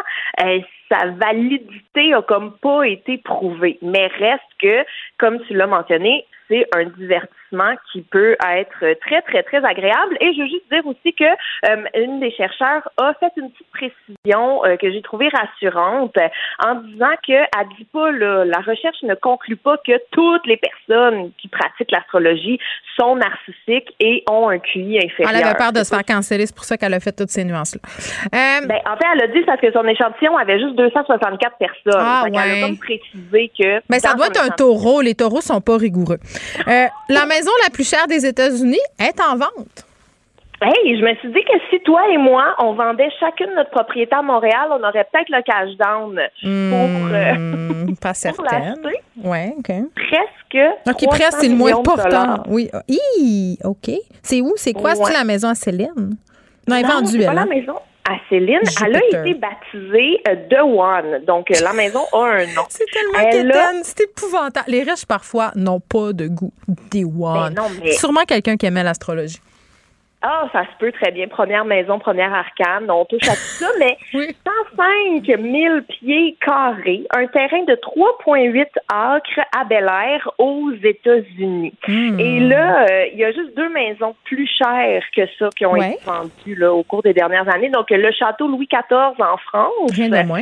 euh, sa validité a comme pas été prouvée. Mais reste que, comme tu l'as mentionné, c'est un divertissement qui peut être très, très, très agréable. Et je veux juste dire aussi que euh, une des chercheurs a fait une petite précision euh, que j'ai trouvée rassurante en disant que elle dit pas la recherche ne conclut pas que toutes les personnes qui pratiquent l'astrologie sont narcissiques et ont un QI inférieur. Elle avait peur de se faire canceller, c'est pour ça qu'elle a fait toutes ces nuances-là. Euh, ben, en fait, elle a dit parce que son échantillon avait juste 264 personnes. Ah, Elle a comme précisé que. Mais ça doit être un taureau. Les taureaux sont pas rigoureux. Euh, la maison la plus chère des États-Unis est en vente. Hey, je me suis dit que si toi et moi, on vendait chacune notre propriété à Montréal, on aurait peut-être le cash down pour, euh, hmm, pas certaine. Ouais, ok. Presque. Ok, presque, c'est le moins important. Oui. Hi, ok. C'est où? C'est quoi? C'est la maison à Céline? Non, elle est vendue, elle. Pas la hein? maison à Céline. Elle a été baptisée euh, The One. Donc, euh, la maison a un nom. C'est tellement C'est épouvantable. Les riches, parfois, n'ont pas de goût. The One. Ben Sûrement quelqu'un qui aimait l'astrologie. Ah, ça se peut très bien. Première maison, première arcane. On touche à tout ça, mais 105 000 pieds carrés, un terrain de 3,8 acres à Bel Air aux États-Unis. Hmm. Et là, euh, il y a juste deux maisons plus chères que ça qui ont été vendues là, au cours des dernières années. Donc, le château Louis XIV en France. Rien de moins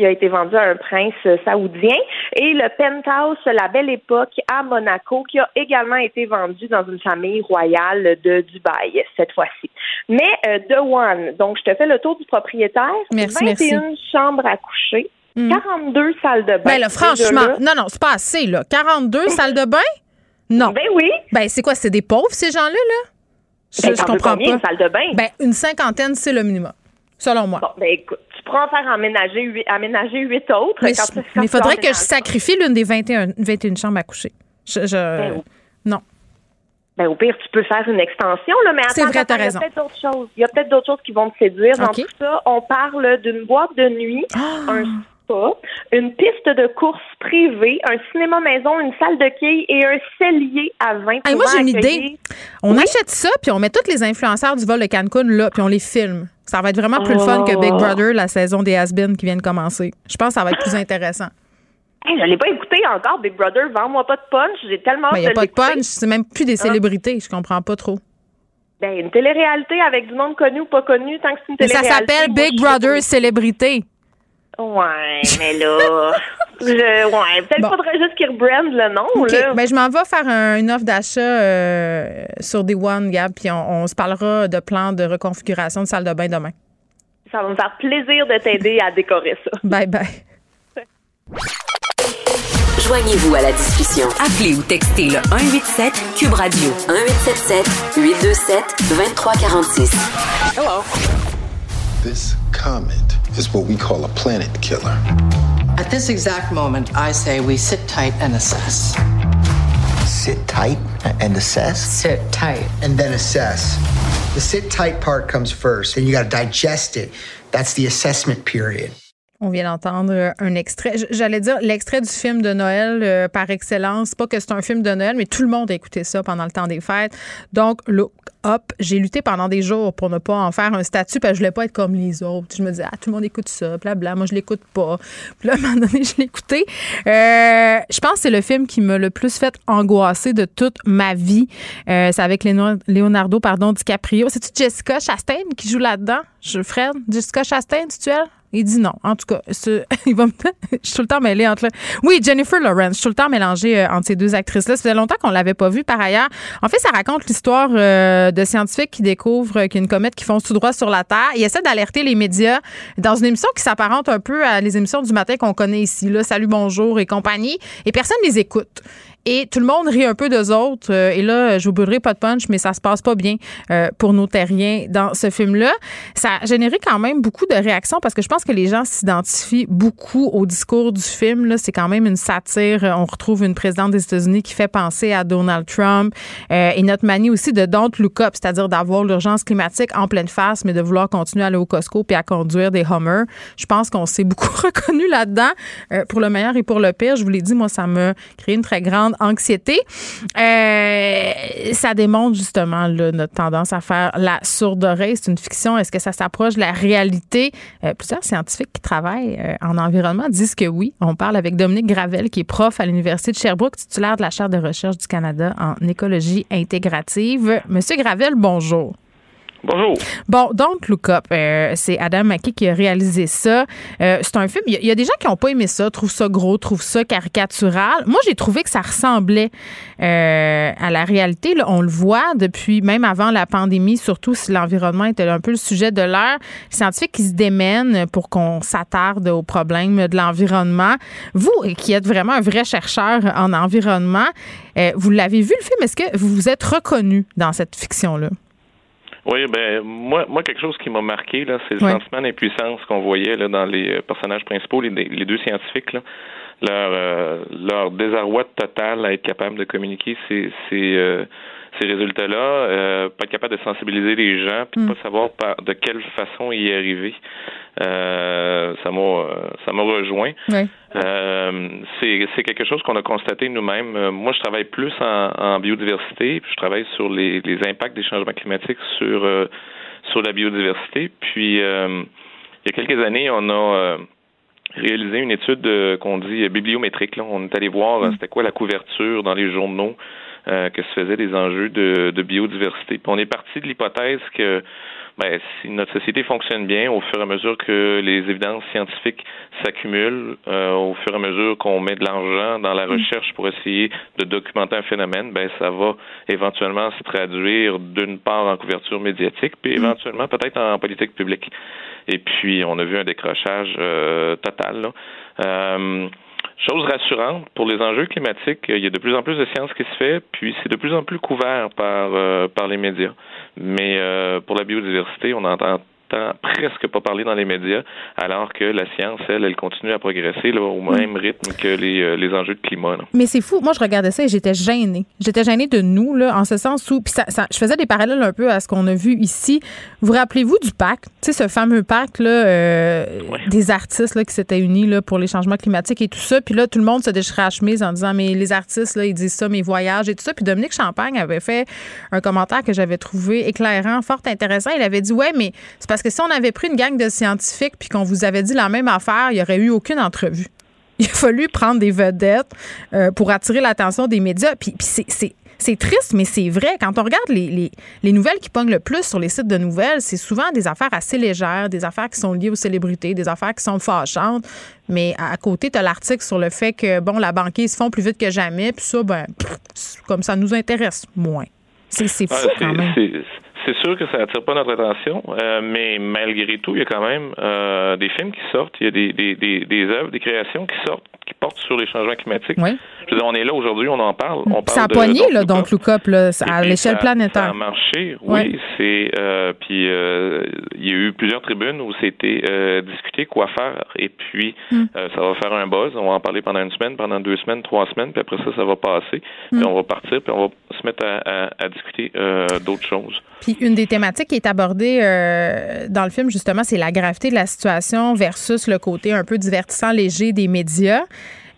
qui a été vendu à un prince saoudien, et le penthouse La Belle Époque à Monaco, qui a également été vendu dans une famille royale de Dubaï cette fois-ci. Mais euh, The One, donc je te fais le tour du propriétaire. Merci, 21 chambres à coucher, 42 hmm. salles de bain. Ben là, franchement, non, non, c'est pas assez, là. 42 salles de bain? Non. Ben oui. Ben c'est quoi, c'est des pauvres, ces gens-là, là? Je, ben, comprends pas. Une salle de bain? Ben, une cinquantaine, c'est le minimum, selon moi. Bon, ben écoute, pourras en faire aménager huit, aménager huit autres. Mais il faudrait que je sacrifie l'une des 21, 21 chambres à coucher. Je, ben non. Ben, au pire, tu peux faire une extension, là, mais attends, vrai, attends, il y a peut-être d'autres choses. Il y a peut-être d'autres choses qui vont te séduire. Dans tout ça, on parle d'une boîte de nuit, ah! un spa, une piste de course privée, un cinéma maison, une salle de quilles et un cellier à vin. moi, j'ai une idée. On achète ça, puis on met tous les influenceurs du vol de Cancun là, puis on les filme. Ça va être vraiment plus le fun que Big oh. Brother, la saison des has qui vient de commencer. Je pense que ça va être plus intéressant. je l'ai pas écouté encore, Big Brother. Vends-moi pas de punch. J'ai tellement Il n'y a pas de punch. C'est même plus des ah. célébrités. Je comprends pas trop. Ben, une télé-réalité avec du monde connu ou pas connu, tant que c'est une télé-réalité. Ça s'appelle Big Brother Célébrité. Ouais, mais là, je, ouais, peut-être faudrait juste qu'ils rebrandent le nom. Là. Ben, je m'en vais faire une offre d'achat euh, sur des One, Gab, puis on, se parlera de plans de reconfiguration de salle de bain demain. Ça va me faire plaisir de t'aider à décorer ça. Bye bye. Joignez-vous à la discussion. Appelez ou textez le 187 Cube Radio 1877 827 2346. Hello. This comment is what we call a planet killer. At this exact moment, I say we sit tight and assess. Sit tight and assess? Sit tight. And then assess. The sit tight part comes first, and you got to digest it. That's the assessment period. On vient d'entendre un extrait. J'allais dire l'extrait du film de Noël euh, par excellence. Pas que c'est un film de Noël, mais tout le monde a écouté ça pendant le temps des fêtes. Donc, Look Up, j'ai lutté pendant des jours pour ne pas en faire un statut parce que je voulais pas être comme les autres. Je me disais, ah, tout le monde écoute ça, bla Moi, je l'écoute pas. Puis là, à un moment donné, je écouté. Euh, je pense que c'est le film qui m'a le plus fait angoisser de toute ma vie. Euh, c'est avec Leonardo pardon, DiCaprio. C'est-tu Jessica Chastain qui joue là-dedans? Je, Fred, Jessica Chastain, c'est-tu elle? Il dit non. En tout cas, il va me... je suis tout le temps mêlée entre. Oui, Jennifer Lawrence. Je suis tout le temps mélangée euh, entre ces deux actrices-là. Ça faisait longtemps qu'on l'avait pas vue par ailleurs. En fait, ça raconte l'histoire euh, de scientifiques qui découvrent qu'il y a une comète qui fonce tout droit sur la Terre. Ils essaient d'alerter les médias dans une émission qui s'apparente un peu à les émissions du matin qu'on connaît ici, là, Salut, bonjour et compagnie. Et personne les écoute. Et tout le monde rit un peu d'eux autres. Euh, et là, je vous brûlerai pas de punch, mais ça se passe pas bien euh, pour nos terriens dans ce film-là. Ça a généré quand même beaucoup de réactions parce que je pense que les gens s'identifient beaucoup au discours du film. C'est quand même une satire. On retrouve une présidente des États-Unis qui fait penser à Donald Trump. Euh, et notre manie aussi de don't look up, c'est-à-dire d'avoir l'urgence climatique en pleine face, mais de vouloir continuer à aller au Costco puis à conduire des Hummers. Je pense qu'on s'est beaucoup reconnu là-dedans, pour le meilleur et pour le pire. Je vous l'ai dit, moi, ça m'a créé une très grande anxiété. Euh, ça démontre justement notre tendance à faire la sourde oreille. C'est une fiction. Est-ce que ça s'approche de la réalité? Euh, plusieurs scientifiques qui travaillent euh, en environnement disent que oui. On parle avec Dominique Gravel, qui est prof à l'Université de Sherbrooke, titulaire de la chaire de recherche du Canada en écologie intégrative. Monsieur Gravel, bonjour. Bonjour. Bon, donc Look Up, euh, c'est Adam McKay qui a réalisé ça. Euh, c'est un film. Il y, a des gens qui n'ont pas aimé ça, trouvent ça gros, trouvent ça caricatural. Moi, j'ai trouvé que ça ressemblait euh, à la réalité. Là, on le voit depuis même avant la pandémie, surtout si l'environnement était un peu le sujet de l'heure. Les scientifiques qui se démènent pour qu'on s'attarde aux problèmes de l'environnement. Vous, qui êtes vraiment un vrai chercheur en environnement, vous l'avez vu le film. Est-ce que vous vous êtes reconnu dans cette fiction-là? Oui, ben moi, moi quelque chose qui m'a marqué là, c'est le sentiment d'impuissance qu'on voyait là dans les euh, personnages principaux, les, les deux scientifiques là, leur euh, leur désarroi total à être capable de communiquer ces ces, euh, ces résultats-là, euh, pas être capable de sensibiliser les gens, puis mm. pas savoir par, de quelle façon y arriver. Euh, ça m'a ça m'a rejoint. Euh, c'est, quelque chose qu'on a constaté nous-mêmes. Euh, moi, je travaille plus en, en biodiversité, puis je travaille sur les, les impacts des changements climatiques sur euh, sur la biodiversité. Puis il y a quelques années, on a réalisé une étude qu'on dit bibliométrique. Là. On est allé voir mm. c'était quoi la couverture dans les journaux que se faisaient des enjeux de, de biodiversité. Puis on est parti de l'hypothèse que ben, si notre société fonctionne bien, au fur et à mesure que les évidences scientifiques s'accumulent, euh, au fur et à mesure qu'on met de l'argent dans la mm. recherche pour essayer de documenter un phénomène, ben ça va éventuellement se traduire d'une part en couverture médiatique, puis mm. éventuellement peut-être en politique publique. Et puis on a vu un décrochage euh, total. Là. Euh, Chose rassurante, pour les enjeux climatiques, il y a de plus en plus de sciences qui se fait, puis c'est de plus en plus couvert par, euh, par les médias. Mais euh, pour la biodiversité, on entend presque pas parler dans les médias, alors que la science, elle, elle continue à progresser là, au même rythme que les, euh, les enjeux de climat. Mais c'est fou. Moi, je regardais ça et j'étais gênée. J'étais gênée de nous, là, en ce sens où. Puis ça, je faisais des parallèles un peu à ce qu'on a vu ici. Vous rappelez-vous du pacte, tu sais, ce fameux pacte là, euh, des artistes là, qui s'étaient unis là, pour les changements climatiques et tout ça. Puis là, tout le monde se déchirait à chemise en disant Mais les artistes, là, ils disent ça, mes voyages et tout ça. Puis Dominique Champagne avait fait un commentaire que j'avais trouvé éclairant, fort intéressant. Il avait dit Ouais, mais c'est parce que si on avait pris une gang de scientifiques puis qu'on vous avait dit la même affaire, il n'y aurait eu aucune entrevue. Il a fallu prendre des vedettes euh, pour attirer l'attention des médias. Puis, c'est triste, mais c'est vrai. Quand on regarde les, nouvelles qui pognent le plus sur les sites de nouvelles, c'est souvent des affaires assez légères, des affaires qui sont liées aux célébrités, des affaires qui sont fâchantes. Mais à, côté, tu as l'article sur le fait que, bon, la banquise se font plus vite que jamais. Puis ça, ben, comme ça nous intéresse moins. C'est fou ah, quand même c'est sûr que ça attire pas notre attention, euh, mais malgré tout, il y a quand même euh, des films qui sortent, il y a des, des, des, des œuvres, des créations qui sortent, qui portent sur les changements climatiques. Je veux dire, on est là aujourd'hui, on en parle. On parle ça a poigné, là, donc, à l'échelle planétaire. Ça a marché, oui. C'est, euh, puis, euh, il y a eu plusieurs tribunes où c'était euh, discuté quoi faire, et puis, hmm. ça va faire un buzz. On va en parler pendant une semaine, pendant deux semaines, trois semaines, puis après ça, ça va passer. Puis hmm. on va partir, puis on va se mettre à, à, à discuter d'autres choses. Puis, une des thématiques qui est abordée dans le film, justement, c'est la gravité de la situation versus le côté un peu divertissant, léger des médias.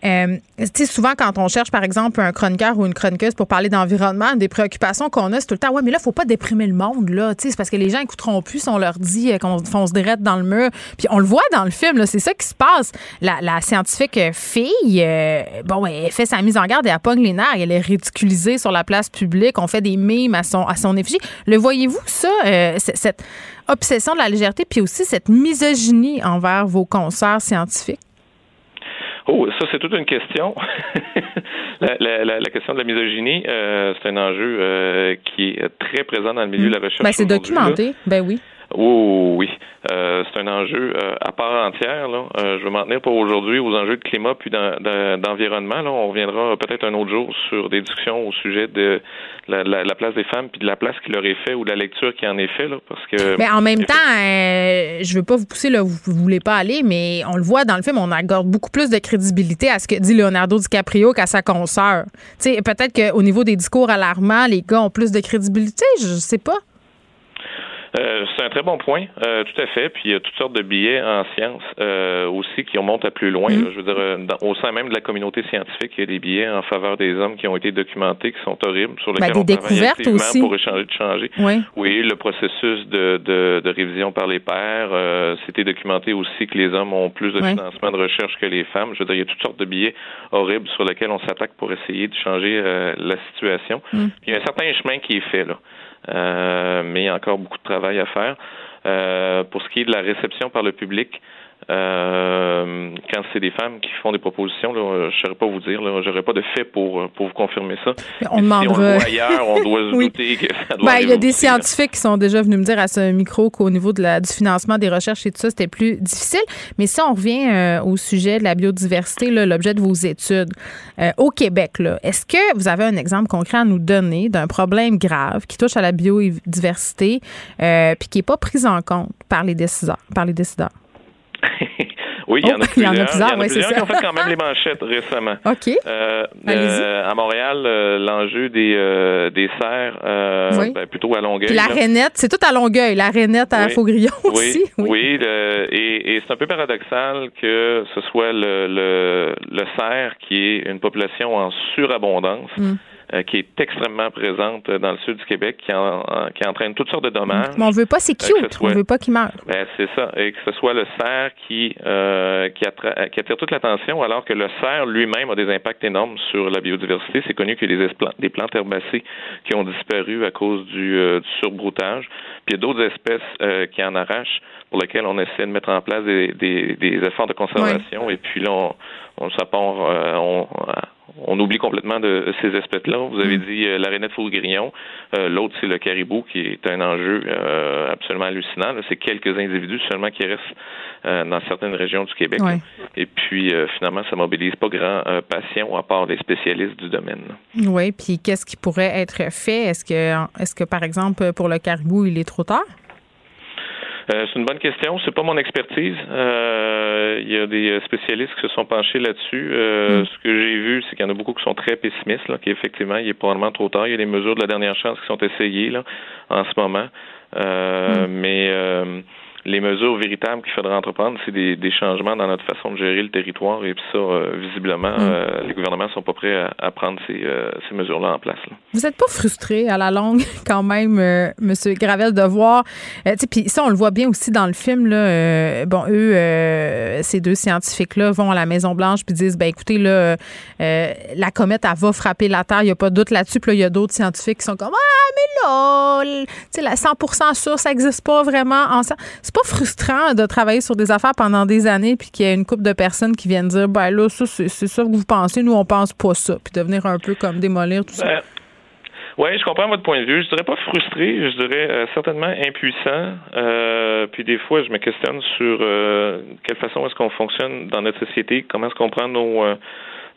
Euh, souvent, quand on cherche, par exemple, un chroniqueur ou une chroniqueuse pour parler d'environnement, des préoccupations qu'on a, c'est tout le temps, ouais, mais là, faut pas déprimer le monde, là. C'est parce que les gens écouteront plus si on leur dit euh, qu'on fonce direct dans le mur. Puis on le voit dans le film, c'est ça qui se passe. La, scientifique fille, euh, bon, elle fait sa mise en garde et elle pogne les nerfs. Elle est ridiculisée sur la place publique. On fait des mimes à son, à son effigie. Le voyez-vous, ça, cette obsession de la légèreté, puis aussi cette misogynie envers vos concerts scientifiques? Oh, ça, c'est toute une question. la, la, la, question de la misogynie, euh, c'est un enjeu euh, qui est très présent dans le milieu de la mm. recherche. Ben, c'est documenté, ben oui. Oh oui, euh, c'est un enjeu euh, à part entière. Là. Euh, je vais m'en tenir pour aujourd'hui aux enjeux de climat puis d'environnement. Là, on reviendra peut-être un autre jour sur des discussions au sujet de la, la, place des femmes puis de la place qui leur est fait ou de la lecture qui en est fait. Là, parce que. Mais en même temps, je veux pas vous pousser là, vous, vous voulez pas aller, mais on le voit dans le film, on accorde beaucoup plus de crédibilité à ce que dit Leonardo DiCaprio qu'à sa consoeur. Tu sais, peut-être qu'au niveau des discours alarmants, les gars ont plus de crédibilité. Je sais pas. Euh, c'est un très bon point, euh, tout à fait. Puis il y a toutes sortes de billets en sciences euh, aussi qui remontent à plus loin. Mm-hmm. je veux dire, au sein même de la communauté scientifique, il y a des billets en faveur des hommes qui ont été documentés, qui sont horribles, sur lesquels ben, on travaille activement aussi. pour échanger de changer. Oui. oui, le processus de, de, de révision par les pairs, c'était documenté aussi que les hommes ont plus de financement de recherche que les femmes. Je veux dire, il y a toutes sortes de billets horribles sur lesquels on s'attaque pour essayer de changer la situation. Mm. Il y a un certain chemin qui est fait là. Euh, mais il y a encore beaucoup de travail à faire. Euh, pour ce qui est de la réception par le public, euh, quand c'est des femmes qui font des propositions, là, je ne saurais pas vous dire, je n'aurais pas de fait pour, pour vous confirmer ça. On demandera... Si on le voit ailleurs, on doit se douter que ça doit ben, Il y a des scientifiques qui sont déjà venus me dire à ce micro qu'au niveau de la, du financement des recherches et tout ça, c'était plus difficile. Mais si on revient euh, au sujet de la biodiversité, l'objet de vos études, euh, au Québec, est-ce que vous avez un exemple concret à nous donner d'un problème grave qui touche à la biodiversité puis qui n'est pas pris en compte par les décideurs? Par les décideurs? oui, il y en a plusieurs. Oh, il y en a plusieurs, il y en a plusieurs qui ont fait quand même les manchettes récemment. OK. Euh, euh, à Montréal, euh, l'enjeu des, des serres, oui. ben, plutôt à Longueuil. Puis la rainette, c'est tout à Longueuil. La rainette à oui. Faugrillon aussi. Oui, oui le, et, et c'est un peu paradoxal que ce soit le, le, le cerf qui est une population en surabondance. Mm. Euh, qui est extrêmement présente dans le sud du Québec, qui, en, qui entraîne toutes sortes de dommages. Mais on veut pas, c'est cute. Soit, on veut pas qu'il meure. Ben, c'est ça. Et que ce soit le cerf qui, euh, qui, attra- qui, attire toute l'attention, alors que le cerf lui-même a des impacts énormes sur la biodiversité. C'est connu qu'il y a des, plantes herbacées qui ont disparu à cause du, euh, du surbroutage. Puis il y a d'autres espèces euh, qui en arrachent pour lesquelles on essaie de mettre en place des, des, des efforts de conservation. Oui. Et puis là, on, on, ça part, on, on oublie complètement de ces espèces-là. Vous avez Mm. dit euh, la rainette fourgrillon. Euh, L'autre, c'est le caribou, qui est un enjeu euh, absolument hallucinant. C'est quelques individus seulement qui restent euh, dans certaines régions du Québec. Ouais. Et puis, euh, finalement, ça mobilise pas grand patient à part des spécialistes du domaine. Oui, puis qu'est-ce qui pourrait être fait? Est-ce que, est-ce que, par exemple, pour le caribou, il est trop tard? Euh, c'est une bonne question. C'est pas mon expertise. Euh, il y a des spécialistes qui se sont penchés là-dessus. Euh, Mm. Ce que j'ai vu, c'est qu'il y en a beaucoup qui sont très pessimistes, là, qu'effectivement, il est probablement trop tard. Il y a des mesures de la dernière chance qui sont essayées là, en ce moment. Euh, Mais euh, les mesures véritables qu'il faudra entreprendre, c'est des, des, changements dans notre façon de gérer le territoire. Et puis ça, euh, visiblement, Mm. euh, les gouvernements sont pas prêts à, à prendre ces, euh, ces mesures-là en place. Là. Vous n'êtes pas frustré à la longue, quand même, Monsieur Gravel, de voir. Puis ça, on le voit bien aussi dans le film. Là, bon, eux, euh, ces deux scientifiques-là vont à la Maison Blanche puis disent, ben écoutez, là, la comète, elle va frapper la Terre. Il n'y a pas de doute là-dessus. Puis là, il y a d'autres scientifiques qui sont comme, ah, mais là, tu sais, la 100% sûr, ça n'existe pas vraiment. En... C'est pas frustrant de travailler sur des affaires pendant des années puis qu'il y a une couple de personnes qui viennent dire, ben là, ça, c'est ça que vous pensez. Nous, on pense pas ça. Puis devenir un peu comme démolir tout ça. Ben, oui, je comprends votre point de vue. Je dirais pas frustré, je dirais euh, certainement impuissant. Euh, puis des fois, je me questionne sur euh, quelle façon est-ce qu'on fonctionne dans notre société, comment est-ce qu'on prend nos,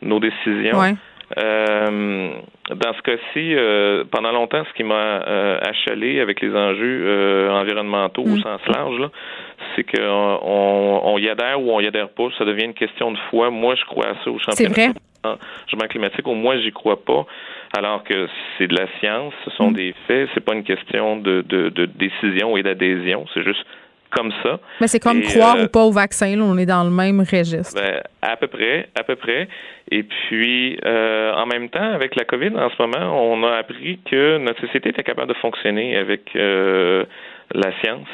nos décisions. Ouais. Euh, dans ce cas-ci, euh, pendant longtemps, ce qui m'a euh, achalé avec les enjeux environnementaux Mm. au sens large, là, c'est qu'on on, y adhère ou on y adhère pas. Ça devient une question de foi. Moi, je crois à ça au C'est championnat vrai. changement climatique. Au moins, j'y crois pas. Alors que c'est de la science, ce sont Mm. des faits. C'est pas une question de, de, de décision et d'adhésion. C'est juste comme ça. Mais c'est comme Et, croire euh, ou pas au vaccin, là, on est dans le même registre. ben, à peu près, à peu près. Et puis, euh, en même temps, avec la COVID, en ce moment, on a appris que notre société était capable de fonctionner avec euh, la science,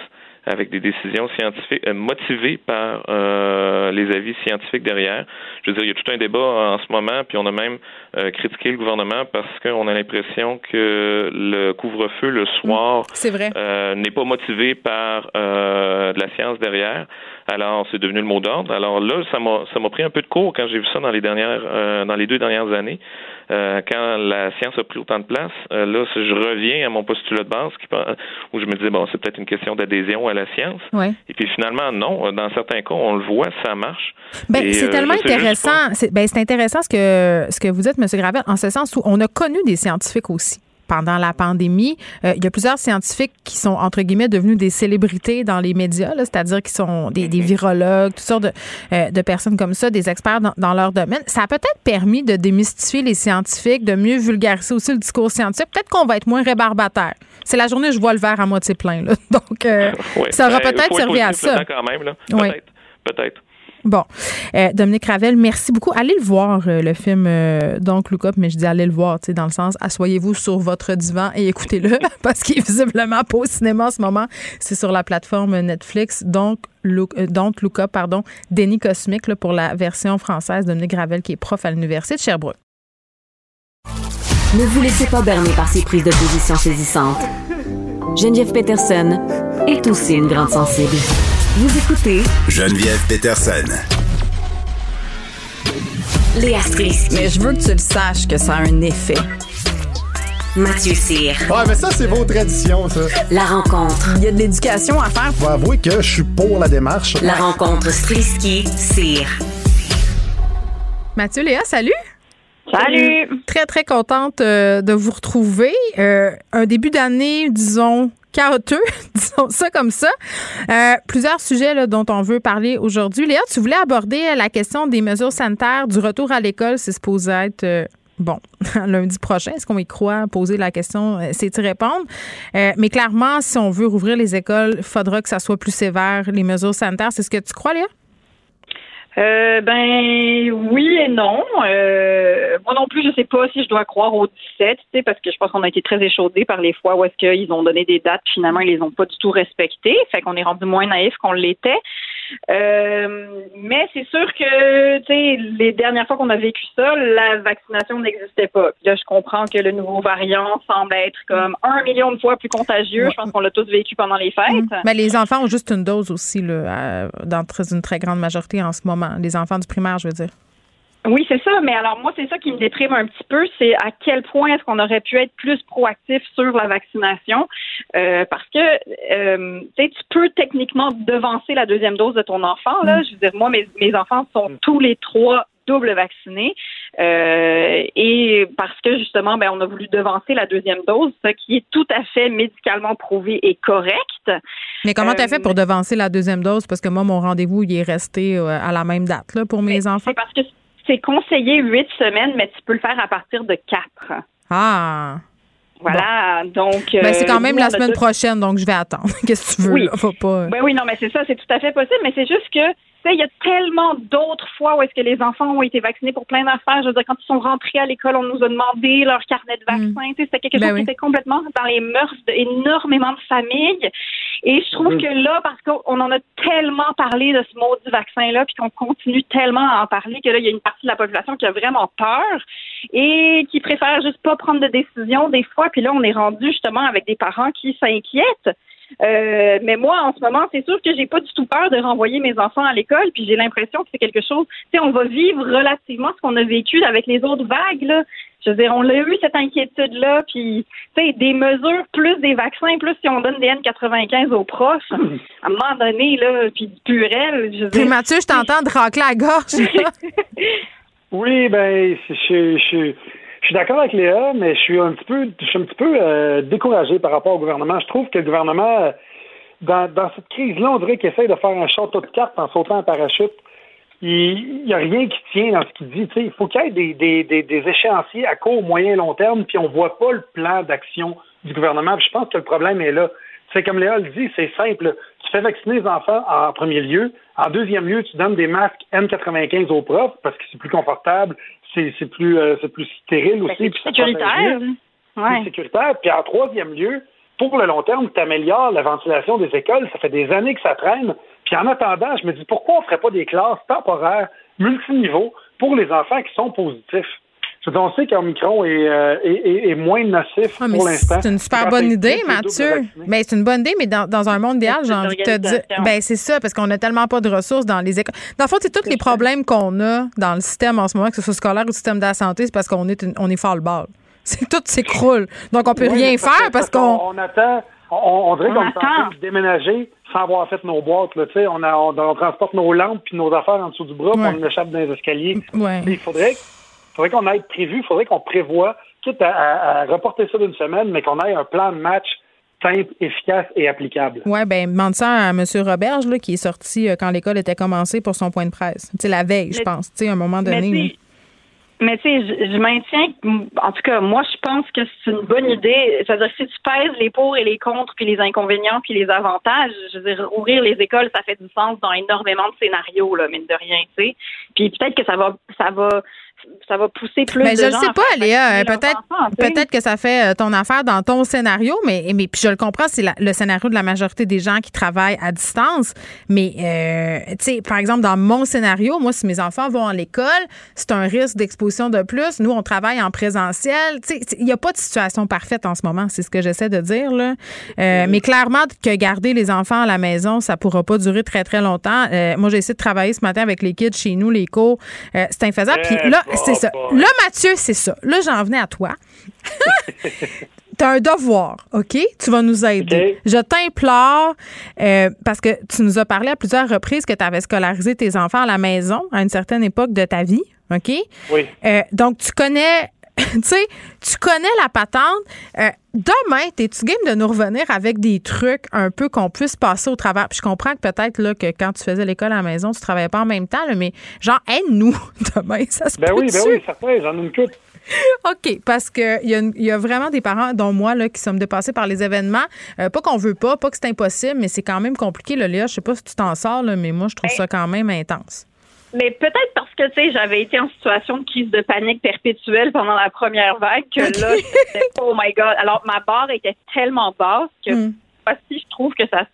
avec des décisions scientifiques euh, motivées par euh, les avis scientifiques derrière. Je veux dire, il y a tout un débat en ce moment, puis on a même euh, critiqué le gouvernement parce qu'on a l'impression que le couvre-feu le soir C'est vrai. euh, n'est pas motivé par euh, de la science derrière. Alors, c'est devenu le mot d'ordre. Alors là, ça m'a ça m'a pris un peu de cours quand j'ai vu ça dans les dernières euh, dans les deux dernières années. Euh, quand la science a pris autant de place, euh, là, je reviens à mon postulat de base qui, où je me disais bon, c'est peut-être une question d'adhésion à la science. Ouais. Et puis finalement, non. Dans certains cas, on le voit, ça marche. Ben, c'est euh, tellement intéressant. C'est ben, c'est intéressant ce que, ce que vous dites, M. Gravel, en ce sens où on a connu des scientifiques aussi. Pendant la pandémie, Euh, il y a plusieurs scientifiques qui sont, entre guillemets, devenus des célébrités dans les médias, c'est-à-dire qui sont des, des virologues, toutes sortes de, euh, de personnes comme ça, des experts dans, dans leur domaine. Ça a peut-être permis de démystifier les scientifiques, de mieux vulgariser aussi le discours scientifique. Peut-être qu'on va être moins rébarbataire. C'est la journée où je vois le verre à moitié plein. Là. Donc, euh, ça aura Ben, peut-être servi à ça. quand même, là. Peut-être. Bon. Euh, Dominique Ravel, merci beaucoup. Allez le voir, euh, le film euh, Donc Look Up, mais je dis allez le voir, tu sais, dans le sens, asseyez-vous sur votre divan et écoutez-le, parce qu'il est visiblement pas au cinéma en ce moment. C'est sur la plateforme Netflix. Donc, Look, euh, pardon, Déni Cosmique, là, pour la version française. Dominique Ravel, qui est prof à l'Université de Sherbrooke. Ne vous laissez pas berner par ces prises de position saisissantes. Geneviève Peterson est aussi une grande sensible. Vous écoutez Geneviève Peterson. Léa Strisky. Mais je veux que tu le saches que ça a un effet. Mathieu Cyr. Ouais, mais ça, c'est vos traditions, ça. La rencontre. Il y a de l'éducation à faire. Faut avouer que je suis pour la démarche. La rencontre Strisky-Cyr. Mathieu, Léa, salut! Salut! Très, très contente euh, de vous retrouver. Euh, un début d'année, disons, chaotique, disons ça comme ça. Euh, plusieurs sujets là, dont on veut parler aujourd'hui. Léa, tu voulais aborder la question des mesures sanitaires, du retour à l'école. C'est supposé être... euh, Bon, lundi prochain, est-ce qu'on y croit? Poser la question, euh, c'est y répondre. Euh, mais clairement, si on veut rouvrir les écoles, il faudra que ça soit plus sévère, les mesures sanitaires. C'est ce que tu crois, Léa? Euh, ben oui et non. Euh, moi non plus, je sais pas si je dois croire au 17, tu sais, parce que je pense qu'on a été très échaudés par les fois où est-ce qu'ils ont donné des dates, finalement ils les ont pas du tout respectées. Fait qu'on est rendu moins naïf qu'on l'était. Euh, mais c'est sûr que, tu sais, les dernières fois qu'on a vécu ça, la vaccination n'existait pas. Puis là, je comprends que le nouveau variant semble être comme un million de fois plus contagieux. Je pense qu'on l'a tous vécu pendant les fêtes. Mais les enfants ont juste une dose aussi, dans une très grande majorité en ce moment. Les enfants du primaire, je veux dire. Oui, c'est ça. Mais alors, moi, c'est ça qui me déprime un petit peu, c'est à quel point est-ce qu'on aurait pu être plus proactif sur la vaccination. Euh, parce que, euh, tu peux techniquement devancer la deuxième dose de ton enfant. Là. Je veux dire, moi, mes, mes enfants sont tous les trois double vaccinés. Euh, et parce que, justement, ben, on a voulu devancer la deuxième dose, ce qui est tout à fait médicalement prouvé et correct. Mais comment t'as Euh, fait pour devancer la deuxième dose? Parce que moi, mon rendez-vous, il est resté euh, à la même date là, pour mes enfants. Parce que c'est conseillé huit semaines, mais tu peux le faire à partir de quatre. Ah! Voilà, donc. Ben, c'est euh, quand même la semaine prochaine, donc je vais attendre. Qu'est-ce que tu veux? Oui. Là? Faut pas... Ben oui, non, mais c'est ça, c'est tout à fait possible, mais c'est juste que, sais, il y a tellement d'autres fois où est-ce que les enfants ont été vaccinés pour plein d'affaires. Je veux dire, quand ils sont rentrés à l'école, on nous a demandé leur carnet de vaccins. Tu sais, c'était quelque Ben chose oui. qui était complètement dans les mœurs d'énormément de familles. Et je trouve Mhm. que là, parce qu'on en a tellement parlé de ce maudit vaccin-là, puis qu'on continue tellement à en parler, que là, il y a une partie de la population qui a vraiment peur et qui préfère juste pas prendre de décision des fois. Puis là, on est rendu justement avec des parents qui s'inquiètent. Euh, mais moi, en ce moment, c'est sûr que j'ai pas du tout peur de renvoyer mes enfants à l'école, puis j'ai l'impression que c'est quelque chose. Tu sais, on va vivre relativement ce qu'on a vécu avec les autres vagues. Là. Je veux dire, on a eu cette inquiétude-là, puis tu sais, des mesures plus des vaccins, plus si on donne des N95 aux profs, à un moment donné, là, puis du purel. Je veux Puis dire, Mathieu, je t'entends de racler la gorge. là. Oui, ben, je, je, je, suis d'accord avec Léa, mais je suis un petit peu, je suis un petit peu euh, découragé par rapport au gouvernement. Je trouve que le gouvernement, euh, dans, cette crise-là, on dirait qu'il essaie de faire un château de cartes en sautant en parachute. Il n'y a rien qui tient dans ce qu'il dit. Il faut qu'il y ait des, échéanciers à court, moyen, long terme, puis on voit pas le plan d'action du gouvernement. Je pense que le problème est là. C'est comme Léa le dit, c'est simple. Tu fais vacciner les enfants en premier lieu. En deuxième lieu, tu donnes des masques N95 aux profs parce que c'est plus confortable, c'est c'est plus, euh, c'est plus stérile Ben, aussi. c'est plus sécuritaire. Ouais. Plus sécuritaire. Puis en troisième lieu, pour le long terme, tu améliores la ventilation des écoles. Ça fait des années que ça traîne. Puis en attendant, je me dis pourquoi on ne ferait pas des classes temporaires, multiniveaux, pour les enfants qui sont positifs? Je veux dire, on sait qu'Omicron est, euh, est, est- est moins nocif Ah, pour l'instant. C'est une super bonne idée, Mathieu. Ben, c'est une bonne idée, mais dans, dans un monde idéal, j'ai envie de te dire. Ben, c'est ça, parce qu'on n'a tellement pas de ressources dans les écoles. Dans le fond, c'est tous les problèmes qu'on a dans le système en ce moment, que ce soit scolaire ou le système de la santé, c'est parce qu'on est, une- on est fort le bal. C'est tout s'écroule. Donc, on peut Oui, rien faire parce qu'on. on attend. On, on dirait On qu'on est en train attend. de déménager sans avoir fait nos boîtes. Là, tu sais. on, a- on, on transporte nos lampes puis nos affaires en dessous du bras, puis Ouais. on échappe dans les escaliers. Ouais. Mais il faudrait, faudrait qu'on aille prévu, il faudrait qu'on prévoie, quitte à, à- à reporter ça d'une semaine, mais qu'on ait un plan de match simple, efficace et applicable. Oui, ben demande ça à M. Roberge, là, qui est sorti euh, quand l'école était commencée pour son point de presse. Tu sais, la veille, je pense. Tu sais, à un moment donné. Mais tu sais, je, je maintiens, que, en tout cas, moi, je pense que c'est une bonne idée. C'est-à-dire, si tu pèses les pour et les contre, puis les inconvénients, puis les avantages, je veux dire, ouvrir les écoles, ça fait du sens dans énormément de scénarios, là, mine de rien, tu sais. Puis peut-être que ça va, ça va, ça va pousser plus Ben, de je gens sais pas, Léa. Euh, Peut-être peut-être que ça fait euh, ton affaire dans ton scénario, mais, mais puis je le comprends, c'est le scénario de la majorité des gens qui travaillent à distance. Mais, euh, tu sais, par exemple, dans mon scénario, moi, si mes enfants vont à l'école, c'est un risque d'exposition de plus. Nous, on travaille en présentiel. Tu sais, il n'y a pas de situation parfaite en ce moment. C'est ce que j'essaie de dire, là. Euh, Mais clairement, que garder les enfants à la maison, ça pourra pas durer très, très longtemps. Euh, moi, j'ai essayé de travailler ce matin avec les kids chez nous, les cours. C'est infaisable. Puis là, c'est ça. Là, Mathieu, c'est ça. Là, j'en venais à toi. tu as un devoir, OK? Tu vas nous aider. Je t'implore, euh, parce que tu nous as parlé à plusieurs reprises que tu avais scolarisé tes enfants à la maison à une certaine époque de ta vie, OK? Oui. Euh, donc, tu connais, tu sais, tu connais la patente. Euh, demain, es-tu game de nous revenir avec des trucs un peu qu'on puisse passer au travers? Puis je comprends que peut-être là, que quand tu faisais l'école à la maison, tu travaillais pas en même temps, là, mais genre, aide-nous demain, ça se Ben oui, ben oui, certain, j'en ai une coupe. OK, parce qu'il y, a une- y a vraiment des parents, dont moi, là, qui sommes dépassés par les événements. Euh, pas qu'on veut pas, pas que c'est impossible, mais c'est quand même compliqué, là, Léa. Je sais pas si tu t'en sors, là, mais moi, je trouve ça quand même intense. Mais peut-être parce que, tu sais, j'avais été en situation de crise de panique perpétuelle pendant la première vague que là, oh my God. Alors, ma barre était tellement basse que, Hmm. voici, je trouve que ça.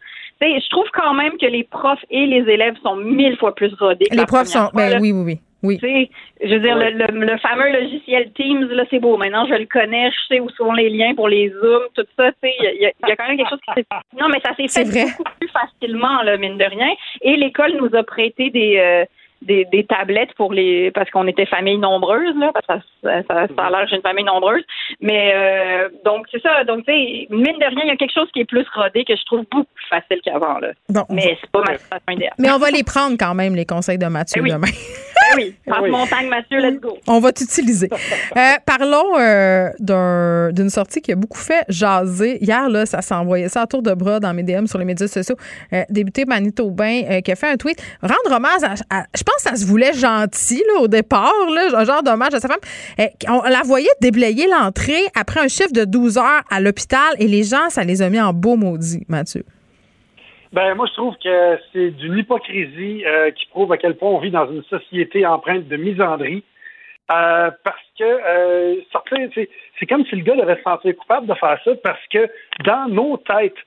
Tu sais, je trouve quand même que les profs et les élèves sont mille fois plus rodés. que Les la profs sont. fois, Ben là. oui, oui, oui. oui. Tu sais, je veux dire, le, le- le fameux logiciel Teams, là, c'est beau. Maintenant, je le connais, je sais où sont les liens pour les Zooms, tout ça. Tu sais, il y, a- il y a- il y a quand même quelque chose qui s'est. Non, mais ça s'est fait beaucoup plus facilement, là, mine de rien. Et l'école nous a prêté des. euh, des, des tablettes pour les parce qu'on était famille nombreuse là parce que ça, ça, ça a l'air j'ai une famille nombreuse mais euh, donc c'est ça donc tu sais mine de rien il y a quelque chose qui est plus rodé que je trouve beaucoup plus facile qu'avant là Bon, on mais c'est pas ma situation idéale Mais on va les prendre quand même, les conseils de Mathieu, oui. demain. Ben oui passe-montagne Mathieu let's go On va t'utiliser. Euh, parlons euh, d'un- d'une sortie qui a beaucoup fait jaser. Hier, là, ça s'est envoyé ça à tour de bras dans mes DM sur les médias sociaux. Euh, député Manitobain euh, qui a fait un tweet. Rendre hommage à, à- Je pense ça se voulait gentil au départ, un genre d'hommage à sa femme. Euh, on la voyait déblayer l'entrée après un chiffre de 12 heures à l'hôpital et les gens, ça les a mis en beau maudit, Mathieu. Ben moi je trouve que c'est d'une hypocrisie euh, qui prouve à quel point on vit dans une société empreinte de misandrie. Euh, parce que euh, c'est comme si le gars devait se sentir coupable de faire ça parce que dans nos têtes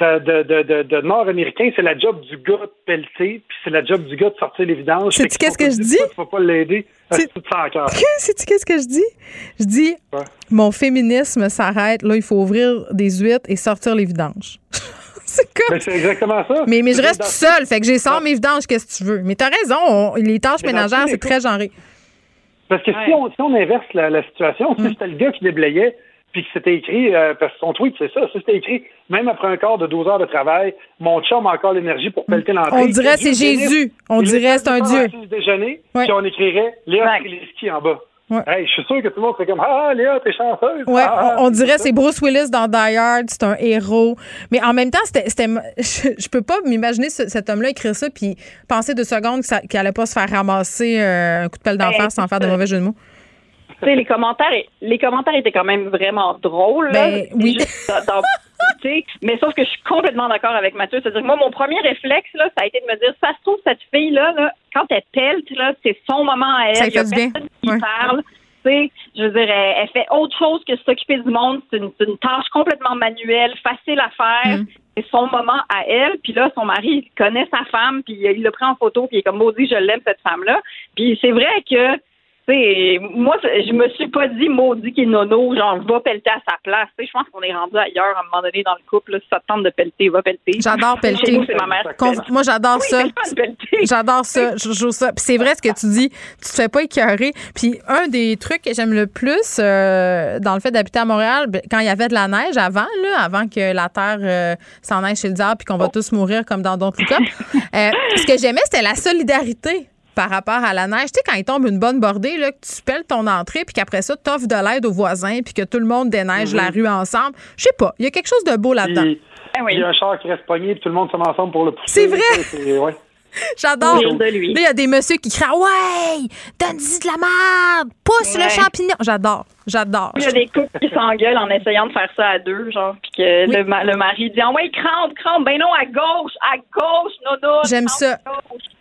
de, de, de, Nord-Américains, c'est la job du gars de pelleter, puis c'est la job du gars de sortir les vidanges. Sais-tu qu'est-ce que je dis? Tu vas pas l'aider. C'est tout ça encore. Sais-tu qu'est-ce que je dis? Je dis, mon féminisme s'arrête. Là, il faut ouvrir des huîtres et sortir les vidanges. c'est comme. C'est exactement ça. Mais, mais je reste tout seul, fait que j'ai sors mes vidanges, qu'est-ce que tu veux. Mais t'as raison, on- les tâches Mais ménagères, c'est très genré. Parce que si, on, si on inverse la, la situation, Mm. si c'était le gars qui déblayait, puis que c'était écrit, euh, parce que son tweet, c'est ça, c'était écrit, même après un quart de 12 heures de travail, mon chum a encore l'énergie pour pelleter l'entrée. On dirait c'est Jésus. On dirait c'est un Dieu. déjeuner, Ouais. puis on écrirait Léa Streliski en bas. Hey, je suis sûr que tout le monde serait comme Ah, Léa, t'es chanceuse. Ouais, Ah, on, on dirait c'est Bruce Willis dans Die Hard, c'est un héros. Mais en même temps, c'était, c'était- je, je peux pas m'imaginer ce- cet homme-là écrire ça puis penser deux secondes qu'il allait pas se faire ramasser euh, un coup de pelle d'en Ben, sans faire de mauvais jeu de mots. Tu sais, les commentaires, les commentaires étaient quand même vraiment drôles. là. Ben, oui. Juste Dans, mais sauf que je suis complètement d'accord avec Mathieu. C'est-à-dire que moi, mon premier réflexe, là, ça a été de me dire, ça se trouve, cette fille-là, là, quand elle là, c'est son moment à elle. Ça Il y a bien. personne qui Ouais. parle. Je veux dire, elle, elle fait autre chose que s'occuper du monde. C'est une, tâche complètement manuelle, facile à faire. Mm. C'est son moment à elle. Puis là, son mari, il connaît sa femme, puis il l'a pris en photo, puis il est comme maudit, je l'aime, cette femme-là. Puis c'est vrai que moi, je me suis pas dit maudit qui nono, genre va pelleter à sa place. Tu sais, je pense qu'on est rendu ailleurs à un moment donné dans le couple. là. si ça te tente de pelleter, va pelleter. J'adore pelleter. nous, c'est ma mère. Con-. Moi, j'adore Oui, ça. J'adore ça. Je joue ça. Puis c'est vrai ce que tu dis. Tu te fais pas écœurer. Puis un des trucs que j'aime le plus euh, dans le fait d'habiter à Montréal, ben, quand il y avait de la neige avant, là, avant que la terre euh, s'en aille chez le diable puis qu'on va tous mourir comme dans Look Up, euh, ce que j'aimais, c'était la solidarité par rapport à la neige. Tu sais, quand il tombe une bonne bordée, là, que tu pelles ton entrée, puis qu'après ça, tu offres de l'aide aux voisins, puis que tout le monde déneige Mhm. la rue ensemble. Je sais pas, il y a quelque chose de beau là-dedans. Il y a un char qui reste pogné, puis tout le monde se met ensemble pour le pousser. C'est vrai! Ouais. J'adore. Il y a des messieurs qui crient Ouais, donne-y de la merde, pousse Ouais. le champignon. J'adore, j'adore. Il y a des couples qui s'engueulent en essayant de faire ça à deux, genre, puis que le, ma- le mari dit Ah ouais, crampe, crampe, ben non, à gauche, à gauche, nono. J'aime crampe ça.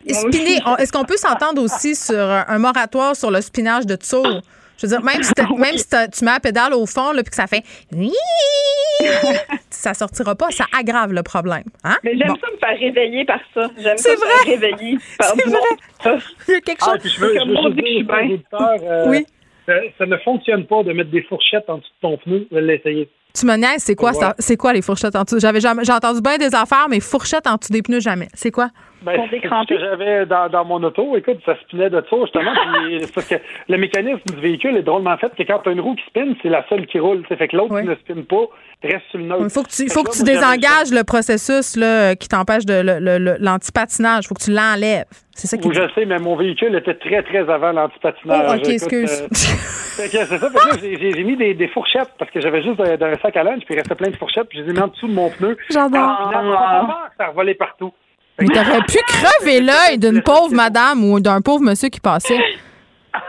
Spinner, est-ce qu'on peut s'entendre aussi sur un moratoire sur le spinage de tour? Je veux dire, même si, t'as- même si tu mets la pédale au fond, là, puis que ça fait ça sortira pas, ça aggrave le problème. Hein? Mais j'aime Bon. ça me faire réveiller par ça. J'aime ça C'est me faire vrai. réveiller par C'est du vrai. monde. Il y a quelque Ah, chose. puis je veux, je veux moi, juste dit que je suis dire auditeurs, euh, Oui. ça, ça ne fonctionne pas de mettre des fourchettes en dessous de ton pneu. Je vais l'essayer. Tu me niaises, c'est quoi, Ouais. C'est quoi les fourchettes en dessous? J'avais jamais, j'ai entendu bien des affaires, mais fourchettes en dessous des pneus, jamais. C'est quoi? Ben, c'est ce que j'avais dans, dans mon auto. Écoute, ça spinait de ça, justement. c'est parce que le mécanisme du véhicule est drôlement fait que quand tu as une roue qui spinne, c'est la seule qui roule. Ça fait que l'autre qui ne spinne pas reste sur le neutre. Il faut que tu, faut que désengages le processus là, qui t'empêche de l'antipatinage. Il faut que tu l'enlèves. C'est ça qui Oui, je sais, mais mon véhicule était très, très avant l'antipatinage. Oh, OK, Écoute, excuse. euh, c'est ça. J'ai- mis des, des fourchettes parce que j'avais juste dans, un sac à linge, puis il restait plein de fourchettes, puis je les ai mis en dessous de mon pneu. J'adore. Pas fort, ça revolait partout. Mais t'aurais pu crever l'œil d'une pauvre madame ou d'un pauvre monsieur qui passait.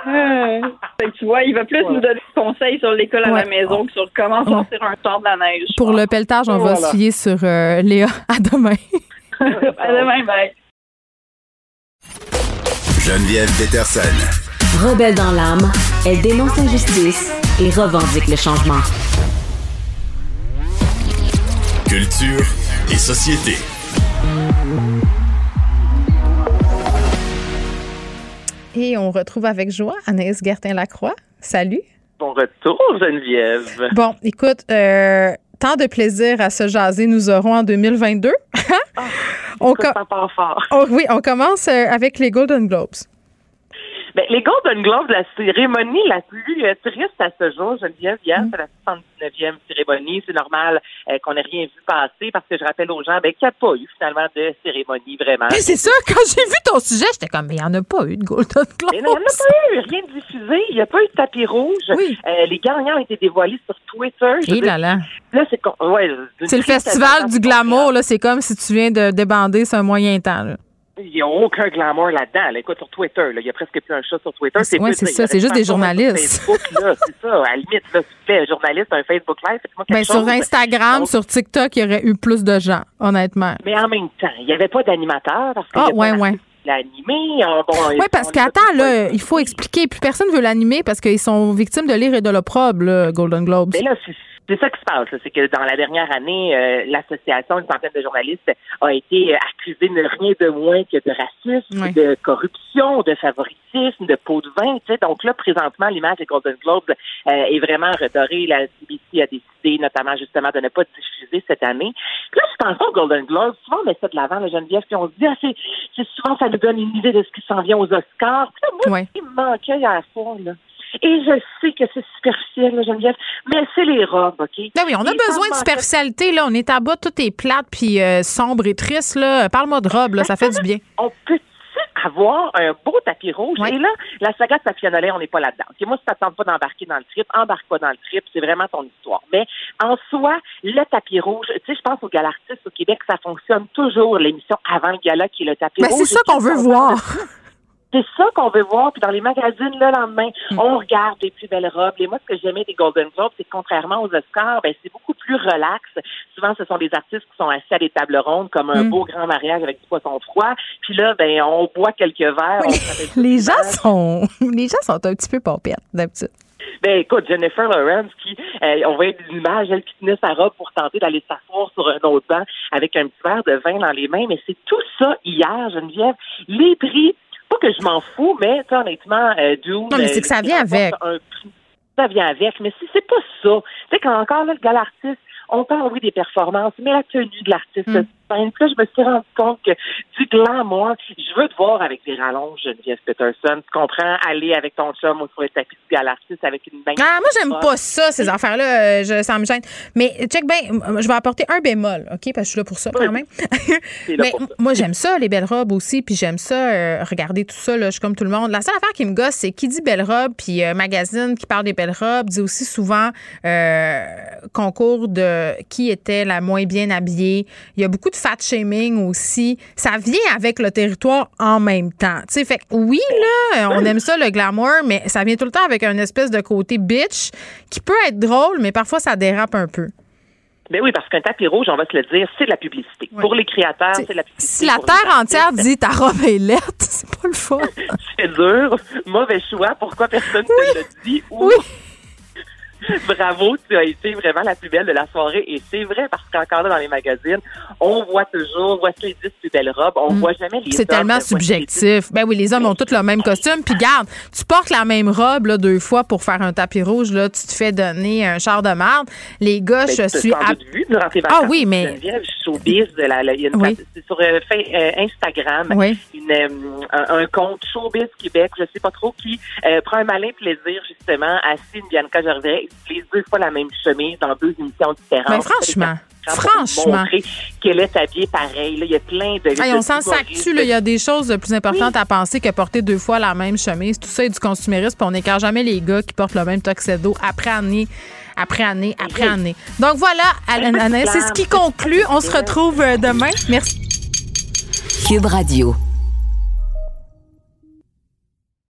Euh, fait que tu vois, il va plus nous donner des conseils sur l'école à Ouais. la maison que sur comment sortir un sort de la neige. Pour le pelletage, on va se fier sur euh, Léa. À demain. à demain, bye. Geneviève Peterson. Rebelle dans l'âme, elle dénonce l'injustice et revendique le changement. Culture et société. Et on retrouve avec joie Anaïs Gertin-Lacroix. Salut. Bon retour, Geneviève. Bon, écoute, euh, tant de plaisir à se jaser nous aurons en 2022. on Écoute, co- ça part fort. oh, oui, on commence euh, avec les Golden Globes. Ben, les Golden Globes, la cérémonie la plus euh, triste à ce jour, Geneviève, hier, c'est la 79e cérémonie. C'est normal euh, qu'on n'ait rien vu passer parce que je rappelle aux gens ben, qu'il n'y a pas eu finalement de cérémonie vraiment. Mais c'est ça, quand j'ai vu ton sujet, j'étais comme, mais il n'y en a pas eu de Golden Globes. Il n'y en a pas eu, rien de diffusé. Il n'y a pas eu de tapis rouge. Euh, les gagnants ont été dévoilés sur Twitter. Et dire, là là. Là, c'est ouais, le festival du glamour, là. C'est comme si tu viens de débander sur un moyen temps, là. Il n'y a aucun glamour là-dedans. là. Écoute, sur Twitter, là, il y a presque plus un chat sur Twitter. Ouais, c'est ça, c'est juste des journalistes. sur Facebook, là, c'est ça. À la limite, là, tu fais journaliste, un Facebook Live, Ben, sur chose. Instagram, Donc, sur TikTok, il y aurait eu plus de gens, honnêtement. Mais en même temps, il n'y avait pas d'animateur Ah, ouais, ouais. l'animé. euh, Bon, Oui, parce qu'attends, là, il faut expliquer. Plus personne veut l'animer parce qu'ils sont victimes de l'ire et de l'opprobre, Golden Globes. Mais là, c'est c'est ça qui se passe. C'est que dans la dernière année, euh, l'association, une centaine de journalistes, a été euh, accusée de rien de moins que de racisme, de corruption, de favoritisme, de pot de vin. Tu sais. Donc là, présentement, l'image des Golden Globes euh, est vraiment redorée. La CBC a décidé notamment justement de ne pas diffuser cette année. Puis là, je pense aux Golden Globes. Souvent, on met ça de l'avant, la Geneviève, puis on se dit, ah, c'est, souvent, ça nous donne une idée de ce qui s'en vient aux Oscars. Puis là, moi, Ouais. ce qui me manquait hier soir, là, et je sais que c'est superficiel, là, Geneviève, mais c'est les robes, OK? Ben oui, on a besoin de superficialité, là. On est à bas, tout est plate, puis euh, sombre et triste, là. Parle-moi de robe, là. Ça fait du bien. on peut avoir un beau tapis rouge. Et là, la saga de Safia Nolin, on n'est pas là-dedans. Moi, si tu t'attends pas d'embarquer dans le trip, embarque pas dans le trip. C'est vraiment ton histoire. Mais en soi, le tapis rouge, tu sais, je pense au gala artiste au Québec, ça fonctionne toujours, l'émission avant le gala qui est le tapis Ben, rouge. c'est ça qu'on veut voir. C'est ça qu'on veut voir. Puis dans les magazines, le lendemain, on regarde les plus belles robes. Et moi, ce que j'aimais des Golden Globes, c'est que contrairement aux Oscars, ben, c'est beaucoup plus relax. Souvent, ce sont des artistes qui sont assis à des tables rondes, comme un Mm. beau grand mariage avec du poisson froid. Puis là, ben, on boit quelques verres. Les gens sont, les gens sont un petit peu pompettes d'habitude. Ben écoute, Jennifer Lawrence qui euh, on voyait des images, elle qui tenait sa robe pour tenter d'aller s'asseoir sur un autre banc avec un petit verre de vin dans les mains, mais c'est tout ça hier, Geneviève. Les prix, pas que je m'en fous, mais honnêtement, euh, Dune, Non, mais c'est euh, que ça vient avec. un ça vient avec, mais si c'est pas ça, tu sais, quand encore là, le gars l'artiste, on parle oui des performances, mais la tenue de l'artiste, Mm. Scène. Puis là, je me suis rendu compte que du glamour, je veux te voir avec des rallonges, Geneviève Peterson. Tu comprends? Aller avec ton chum ou sur le tapis du galartiste avec une main. Ah, moi, j'aime pas ça, ces affaires-là. euh, je- ça me gêne. Mais check bien, je vais apporter un bémol, OK? Parce que je suis là pour ça, quand même. Mais moi, j'aime ça, les belles robes aussi, puis j'aime ça, euh, regarder tout ça, là, je suis comme tout le monde. La seule affaire qui me gosse, c'est qui dit belle robe, puis euh, magazine qui parle des belles robes, dit aussi souvent euh, concours de qui était la moins bien habillée. Il y a beaucoup de fat shaming aussi. Ça vient avec le territoire en même temps. Tu sais, fait oui, là, on aime ça, le glamour, mais ça vient tout le temps avec un espèce de côté bitch qui peut être drôle, mais parfois ça dérape un peu. Ben oui, parce qu'un tapis rouge, on va se le dire, c'est de la publicité. Pour les créateurs, c'est de la publicité. Si la terre entière dit ta robe est laide, c'est pas le fun. C'est dur. Mauvais choix. Pourquoi personne ne te l'a dit? Ou... Bravo, tu as été vraiment la plus belle de la soirée. Et c'est vrai, parce qu'encore là, dans les magazines, on voit toujours, voici les 10 plus belles robes. On voit jamais les Mm. C'est tellement voici les 10 subjectif. Ben oui, les hommes ont tous le même costume. Puis garde, tu portes la même robe là, deux fois pour faire un tapis rouge. Là, tu te fais donner un char de marde. Les gars, Ben, je suis. à- vu durant tes Ah oui, mais- showbiz, de la, la- il y a une Oui. sur euh, euh, Instagram, Oui. une, euh, un, un compte Showbiz Québec, je sais pas trop, qui prend un malin plaisir justement à Cine Bianca Gervais, ils utilisent deux fois la même chemise dans deux émissions différentes. Mais franchement, franchement. qu'elle est habillée pareil. Là, il y a plein de. Hey, de on s'en humoristes. sac-tu, là? Il y a des choses plus importantes à penser que porter deux fois la même chemise. Tout ça est du consumérisme, puis on n'écarte jamais les gars qui portent le même tuxedo après année, après année, après année. Donc voilà, Alain, Alain, c'est ce qui conclut. On se retrouve euh, demain. Merci. Cube Radio.